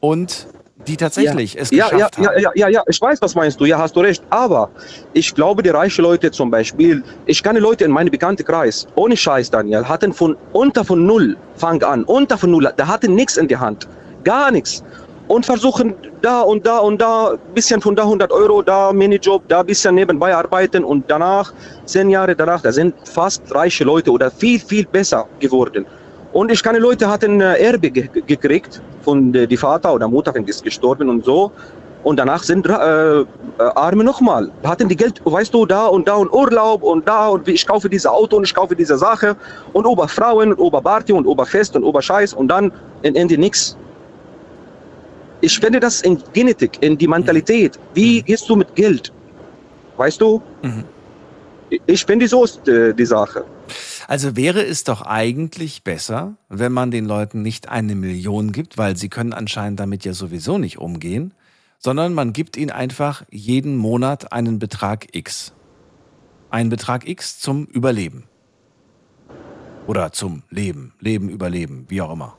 und die tatsächlich ja. es ja, geschafft ja, haben. ja, ja, ja, ja, ich weiß, was meinst du. Ja, hast du recht. Aber ich glaube, die reichen Leute zum Beispiel, ich kenne Leute in meinem bekannten Kreis, ohne Scheiß, Daniel, hatten von unter von null, fang an, unter von null, da hatten nichts in die Hand. Gar nichts. Und versuchen da und da und da, bisschen von da 100 Euro, da Minijob, da bisschen nebenbei arbeiten und danach, zehn Jahre danach, da sind fast reiche Leute oder viel, viel besser geworden. Und ich kenne Leute, hatten äh, Erbe ge gekriegt von der die Vater oder Mutter, wenn die ist gestorben und so. Und danach sind äh, äh, Arme nochmal. Hatten die Geld, weißt du, da und da und Urlaub und da und ich kaufe diese Auto und ich kaufe diese Sache und über Frauen und über Party und über Fest und über Scheiß und dann am Ende nichts. Ich finde das in Genetik, in die Mentalität. Wie gehst du mit Geld? Weißt du? Ich finde so ist äh, die Sache. Also wäre es doch eigentlich besser, wenn man den Leuten nicht eine Million gibt, weil sie können anscheinend damit ja sowieso nicht umgehen, sondern man gibt ihnen einfach jeden Monat einen Betrag X. Einen Betrag X zum Überleben. Oder zum Leben, Leben, Überleben, wie auch immer.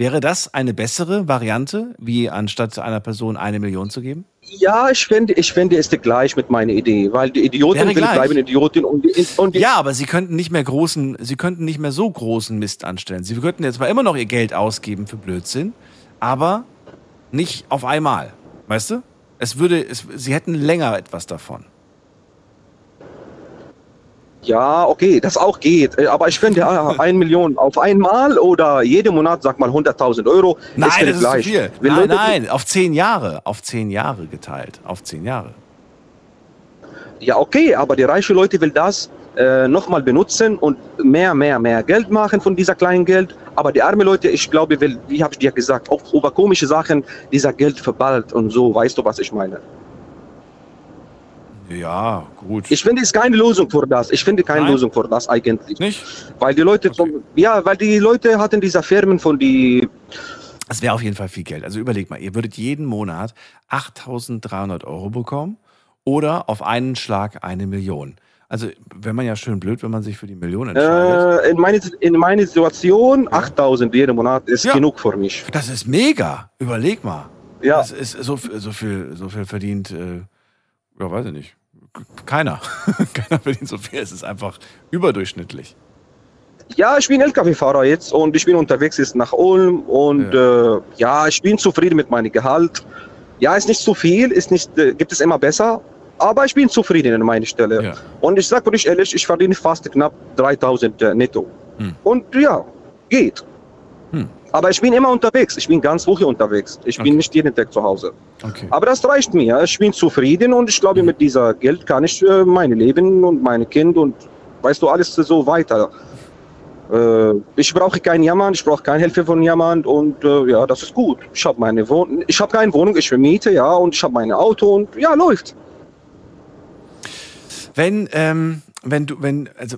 Wäre das eine bessere Variante, wie anstatt einer Person eine Million zu geben? Ja, ich finde, ich finde, es ist gleich mit meiner Idee, weil die Idioten will gleich. bleiben Idioten und die, und die Ja, aber sie könnten nicht mehr großen, sie könnten nicht mehr so großen Mist anstellen. Sie könnten jetzt zwar immer noch ihr Geld ausgeben für Blödsinn, aber nicht auf einmal. Weißt du? Es würde, es, sie hätten länger etwas davon. Ja, okay, das auch geht. Äh, Aber ich finde, ja, ein Million auf einmal oder jeden Monat, sag mal 100.000 Euro, Nein, ist das ist gleich. zu viel. Wenn Nein, Leute- nein, auf zehn Jahre. Auf zehn Jahre geteilt. Auf zehn Jahre. Ja, okay, aber die reichen Leute will das äh, nochmal benutzen und mehr, mehr, mehr Geld machen von dieser kleinen Geld. Aber die armen Leute, ich glaube, will, wie habe ich dir gesagt, auch über komische Sachen dieser Geld verballt und so. Weißt du, was ich meine? Ja, gut. Ich finde, es ist keine Lösung für das. Ich finde keine Nein. Lösung für das eigentlich. Nicht? Weil die Leute, zum, ja, weil die Leute hatten diese Firmen von die, Es wäre auf jeden Fall viel Geld. Also überleg mal, ihr würdet jeden Monat 8.300 Euro bekommen oder auf einen Schlag eine Million. Also wäre man ja schön blöd, wenn man sich für die Million entscheidet. Äh, in, meine, in meine Situation, 8000 jeden Monat ist Ja. genug für mich. Das ist mega. Überleg mal. Ja. Das ist so, viel- so viel, so viel verdient, äh, ja, weiß ich nicht. Keiner. Keiner verdient so viel. Es ist einfach überdurchschnittlich. Ja, ich bin LKW-Fahrer jetzt und ich bin unterwegs jetzt nach Ulm und ja. Äh, ja, ich bin zufrieden mit meinem Gehalt. Ja, ist nicht zu viel, ist nicht, äh, gibt es immer besser, aber ich bin zufrieden an meiner Stelle. Und ich sage euch ehrlich, ich verdiene fast knapp 3000 äh, netto. Und ja, geht. Aber ich bin immer unterwegs, ich bin ganz Woche unterwegs. Ich bin nicht jeden Tag zu Hause. Okay. Aber das reicht mir. Ich bin zufrieden und ich glaube, mit dieser Geld kann ich äh, mein Leben und meine Kind und weißt du, alles so weiter. Äh, ich brauche keinen Jammern, ich brauche keine Hilfe von jemand und äh, ja, das ist gut. Ich habe meine Wohnung, ich habe keine Wohnung, ich vermiete, ja, und ich habe mein Auto und ja, läuft. Wenn, ähm, wenn du, wenn, also,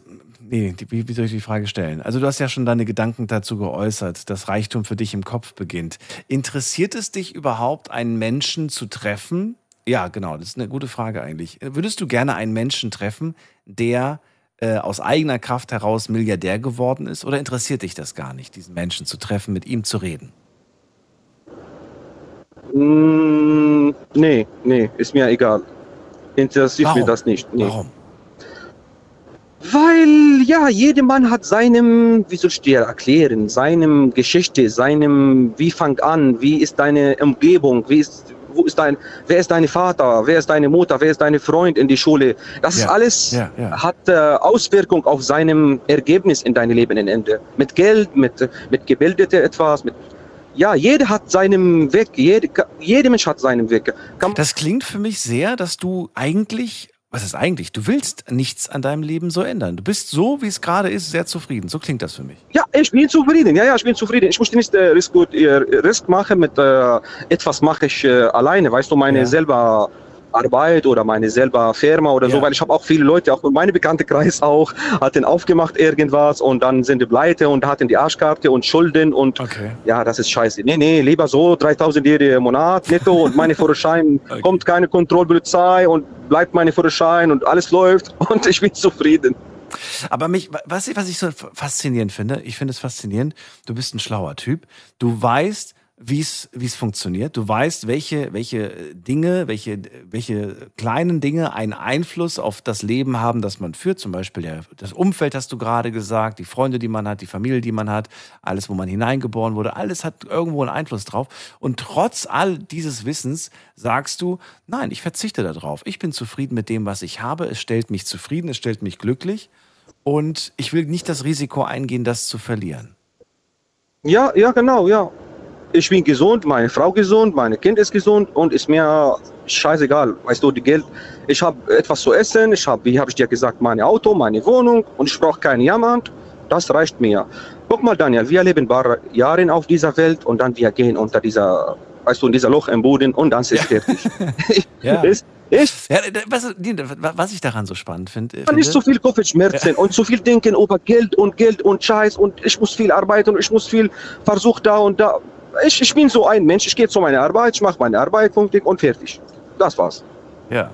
nee, die, wie, soll ich die Frage stellen? Also, du hast ja schon deine Gedanken dazu geäußert, dass Reichtum für dich im Kopf beginnt. Interessiert es dich überhaupt, einen Menschen zu treffen? Ja, genau, das ist eine gute Frage eigentlich. Würdest du gerne einen Menschen treffen, der äh, aus eigener Kraft heraus Milliardär geworden ist? Oder interessiert dich das gar nicht, diesen Menschen zu treffen, mit ihm zu reden? Mm, nee, nee, ist mir egal. Interessiert Warum? mir das nicht. Nee. Warum? Weil, ja, jeder Mann hat seinem, wie soll ich dir erklären, seinem Geschichte, seinem, wie fang an, wie ist deine Umgebung, wie ist, wo ist dein, wer ist dein Vater, wer ist deine Mutter, wer ist dein Freund in die Schule. Das Ja, alles, ja, ja. hat äh, Auswirkung auf seinem Ergebnis in deinem Leben am Ende. Mit Geld, mit, mit gebildete etwas, mit, ja, jeder hat seinen Weg, jede, jeder Mensch hat seinen Weg. Kann, Das klingt für mich sehr, dass du eigentlich, was ist eigentlich? Du willst nichts an deinem Leben so ändern. Du bist so, wie es gerade ist, sehr zufrieden. So klingt das für mich. Ja, ich bin zufrieden. Ja, ja, ich bin zufrieden. Ich möchte nicht äh, Risk, äh, Risk machen mit äh, etwas mache ich äh, alleine. Weißt du, meine selber Arbeit oder meine selber Firma oder so, weil ich habe auch viele Leute, auch meine bekannte Kreis auch, hatten aufgemacht irgendwas und dann sind die pleite und hatten die Arschkarte und Schulden und ja, das ist scheiße. Nee, nee, lieber so 3000 jeden Monat netto und meine Führerschein kommt keine Kontrollpolizei und bleibt meine Führerschein und alles läuft und ich bin zufrieden. Aber mich, was, was ich so faszinierend finde, ich finde es faszinierend, du bist ein schlauer Typ. Du weißt, wie es funktioniert. Du weißt, welche, welche Dinge, welche, welche kleinen Dinge einen Einfluss auf das Leben haben, das man führt. Zum Beispiel der, das Umfeld, hast du gerade gesagt, die Freunde, die man hat, die Familie, die man hat, alles, wo man hineingeboren wurde, alles hat irgendwo einen Einfluss drauf. Und trotz all dieses Wissens sagst du, nein, ich verzichte darauf. Ich bin zufrieden mit dem, was ich habe. Es stellt mich zufrieden, es stellt mich glücklich. Und ich will nicht das Risiko eingehen, das zu verlieren. Ja, ja, genau, ja. Ich bin gesund, meine Frau gesund, meine Kind ist gesund und ist mir scheißegal. Weißt du, die Geld, ich habe etwas zu essen, ich habe, wie habe ich dir gesagt, mein Auto, meine Wohnung und ich brauche keinen jemand. Das reicht mir. Guck mal, Daniel, wir leben ein paar Jahre auf dieser Welt und dann wir gehen unter dieser, weißt du, in dieser Loch im Boden und dann ist es fertig. Ja. Ist, ist Ja, äh, was, was ich daran so spannend finde. Man nicht so viel Kopfschmerzen und so viel denken über Geld und Geld und Scheiß und ich muss viel arbeiten und ich muss viel Versuch da und da. Ich, ich bin so ein Mensch, ich gehe zu meiner Arbeit, ich mache meine Arbeit punktig und fertig. Das war's. Ja.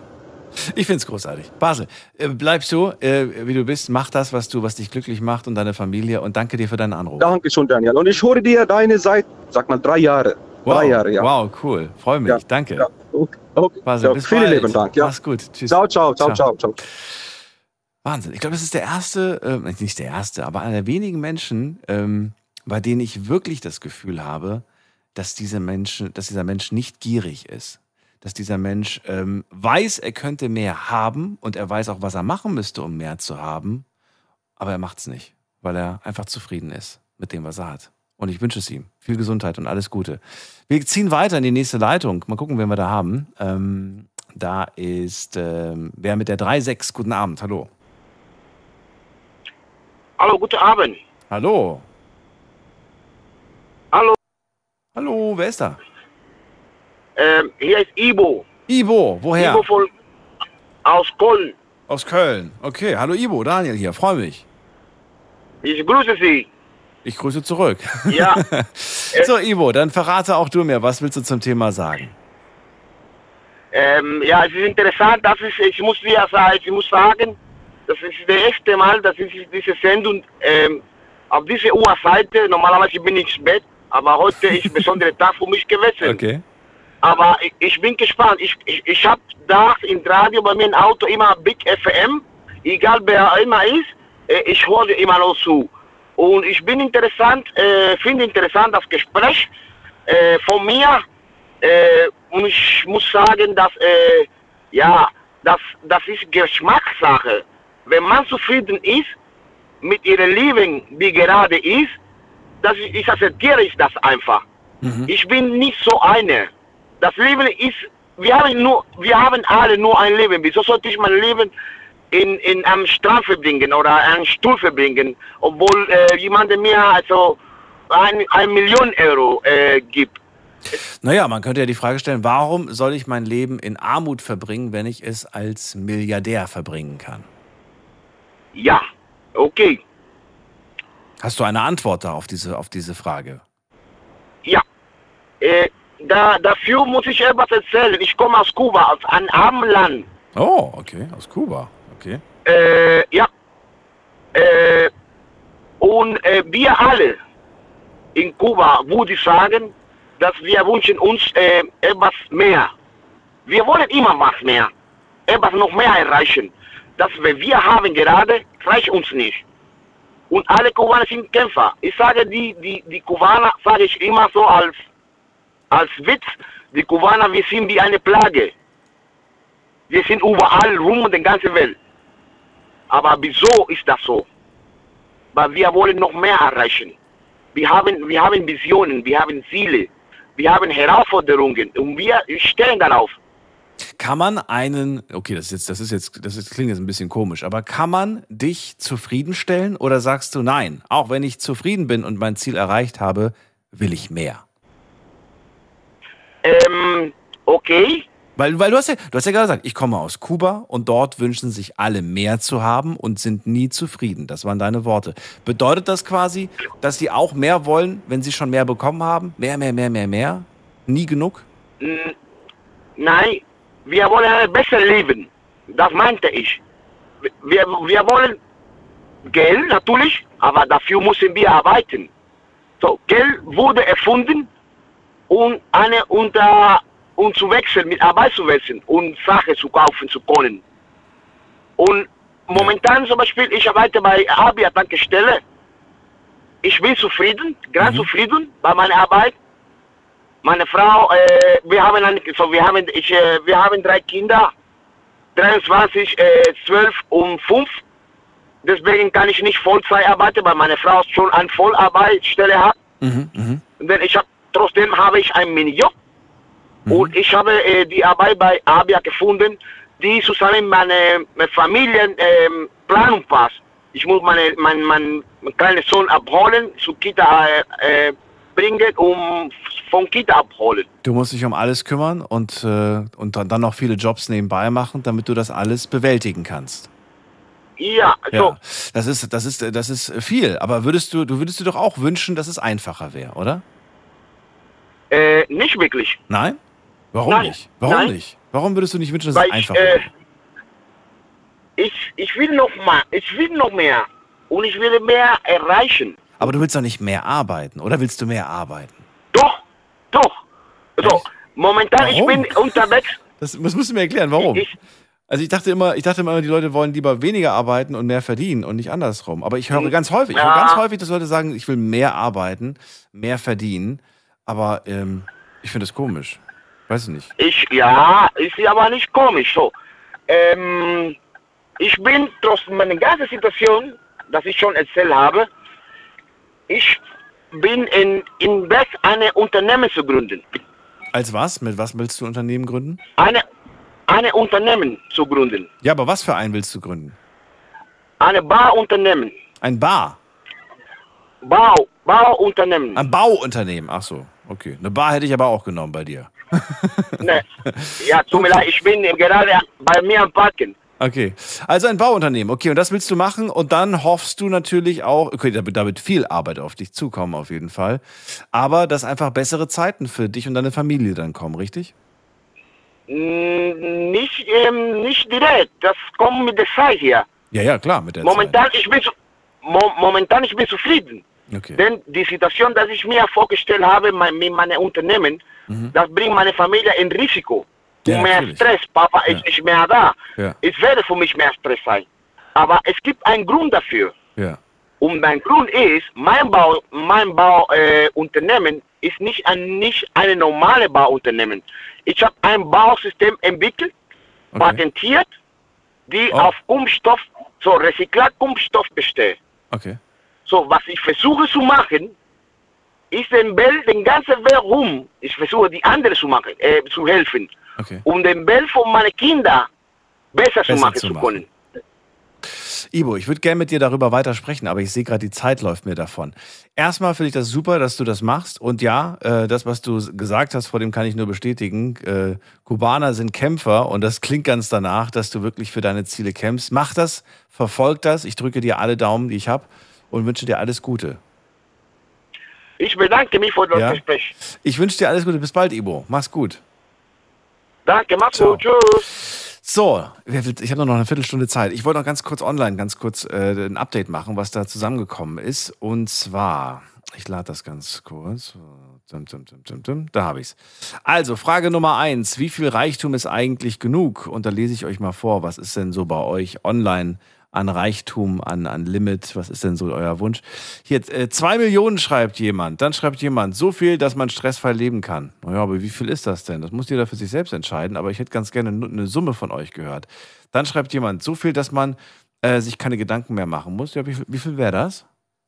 Ich finde es großartig. Basel, äh, bleib so, äh, wie du bist. Mach das, was du, was dich glücklich macht und deine Familie. Und danke dir für deinen Anruf. Danke schon, Daniel. Und ich höre dir deine seit, sag mal, drei Jahre. Wow, Drei Jahre, ja. wow, cool. Freue mich. Ja, Danke. ja. Okay, okay. Basel, Ja, bis vielen lieben Dank. Ja. Mach's gut. Tschüss. Ciao, ciao, ciao, ciao, ciao. Wahnsinn. Ich glaube, das ist der erste, äh, nicht der erste, aber einer der wenigen Menschen, ähm, bei denen ich wirklich das Gefühl habe, dass dieser Mensch, dass dieser Mensch nicht gierig ist. Dass dieser Mensch ähm, weiß, er könnte mehr haben und er weiß auch, was er machen müsste, um mehr zu haben, aber er macht es nicht, weil er einfach zufrieden ist mit dem, was er hat. Und ich wünsche es ihm. Viel Gesundheit und alles Gute. Wir ziehen weiter in die nächste Leitung. Mal gucken, wen wir da haben. Ähm, da ist ähm, wer mit der 3.6. Guten Abend. Hallo. Hallo, guten Abend. Hallo. Hallo, wer ist da? Ähm, hier ist Ibo. Ibo, woher? Ibo von, aus Köln. Aus Köln. Okay, hallo Ibo, Daniel hier, freue mich. Ich grüße Sie. Ich grüße zurück. Ja. so, Ibo, dann verrate auch du mir, was willst du zum Thema sagen? Ähm, ja, es ist interessant, dass ich, ich muss dir sagen, ich muss sagen, das ist das erste Mal, dass ich diese Sendung ähm, auf diese Uhrseite, normalerweise bin ich Bett, aber heute ist ein besonderer Tag für mich gewesen. Okay. Aber ich, ich bin gespannt. Ich, ich, ich habe da im Radio bei mir im Auto immer Big FM, egal wer immer ist, äh, ich höre immer noch zu. Und ich bin interessant, äh, finde interessant das Gespräch äh, von mir. Äh, und ich muss sagen, dass, äh, ja, das, das ist Geschmackssache. Wenn man zufrieden ist mit ihrem Leben, wie gerade ist, das ich akzeptiere ich das einfach. Ich bin nicht so eine. Das Leben ist, wir haben nur, wir haben alle nur ein Leben. Wieso sollte ich mein Leben in, in einem Strand verbringen oder einen Stuhl verbringen, obwohl äh, jemand mir also ein, ein Million Euro äh, gibt? Naja, man könnte ja die Frage stellen, warum soll ich mein Leben in Armut verbringen, wenn ich es als Milliardär verbringen kann? Ja, okay. Hast du eine Antwort da auf diese, auf diese Frage? Ja. Äh, da, dafür muss ich etwas erzählen. Ich komme aus Kuba, aus einem armen Land. Oh, okay, aus Kuba. Okay. Äh, ja. Äh, und äh, wir alle in Kuba würde ich sagen, dass wir wünschen uns äh, etwas mehr. Wir wollen immer was mehr. Etwas noch mehr erreichen. Das, was wir haben gerade, reicht uns nicht. Und alle Kubaner sind Kämpfer. Ich sage, die, die, die Kubaner, sage ich immer so als, als Witz, die Kubaner, wir sind wie eine Plage. Wir sind überall rum in der ganzen Welt. Aber wieso ist das so? Weil wir wollen noch mehr erreichen. Wir haben, wir haben Visionen, wir haben Ziele, wir haben Herausforderungen und wir stellen darauf. Kann man einen, okay, das ist jetzt, das ist jetzt, das ist, klingt jetzt ein bisschen komisch, aber kann man dich zufriedenstellen oder sagst du nein? Auch wenn ich zufrieden bin und mein Ziel erreicht habe, will ich mehr? Ähm, okay. Weil, weil du hast ja, du hast ja gerade gesagt, ich komme aus Kuba und dort wünschen sich alle mehr zu haben und sind nie zufrieden. Das waren deine Worte. Bedeutet das quasi, dass sie auch mehr wollen, wenn sie schon mehr bekommen haben? Mehr, mehr, mehr, mehr, mehr? Nie genug? Nein, wir wollen ein besser leben. Das meinte ich. Wir, wir wollen Geld natürlich, aber dafür müssen wir arbeiten. So, Geld wurde erfunden, um eine unter um zu wechseln, mit Arbeit zu wechseln und Sachen zu kaufen zu können. Und momentan zum Beispiel, ich arbeite bei Abia Tankstelle. Ich bin zufrieden, ganz zufrieden bei meiner Arbeit. Meine Frau, äh, wir haben eine, so wir haben, ich, äh, wir haben drei Kinder, 23, äh, 12 und 5. Deswegen kann ich nicht Vollzeit arbeiten, weil meine Frau schon eine Vollarbeitsstelle hat. Mhm, mhm. Denn ich hab, trotzdem habe ich einen Minijob. Und ich habe äh, die Arbeit bei Abia gefunden, die zusammen meine, meine Familienplanung ähm, Planung passt. Ich muss meine, mein, mein, mein kleinen Sohn abholen, zur Kita äh, äh, bringen, um von Kita abholen. Du musst dich um alles kümmern und, äh, und dann, dann noch viele Jobs nebenbei machen, damit du das alles bewältigen kannst. Ja, so. Ja, das ist, das ist, das ist viel. Aber würdest du, du würdest dir doch auch wünschen, dass es einfacher wäre, oder? Äh, nicht wirklich. Nein? Warum Nein, nicht? Warum nein. nicht? Warum würdest du nicht wünschen, dass Weil es einfacher äh, wäre? ich, ich will noch mal, ich will noch mehr. Und ich will mehr erreichen. Aber du willst doch nicht mehr arbeiten, oder willst du mehr arbeiten? Doch, doch. So, momentan, ich Warum? bin unterwegs. Das, das musst du mir erklären, warum? also ich dachte immer, ich dachte immer, die Leute wollen lieber weniger arbeiten und mehr verdienen und nicht andersrum. Aber ich höre ganz häufig, ich höre ganz häufig, dass Leute sagen, ich will mehr arbeiten, mehr verdienen. Aber ähm, ich finde das komisch. Weiß ich nicht. Ich, ja, ist aber nicht komisch. So, ähm, ich bin trotz meiner ganzen Situation, das ich schon erzählt habe, ich bin in, in Weg, eine Unternehmen zu gründen. Als was? Mit was willst du ein Unternehmen gründen? Eine, eine Unternehmen zu gründen. Ja, aber was für einen willst du gründen? Eine Bauunternehmen. Ein Bar? Bau, Bauunternehmen. Ein Bauunternehmen, ach so. Okay. Eine Bar hätte ich aber auch genommen bei dir. Ne. Ja, tut mir leid, ich bin gerade bei mir am Parken. Okay, also ein Bauunternehmen. Okay, und das willst du machen und dann hoffst du natürlich auch, okay, da wird, viel Arbeit auf dich zukommen auf jeden Fall, aber dass einfach bessere Zeiten für dich und deine Familie dann kommen, richtig? Mm, Nicht, ähm, nicht direkt, das kommt mit der Zeit hier. Ja, ja, klar, mit der Momentan ich bin zu, mo momentan ich bin zufrieden. Okay. Denn die Situation, dass ich mir vorgestellt habe mein, mit meinem Unternehmen, das bringt meine Familie in Risiko. Ja, mehr natürlich. Stress. Papa ist nicht mehr da. Es werde für mich mehr Stress sein. Aber es gibt einen Grund dafür. Und mein Grund ist, mein Bau, mein Bauunternehmen äh, ist nicht ein nicht eine normale Bauunternehmen. Ich habe ein Bausystem entwickelt, patentiert, die Oh. auf Kunststoff, so Rezyklat-Kunststoff besteht. Okay. So, was ich versuche zu machen, ist den Welt, den ganzen Welt rum, ich versuche die andere zu machen, äh, zu helfen, Okay. um den Welt von meinen Kindern besser, zu Besser machen zu zu machen. können. Ibo, ich würde gerne mit dir darüber weitersprechen, aber ich sehe gerade, die Zeit läuft mir davon. Erstmal finde ich das super, dass du das machst. Und ja, äh, das, was du gesagt hast, vor dem kann ich nur bestätigen. Äh, Kubaner sind Kämpfer und das klingt ganz danach, dass du wirklich für deine Ziele kämpfst. Mach das, verfolg das. Ich drücke dir alle Daumen, die ich habe und wünsche dir alles Gute. Ich bedanke mich für das Ja. Gespräch. Ich wünsche dir alles Gute. Bis bald, Ibo. Mach's gut. Danke, mach's gut. Tschüss. So, ich habe noch eine Viertelstunde Zeit. Ich wollte noch ganz kurz online, ganz kurz äh, ein Update machen, was da zusammengekommen ist. Und zwar, ich lade das ganz kurz. Da habe ich's. Also, Frage Nummer eins. Wie viel Reichtum ist eigentlich genug? Und da lese ich euch mal vor, was ist denn so bei euch online an Reichtum, an, an Limit? Was ist denn so euer Wunsch? Hier, äh, zwei Millionen schreibt jemand. Dann schreibt jemand, so viel, dass man stressfrei leben kann. Naja, aber wie viel ist das denn? Das muss jeder für sich selbst entscheiden. Aber ich hätte ganz gerne eine Summe von euch gehört. Dann schreibt jemand, so viel, dass man äh, sich keine Gedanken mehr machen muss. Ja, wie viel, wie viel wäre das?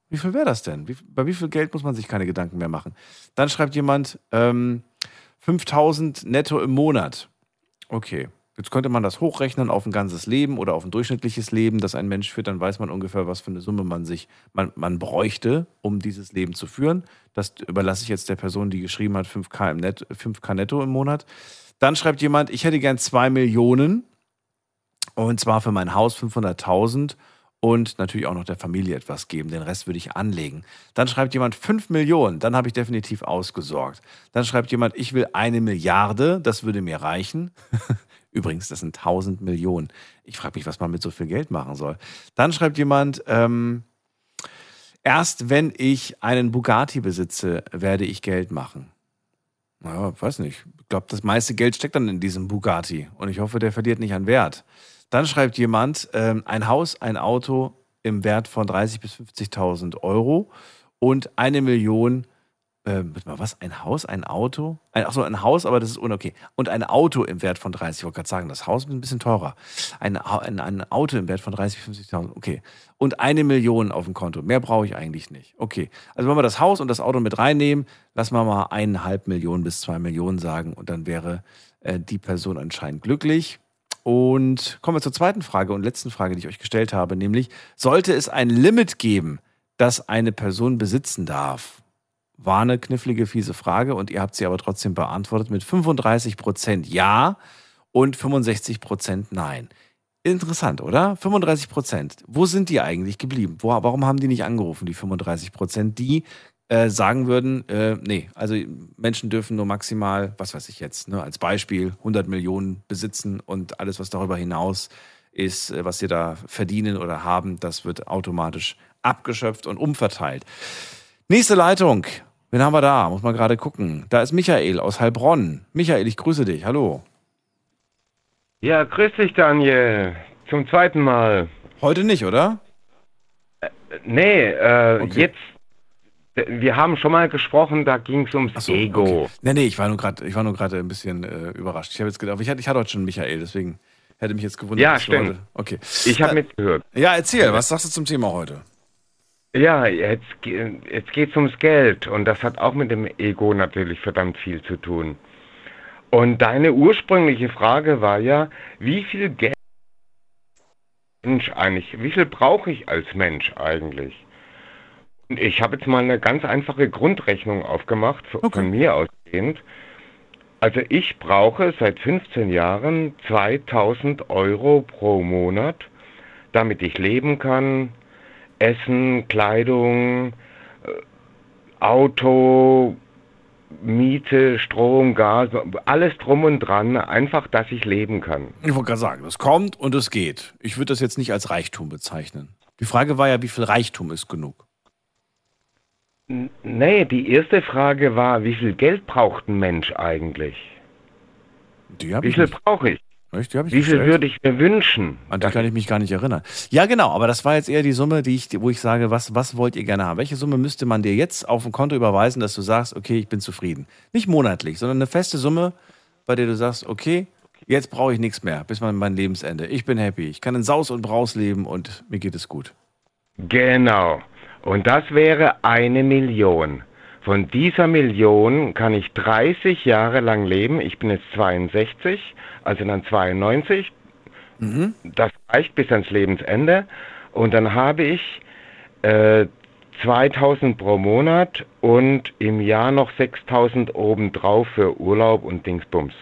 Wie viel wäre das denn? Wie, bei wie viel Geld muss man sich keine Gedanken mehr machen? Dann schreibt jemand, ähm, 5000 netto im Monat. Okay. Jetzt könnte man das hochrechnen auf ein ganzes Leben oder auf ein durchschnittliches Leben, das ein Mensch führt, dann weiß man ungefähr, was für eine Summe man sich, man, man bräuchte, um dieses Leben zu führen. Das überlasse ich jetzt der Person, die geschrieben hat, 5K, im Net, 5K netto im Monat. Dann schreibt jemand, ich hätte gern 2 Millionen und zwar für mein Haus 500.000 und natürlich auch noch der Familie etwas geben. Den Rest würde ich anlegen. Dann schreibt jemand 5 Millionen, dann habe ich definitiv ausgesorgt. Dann schreibt jemand, ich will eine Milliarde, das würde mir reichen. Übrigens, das sind 1000 Millionen. Ich frage mich, was man mit so viel Geld machen soll. Dann schreibt jemand, ähm, erst wenn ich einen Bugatti besitze, werde ich Geld machen. Naja, weiß nicht. Ich glaube, das meiste Geld steckt dann in diesem Bugatti. Und ich hoffe, der verliert nicht an Wert. Dann schreibt jemand, ähm, ein Haus, ein Auto im Wert von 30.000 bis 50.000 Euro und eine Million, äh, warte mal, was? Ein Haus, ein Auto? Ein, achso, ein Haus, aber das ist unokay. Und ein Auto im Wert von 30, ich wollte gerade sagen, das Haus ist ein bisschen teurer. Ein, ein, ein Auto im Wert von 30.000 bis 50.000, okay. Und eine Million auf dem Konto. Mehr brauche ich eigentlich nicht. Okay. Also wenn wir das Haus und das Auto mit reinnehmen, lassen wir mal eineinhalb Millionen bis zwei Millionen sagen und dann wäre äh, die Person anscheinend glücklich. Und kommen wir zur zweiten Frage und letzten Frage, die ich euch gestellt habe, nämlich, sollte es ein Limit geben, das eine Person besitzen darf? War eine knifflige, fiese Frage und ihr habt sie aber trotzdem beantwortet mit 35 Prozent Ja und 65 Prozent Nein. Interessant, oder? 35 Prozent. Wo sind die eigentlich geblieben? Wo, warum haben die nicht angerufen, die 35 Prozent, die äh, sagen würden, äh, nee, also Menschen dürfen nur maximal, was weiß ich jetzt, ne, als Beispiel 100 Millionen besitzen und alles, was darüber hinaus ist, äh, was sie da verdienen oder haben, das wird automatisch abgeschöpft und umverteilt. Nächste Leitung. Wen haben wir da? Muss man gerade gucken. Da ist Michael aus Heilbronn. Michael, ich grüße dich. Hallo. Ja, grüß dich, Daniel. Zum zweiten Mal. Heute nicht, oder? Nee, äh, jetzt. Wir haben schon mal gesprochen, da ging es ums Ego. Okay. Nee, nee, ich war nur gerade, ich war nur gerade ein bisschen äh, überrascht. Ich habe jetzt gedacht, ich hatte, ich hatte heute schon Michael, deswegen hätte mich jetzt gewundert. Ja, stimmt. Heute, okay. Ich habe Äh, mitgehört. Ja, erzähl, was sagst du zum Thema heute? Ja, jetzt, ge- jetzt geht es ums Geld und das hat auch mit dem Ego natürlich verdammt viel zu tun. Und deine ursprüngliche Frage war ja, wie viel Geld Mensch eigentlich, wie viel brauche ich als Mensch eigentlich? Und ich habe jetzt mal eine ganz einfache Grundrechnung aufgemacht, von von mir ausgehend. Also ich brauche seit 15 Jahren 2000 Euro pro Monat, damit ich leben kann, Essen, Kleidung, äh, Auto, Miete, Strom, Gas, alles drum und dran, einfach, dass ich leben kann. Ich wollte gerade sagen, es kommt und es geht. Ich würde das jetzt nicht als Reichtum bezeichnen. Die Frage war ja, wie viel Reichtum ist genug? Nee, die erste Frage war, wie viel Geld braucht ein Mensch eigentlich? Wie viel brauche ich? Echt? Die ich Wie viel würde ich mir wünschen? An die kann ich mich gar nicht erinnern. Ja, genau, aber das war jetzt eher die Summe, die ich, wo ich sage, was, was wollt ihr gerne haben? Welche Summe müsste man dir jetzt auf ein Konto überweisen, dass du sagst, okay, ich bin zufrieden? Nicht monatlich, sondern eine feste Summe, bei der du sagst, okay, jetzt brauche ich nichts mehr, bis mein, mein Lebensende. Ich bin happy. Ich kann in Saus und Braus leben und mir geht es gut. Genau. Und das wäre eine Million. Von dieser Million kann ich 30 Jahre lang leben. Ich bin jetzt 62, also dann 92. Das reicht bis ans Lebensende. Und dann habe ich äh, 2000 pro Monat und im Jahr noch 6000 obendrauf für Urlaub und Dingsbums.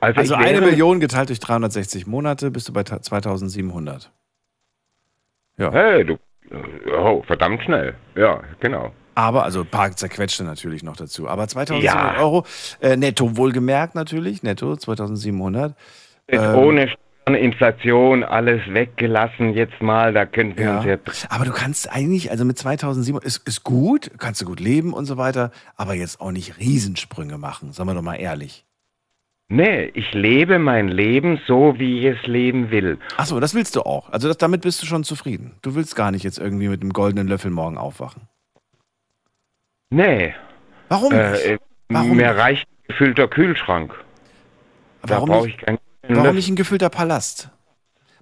Also, Also eine Million geteilt durch 360 Monate bist du bei ta- 2700. Ja. Hey, du. Oh, verdammt schnell. Ja, genau. Aber, also ein paar zerquetschte natürlich noch dazu. Aber 2700 Ja. Euro, äh, netto wohlgemerkt natürlich, netto 2700. Ist Ähm, ohne Inflation, alles weggelassen jetzt mal, da könnten wir Ja. uns jetzt. Aber du kannst eigentlich, also mit 2700, ist, ist gut, kannst du gut leben und so weiter, aber jetzt auch nicht Riesensprünge machen, sagen wir doch mal ehrlich. Nee, ich lebe mein Leben so, wie ich es leben will. Achso, das willst du auch. Also das, damit bist du schon zufrieden. Du willst gar nicht jetzt irgendwie mit einem goldenen Löffel morgen aufwachen. Nee. Warum Äh, nicht? äh, Warum mir nicht? reicht ein gefüllter Kühlschrank. Warum da nicht? ich keinen Warum Löffel. nicht ein gefüllter Palast?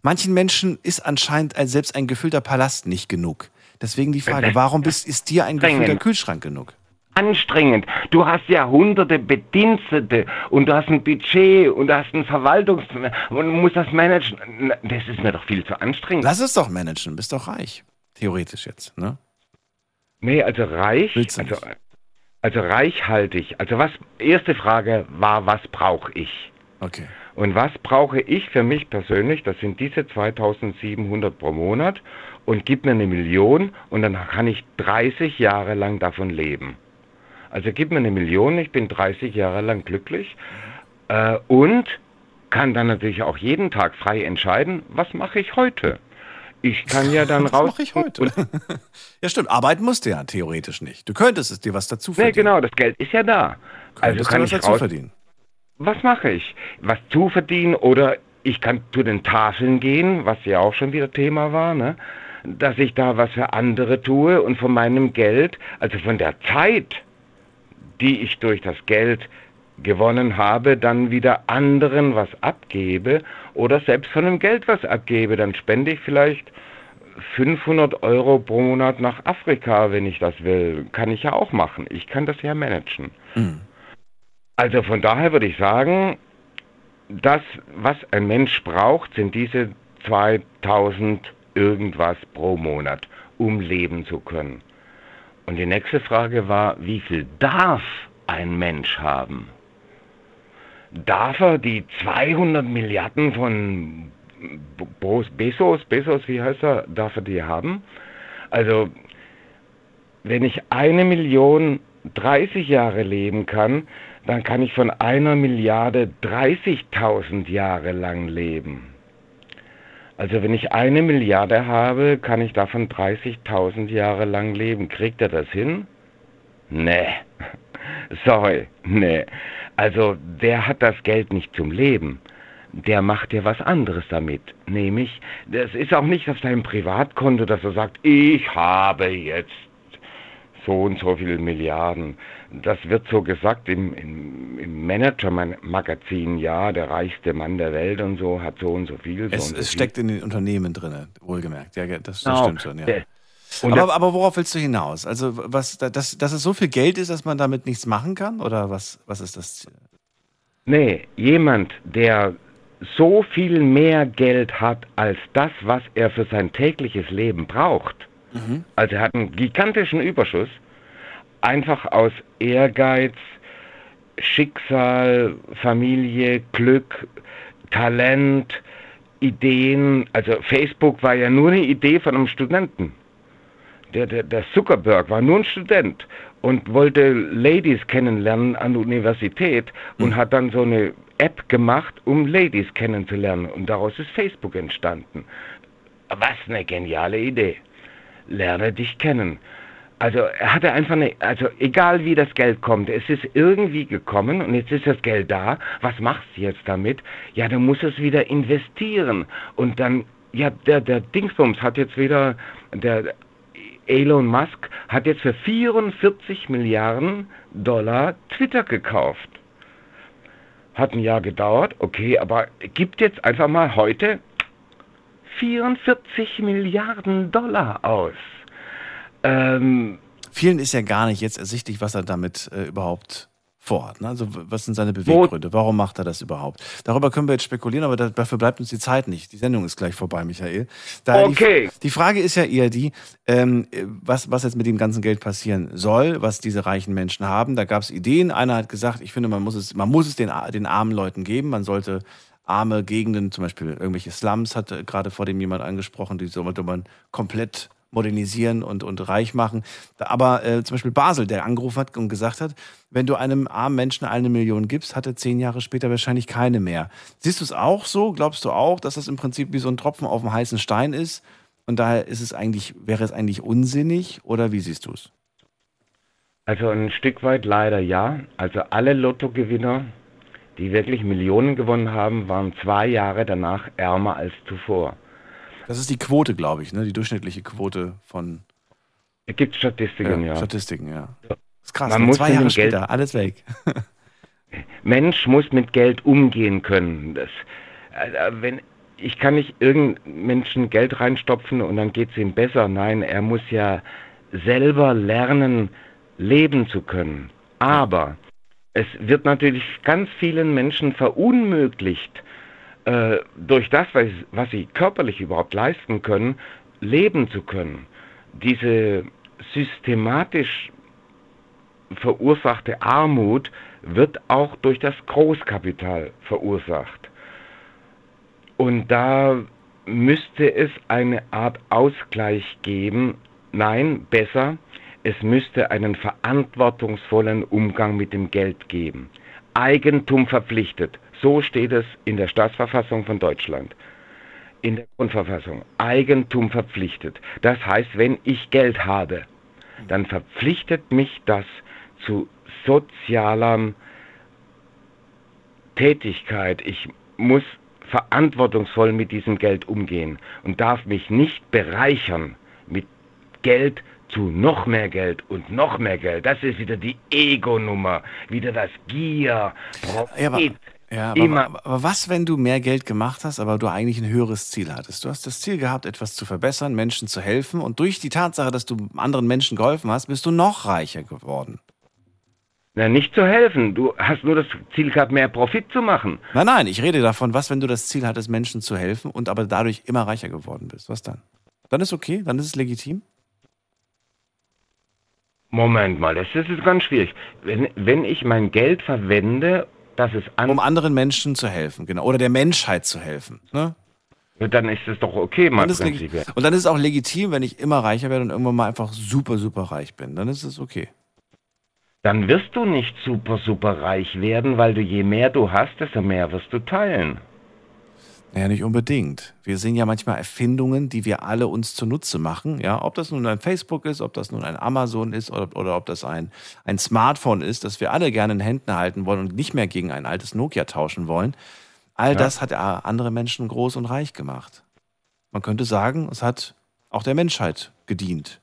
Manchen Menschen ist anscheinend ein, selbst ein gefüllter Palast nicht genug. Deswegen die Frage, warum bist, ist dir ein gefüllter. Kühlschrank genug? Anstrengend. Du hast ja hunderte Bedienstete und du hast ein Budget und du hast ein Verwaltungs... und du musst das managen. Na, Das ist mir doch viel zu anstrengend. Lass es doch managen, bist doch reich. Theoretisch jetzt, ne? Nee, also reich, also, also reichhaltig. Also was, erste Frage war, was brauche ich? Okay. Und was brauche ich für mich persönlich? Das sind diese 2700 pro Monat und gib mir eine Million und dann kann ich 30 Jahre lang davon leben. Also gib mir eine Million, ich bin 30 Jahre lang glücklich äh, und kann dann natürlich auch jeden Tag frei entscheiden, was mache ich heute? Ich kann ja dann Was raus. mache ich heute? ja, stimmt. Arbeiten musst du ja theoretisch nicht. Du könntest es dir was dazu Nee, verdienen. genau, das Geld ist ja da. Also Könntest kann du ich was dazu raus. verdienen. Was mache ich? Was zu verdienen oder ich kann zu den Tafeln gehen, was ja auch schon wieder Thema war, ne? Dass ich da was für andere tue und von meinem Geld, also von der Zeit, die ich durch das Geld gewonnen habe, dann wieder anderen was abgebe oder selbst von dem Geld was abgebe. Dann spende ich vielleicht 500 Euro pro Monat nach Afrika, wenn ich das will. Kann ich ja auch machen. Ich kann das ja managen. Also von daher würde ich sagen, das, was ein Mensch braucht, sind diese 2000 irgendwas pro Monat, um leben zu können. Und die nächste Frage war, wie viel darf ein Mensch haben? Darf er die 200 Milliarden von Bezos, Bezos, wie heißt er, darf er die haben? Also, wenn ich eine Million 30 Jahre leben kann, dann kann ich von einer Milliarde 30.000 Jahre lang leben. Also wenn ich eine Milliarde habe, kann ich davon 30.000 Jahre lang leben. Kriegt er das hin? Nee. Sorry, nee. Also der hat das Geld nicht zum Leben. Der macht ja was anderes damit. Nämlich, das ist auch nicht auf seinem Privatkonto, dass er sagt, ich habe jetzt so und so viele Milliarden. Das wird so gesagt im, im, im Manager-Magazin, ja, der reichste Mann der Welt und so, hat so und so viel. So Es, und so es viel. steckt in den Unternehmen drin, wohlgemerkt. Ja, das, das Genau. stimmt schon, ja. Aber, aber worauf willst du hinaus? Also, was, dass, dass es so viel Geld ist, dass man damit nichts machen kann? Oder was, was ist das? Nee, jemand, der so viel mehr Geld hat als das, was er für sein tägliches Leben braucht. Also er hat einen gigantischen Überschuss, einfach aus Ehrgeiz, Schicksal, Familie, Glück, Talent, Ideen. Also Facebook war ja nur eine Idee von einem Studenten. der, der, der Zuckerberg war nur ein Student und wollte Ladies kennenlernen an der Universität und hat dann so eine App gemacht, um Ladies kennenzulernen. Und daraus ist Facebook entstanden. Was eine geniale Idee. Lerne dich kennen. Also er hatte einfach eine, also egal wie das Geld kommt, es ist irgendwie gekommen und jetzt ist das Geld da. Was machst du jetzt damit? Ja, du musst es wieder investieren. Und dann, ja, der, der Dingsbums hat jetzt wieder, der Elon Musk hat jetzt für 44 Milliarden Dollar Twitter gekauft. Hat ein Jahr gedauert, okay, aber gibt jetzt einfach mal heute 44 Milliarden Dollar aus. Ähm, Vielen ist ja gar nicht jetzt ersichtlich, was er damit äh, überhaupt vorhat. Ne? Also was sind seine Beweggründe? Warum macht er das überhaupt? Darüber können wir jetzt spekulieren, aber da, dafür bleibt uns die Zeit nicht. Die Sendung ist gleich vorbei, Michael. Daher Okay. Die, die Frage ist ja eher die, ähm, was, was jetzt mit dem ganzen Geld passieren soll, was diese reichen Menschen haben. Da gab es Ideen. Einer hat gesagt, ich finde, man muss es, man muss es den, den armen Leuten geben. Man sollte arme Gegenden, zum Beispiel irgendwelche Slums, hat äh, gerade vor dem jemand angesprochen, die sollte man komplett modernisieren und, und reich machen. Aber äh, zum Beispiel Basel, der angerufen hat und gesagt hat, wenn du einem armen Menschen eine Million gibst, hat er zehn Jahre später wahrscheinlich keine mehr. Siehst du es auch so? Glaubst du auch, dass das im Prinzip wie so ein Tropfen auf dem heißen Stein ist? Und daher ist es eigentlich, wäre es eigentlich unsinnig oder wie siehst du es? Also ein Stück weit leider ja. Also alle Lottogewinner, die wirklich Millionen gewonnen haben, waren zwei Jahre danach ärmer als zuvor. Das ist die Quote, glaube ich, ne? die durchschnittliche Quote von Es gibt Statistiken, ja. Statistiken, ja. Das ist krass, Man ne? muss zwei Jahre dem Geld- später, alles weg. Mensch muss mit Geld umgehen können. Das, äh, wenn, ich kann nicht irgendeinem Menschen Geld reinstopfen und dann geht es ihm besser. Nein, er muss ja selber lernen, leben zu können. Aber es wird natürlich ganz vielen Menschen verunmöglicht, äh, durch das, was, was sie körperlich überhaupt leisten können, leben zu können. Diese systematisch verursachte Armut wird auch durch das Großkapital verursacht. Und da müsste es eine Art Ausgleich geben. Nein, besser, es müsste einen verantwortungsvollen Umgang mit dem Geld geben. Eigentum verpflichtet. So steht es in der Staatsverfassung von Deutschland. In der Grundverfassung. Eigentum verpflichtet. Das heißt, wenn ich Geld habe, dann verpflichtet mich das zu sozialer Tätigkeit. Ich muss verantwortungsvoll mit diesem Geld umgehen und darf mich nicht bereichern mit Geld zu noch mehr Geld und noch mehr Geld. Das ist wieder die Ego-Nummer, wieder das Gier, Profit. Ja, ja, aber, Immer. aber, was, wenn du mehr Geld gemacht hast, aber du eigentlich ein höheres Ziel hattest? Du hast das Ziel gehabt, etwas zu verbessern, Menschen zu helfen und durch die Tatsache, dass du anderen Menschen geholfen hast, bist du noch reicher geworden. Na, nicht zu helfen. Du hast nur das Ziel gehabt, mehr Profit zu machen. Nein, nein, ich rede davon, was, wenn du das Ziel hattest, Menschen zu helfen und aber dadurch immer reicher geworden bist? Was dann? Dann ist okay, dann ist es legitim. Moment mal, das ist ganz schwierig. Wenn, wenn ich mein Geld verwende, dass es an Um anderen Menschen zu helfen, genau. Oder der Menschheit zu helfen. Ne? dann ist es doch okay, mein Dann ist Prinzip. legi- und dann ist es auch legitim, wenn ich immer reicher werde und irgendwann mal einfach super, super reich bin. Dann ist es okay. Dann wirst du nicht super, super reich werden, weil du je mehr du hast, desto mehr wirst du teilen. Naja, nicht unbedingt. Wir sehen ja manchmal Erfindungen, die wir alle uns zunutze machen. Ja, ob das nun ein Facebook ist, ob das nun ein Amazon ist oder, oder ob das ein, ein Smartphone ist, das wir alle gerne in Händen halten wollen und nicht mehr gegen ein altes Nokia tauschen wollen. All Ja. das hat andere Menschen groß und reich gemacht. Man könnte sagen, es hat auch der Menschheit gedient.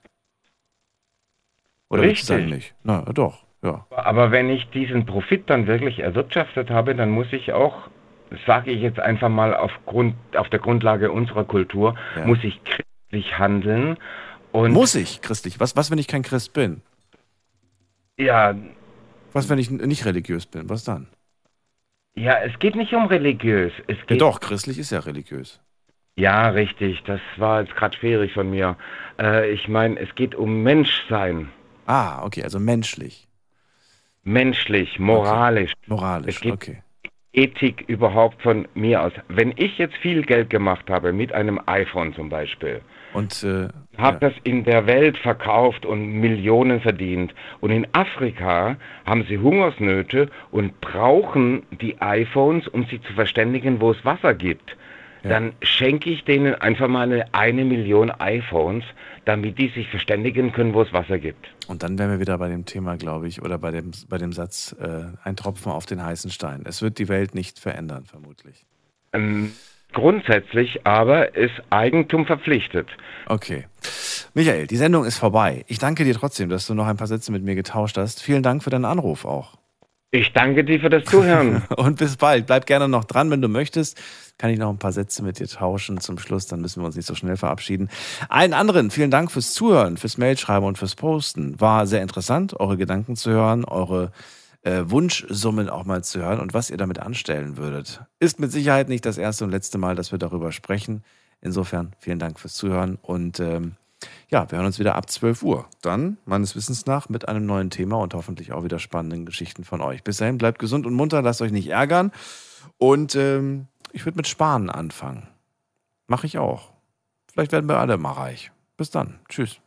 Oder du sagen Richtig. nicht? Na, doch, ja. Aber wenn ich diesen Profit dann wirklich erwirtschaftet habe, dann muss ich auch, sage ich jetzt einfach mal aufgrund, auf der Grundlage unserer Kultur, Ja. muss ich christlich handeln. Und Muss ich christlich? Was, was, wenn ich kein Christ bin? Ja. Was, wenn ich nicht religiös bin? Was dann? Ja, es geht nicht um religiös. Es Ja, geht doch, christlich ist ja religiös. Ja, richtig. Das war jetzt gerade schwierig von mir. Äh, ich meine, es geht um Menschsein. Ah, okay, also menschlich. Menschlich, moralisch. Moralisch, es geht okay. Ethik überhaupt von mir aus. Wenn ich jetzt viel Geld gemacht habe mit einem iPhone zum Beispiel Und äh, Hat das in der Welt verkauft und Millionen verdient. Und in Afrika haben sie Hungersnöte und brauchen die iPhones, um sich zu verständigen, wo es Wasser gibt. Dann schenke ich denen einfach mal eine, eine Million iPhones, damit die sich verständigen können, wo es Wasser gibt. Und dann wären wir wieder bei dem Thema, glaube ich, oder bei dem, bei dem Satz, äh, ein Tropfen auf den heißen Stein. Es wird die Welt nicht verändern, vermutlich. Ähm, grundsätzlich aber ist Eigentum verpflichtet. Okay. Michael, die Sendung ist vorbei. Ich danke dir trotzdem, dass du noch ein paar Sätze mit mir getauscht hast. Vielen Dank für deinen Anruf auch. Ich danke dir für das Zuhören. Und bis bald. Bleib gerne noch dran, wenn du möchtest. Kann ich noch ein paar Sätze mit dir tauschen zum Schluss, dann müssen wir uns nicht so schnell verabschieden. Allen anderen, vielen Dank fürs Zuhören, fürs Mailschreiben und fürs Posten. War sehr interessant, eure Gedanken zu hören, eure äh, Wunschsummen auch mal zu hören und was ihr damit anstellen würdet. Ist mit Sicherheit nicht das erste und letzte Mal, dass wir darüber sprechen. Insofern vielen Dank fürs Zuhören und ähm, ja, wir hören uns wieder ab 12 Uhr. Dann, meines Wissens nach, mit einem neuen Thema und hoffentlich auch wieder spannenden Geschichten von euch. Bis dahin, bleibt gesund und munter, lasst euch nicht ärgern. Und ähm, ich würde mit Sparen anfangen. Mache ich auch. Vielleicht werden wir alle mal reich. Bis dann. Tschüss.